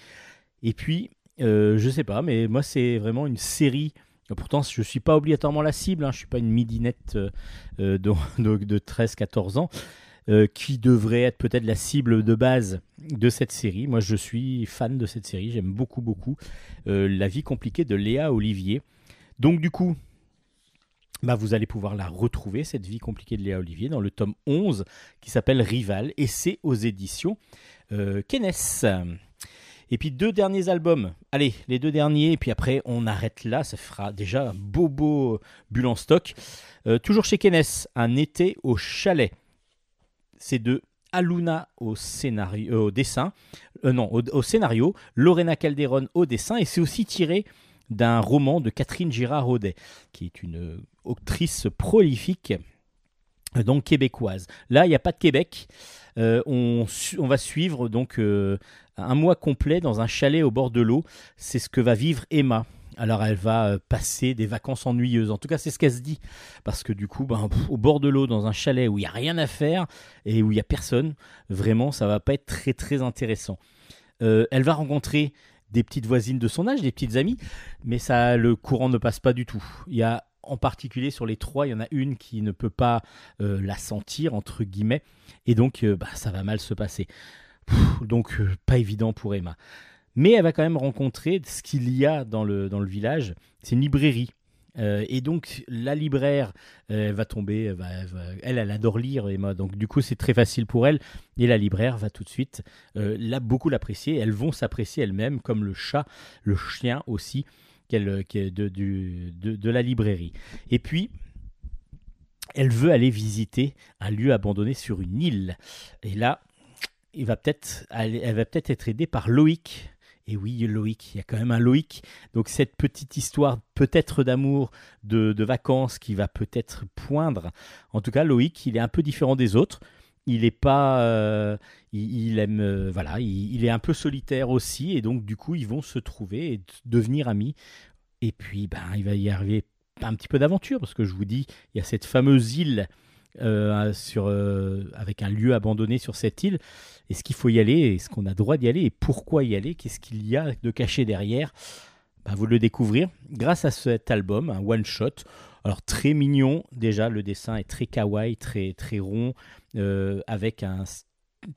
Et puis, euh, je sais pas, mais moi, c'est vraiment une série. Pourtant, je suis pas obligatoirement la cible, hein, je suis pas une midinette euh, euh, de, de, de 13-14 ans, euh, qui devrait être peut-être la cible de base de cette série. Moi, je suis fan de cette série, j'aime beaucoup, beaucoup euh, La vie compliquée de Léa Olivier. Donc, du coup, bah, vous allez pouvoir la retrouver, cette vie compliquée de Léa Olivier, dans le tome 11 qui s'appelle Rival, et c'est aux éditions euh. Et puis deux derniers albums. Allez, les deux derniers, et puis après on arrête là. Ça fera déjà un beau beau bulle en stock. Euh, toujours chez Kenes, un été au chalet. C'est de Aluna au scénario, euh, au dessin, Euh, non, au, scénario, Lorena Calderon au dessin, et c'est aussi tiré d'un roman de Catherine Girard-Audet, qui est une autrice prolifique, euh, donc québécoise. Là, il n'y a pas de Québec. On, on va suivre donc un mois complet dans un chalet au bord de l'eau. C'est ce que va vivre Emma. Alors elle va euh, passer des vacances ennuyeuses. En tout cas, c'est ce qu'elle se dit. Parce que du coup, ben, au bord de l'eau, dans un chalet où il n'y a rien à faire et où il n'y a personne, vraiment, ça va pas être très très intéressant. Euh, elle va rencontrer des petites voisines de son âge, des petites amies, mais ça, le courant ne passe pas du tout. Il y a en particulier sur les trois, il y en a une qui ne peut pas euh, la sentir entre guillemets, et donc bah, ça va mal se passer. Donc pas évident pour Emma. Mais elle va quand même rencontrer ce qu'il y a dans le, dans le village, c'est une librairie. Euh, et donc la libraire euh, elle va tomber, elle, va- elle elle, elle adore lire Emma, donc du coup c'est très facile pour elle. Et la libraire va tout de suite euh, beaucoup l'apprécier. Elles vont s'apprécier elles-mêmes, comme le chat, le chien aussi, qu'elle- de, de, de la librairie. Et puis, elle veut aller visiter un lieu abandonné sur une île. Et là, il va peut-être, aller- elle va peut-être être aidée par Loïc. Et oui, Loïc, il y a quand même un Loïc. Donc cette petite histoire peut-être d'amour, de, vacances qui va peut-être poindre. En tout cas, Loïc, il est un peu différent des autres. Il est pas, euh, il, aime, euh, voilà, il, est un peu solitaire aussi, et donc du coup, ils vont se trouver et devenir amis. Et puis, ben, il va y arriver un petit peu d'aventure, parce que je vous dis, il y a cette fameuse île euh, sur, euh, avec un lieu abandonné sur cette île. Est-ce qu'il faut y aller? Est-ce qu'on a droit d'y aller? Et pourquoi y aller? Qu'est-ce qu'il y a de caché derrière? Ben, Vous le découvrir grâce à cet album, un one-shot. Alors très mignon, déjà le dessin est très kawaii, très, très rond, euh, avec un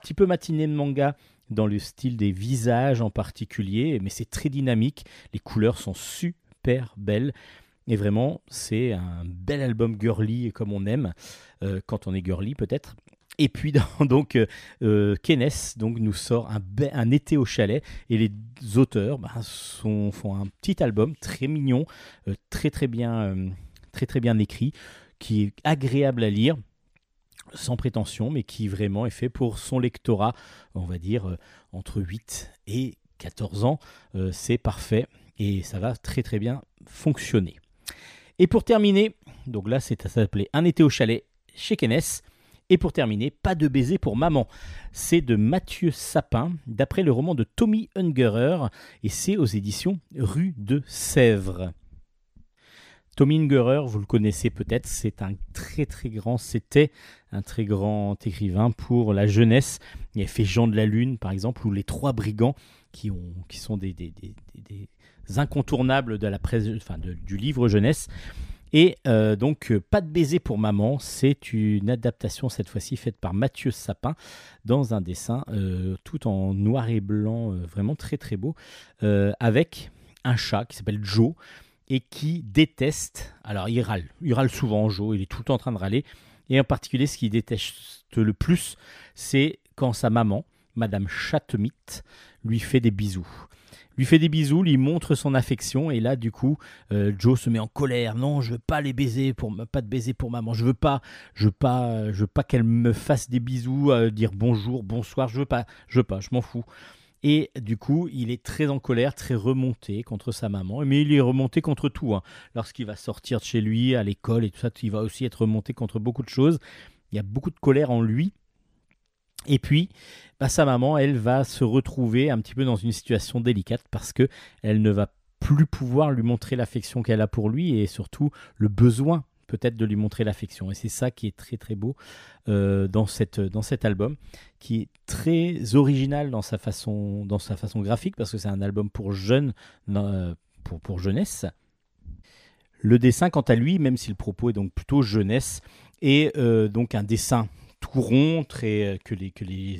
petit peu matinée de manga dans le style des visages en particulier, mais c'est très dynamique, les couleurs sont super belles, et vraiment c'est un bel album girly comme on aime, euh, quand on est girly peut-être. Et puis dans- donc euh, euh, donc nous sort un, été au chalet et les auteurs sont- font un petit album très mignon, très très bien très bien écrit, qui est agréable à lire sans prétention, mais qui vraiment est fait pour son lectorat, on va dire entre 8 et 14 ans. C'est parfait et ça va très très bien fonctionner. Et pour terminer, donc là c'est s'appelait Un été au chalet chez Kenes. Et pour terminer, Pas de baiser pour maman. C'est de Mathieu Sapin, d'après le roman de Tommy Ungerer, et c'est aux éditions Rue de Sèvres. Tommy Ungerer, vous le connaissez peut-être, c'est un très très grand, c'était un très grand écrivain pour la jeunesse. Il a fait Jean de la Lune, par exemple, ou Les Trois Brigands, qui, ont, qui sont des incontournables de la presse, enfin, du livre jeunesse. Et euh, donc, euh, Pas de baiser pour maman, c'est une adaptation cette fois-ci faite par Mathieu Sapin dans un dessin euh, tout en noir et blanc, vraiment très très beau, avec un chat qui s'appelle Joe et qui déteste. Alors, il râle, il râle souvent, Joe, il est tout le temps en train de râler. Et en particulier, ce qu'il déteste le plus, c'est quand sa maman, Madame Chattemite, lui fait des bisous. Lui fait des bisous, lui montre son affection, et là, du coup, euh, Joe se met en colère. Non, je veux pas les baiser pour pas de baiser pour maman. Je veux pas, je veux pas, je veux pas qu'elle me fasse des bisous, euh, dire bonjour, bonsoir. Je veux pas, je veux pas, je m'en fous. Et du coup, il est très en colère, très remonté contre sa maman. Mais il est remonté contre tout. hein. Lorsqu'il va sortir de chez lui, à l'école et tout ça, il va aussi être remonté contre beaucoup de choses. Il y a beaucoup de colère en lui. Et puis, bah, sa maman, elle va se retrouver un petit peu dans une situation délicate parce que elle ne va plus pouvoir lui montrer l'affection qu'elle a pour lui et surtout le besoin peut-être de lui montrer l'affection. Et c'est ça qui est très très beau euh, dans, cette, dans cet album, qui est très original dans sa façon, dans sa façon graphique parce que c'est un album pour jeunes, euh, pour, jeunesse. Le dessin, quant à lui, même si le propos est donc plutôt jeunesse, est euh, donc un dessin tout rond, très, euh, que, les, que les,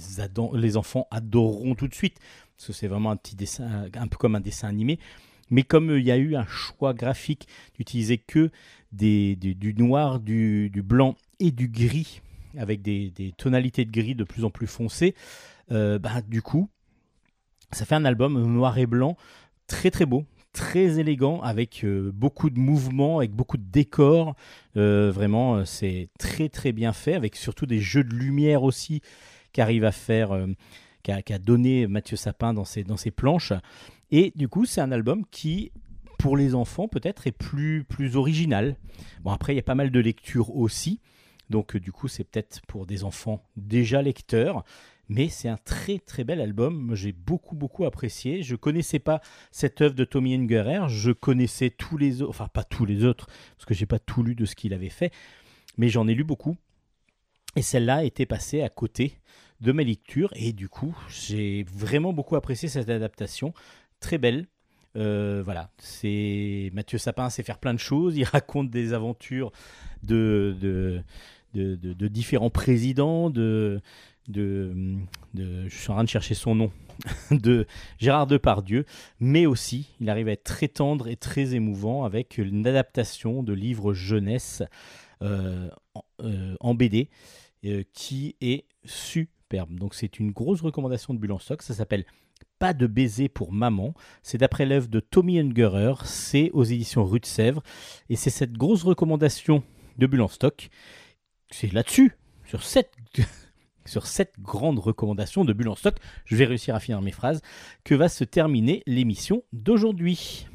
les enfants adoreront tout de suite, parce que c'est vraiment un petit dessin, un peu comme un dessin animé. Mais comme euh, il y a eu un choix graphique d'utiliser que des, des- du noir, du, du blanc et du gris, avec des, des tonalités de gris de plus en plus foncées, euh, bah, du coup, Ça fait un album noir et blanc très très beau, très élégant, avec euh, beaucoup de mouvements, avec beaucoup de décors. Euh, vraiment, euh, c'est très très bien fait, avec surtout des jeux de lumière aussi qu'arrive à faire, euh, qu'a donné Mathieu Sapin dans ses, dans ses planches. Et du coup, c'est un album qui, pour les enfants, peut-être est plus, plus original. Bon, après, il y a pas mal de lectures aussi. Donc, du coup, c'est peut-être pour des enfants déjà lecteurs. Mais c'est un très très bel album. J'ai beaucoup beaucoup apprécié. Je connaissais pas cette œuvre de Tommy Ungerer. Je connaissais tous les autres, enfin pas tous les autres, parce que j'ai pas tout lu de ce qu'il avait fait, mais j'en ai lu beaucoup. Et celle-là était passée à côté de mes lectures. Et du coup, j'ai vraiment beaucoup apprécié cette adaptation. Très belle. Euh, voilà, c'est Mathieu Sapin sait faire plein de choses. Il raconte des aventures de, de, de- de différents présidents, de, de, je suis en train de chercher son nom, de Gérard Depardieu, mais aussi il arrive à être très tendre et très émouvant avec une adaptation de livres jeunesse euh, en, euh, BD euh, qui est superbe. Donc c'est une grosse recommandation de Bulle en stock. Ça s'appelle Pas de baiser pour maman. C'est d'après l'œuvre de Tommy Ungerer. C'est aux éditions Rue de Sèvres. Et c'est cette grosse recommandation de Bulle en stock. C'est là-dessus, sur cette, sur cette grande recommandation de Bulle stock, je vais réussir à finir mes phrases, que va se terminer l'émission d'aujourd'hui?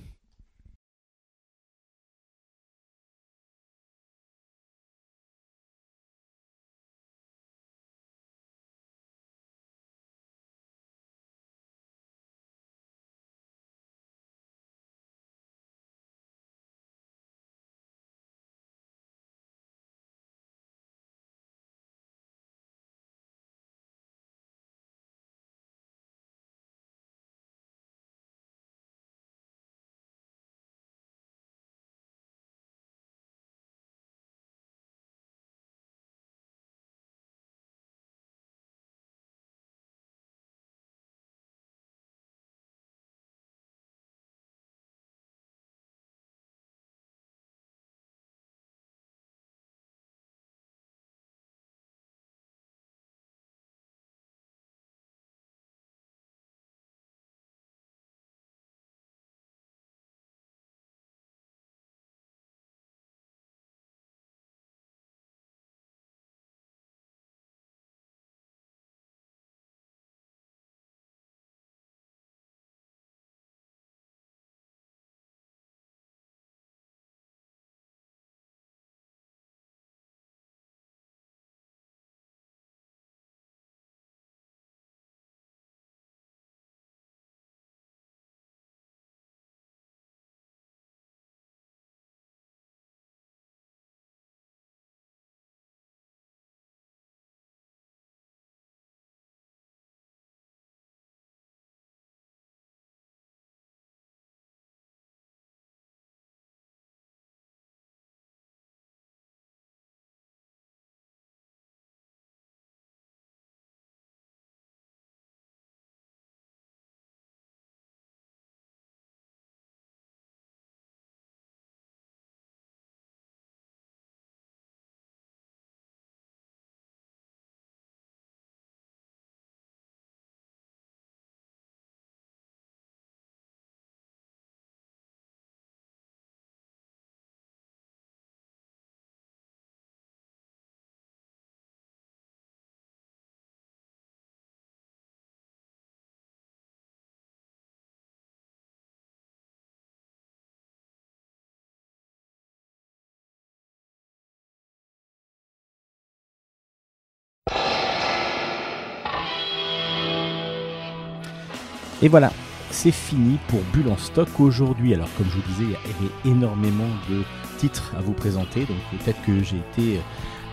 Et voilà, c'est fini pour Bulle en stock aujourd'hui. Alors comme je vous disais, il y avait énormément de titres à vous présenter, donc peut-être que j'ai été,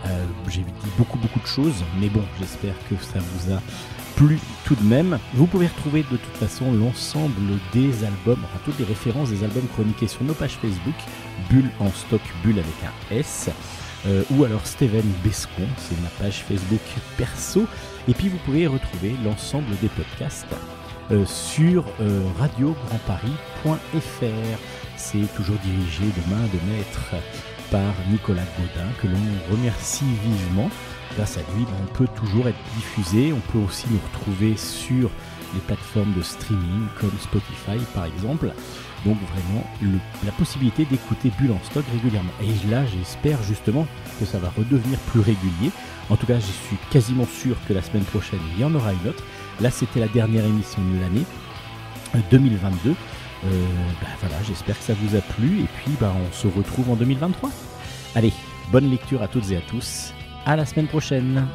euh, j'ai dit beaucoup beaucoup de choses, mais bon, j'espère que ça vous a plu tout de même. Vous pouvez retrouver de toute façon l'ensemble des albums, enfin toutes les références des albums chroniqués sur nos pages Facebook, Bulle en stock, Bulle avec un S. euh, ou alors Steven Bescon, c'est ma page Facebook perso. Et puis vous pouvez retrouver l'ensemble des podcasts sur euh, radiograndparis.fr. C'est toujours dirigé de main de maître par Nicolas Gaudin, que l'on remercie vivement. Grâce à lui, ben, on peut toujours être diffusé. On peut aussi nous retrouver sur les plateformes de streaming comme Spotify par exemple. Donc vraiment la possibilité d'écouter Bulle en stock régulièrement. Et là j'espère justement que ça va redevenir plus régulier. En tout cas je suis quasiment sûr que la semaine prochaine il y en aura une autre. Là c'était la dernière émission de l'année euh, 2022. Euh, bah, voilà j'espère que ça vous a plu et puis bah, on se retrouve en 2023. Allez, bonne lecture à toutes et à tous. À la semaine prochaine.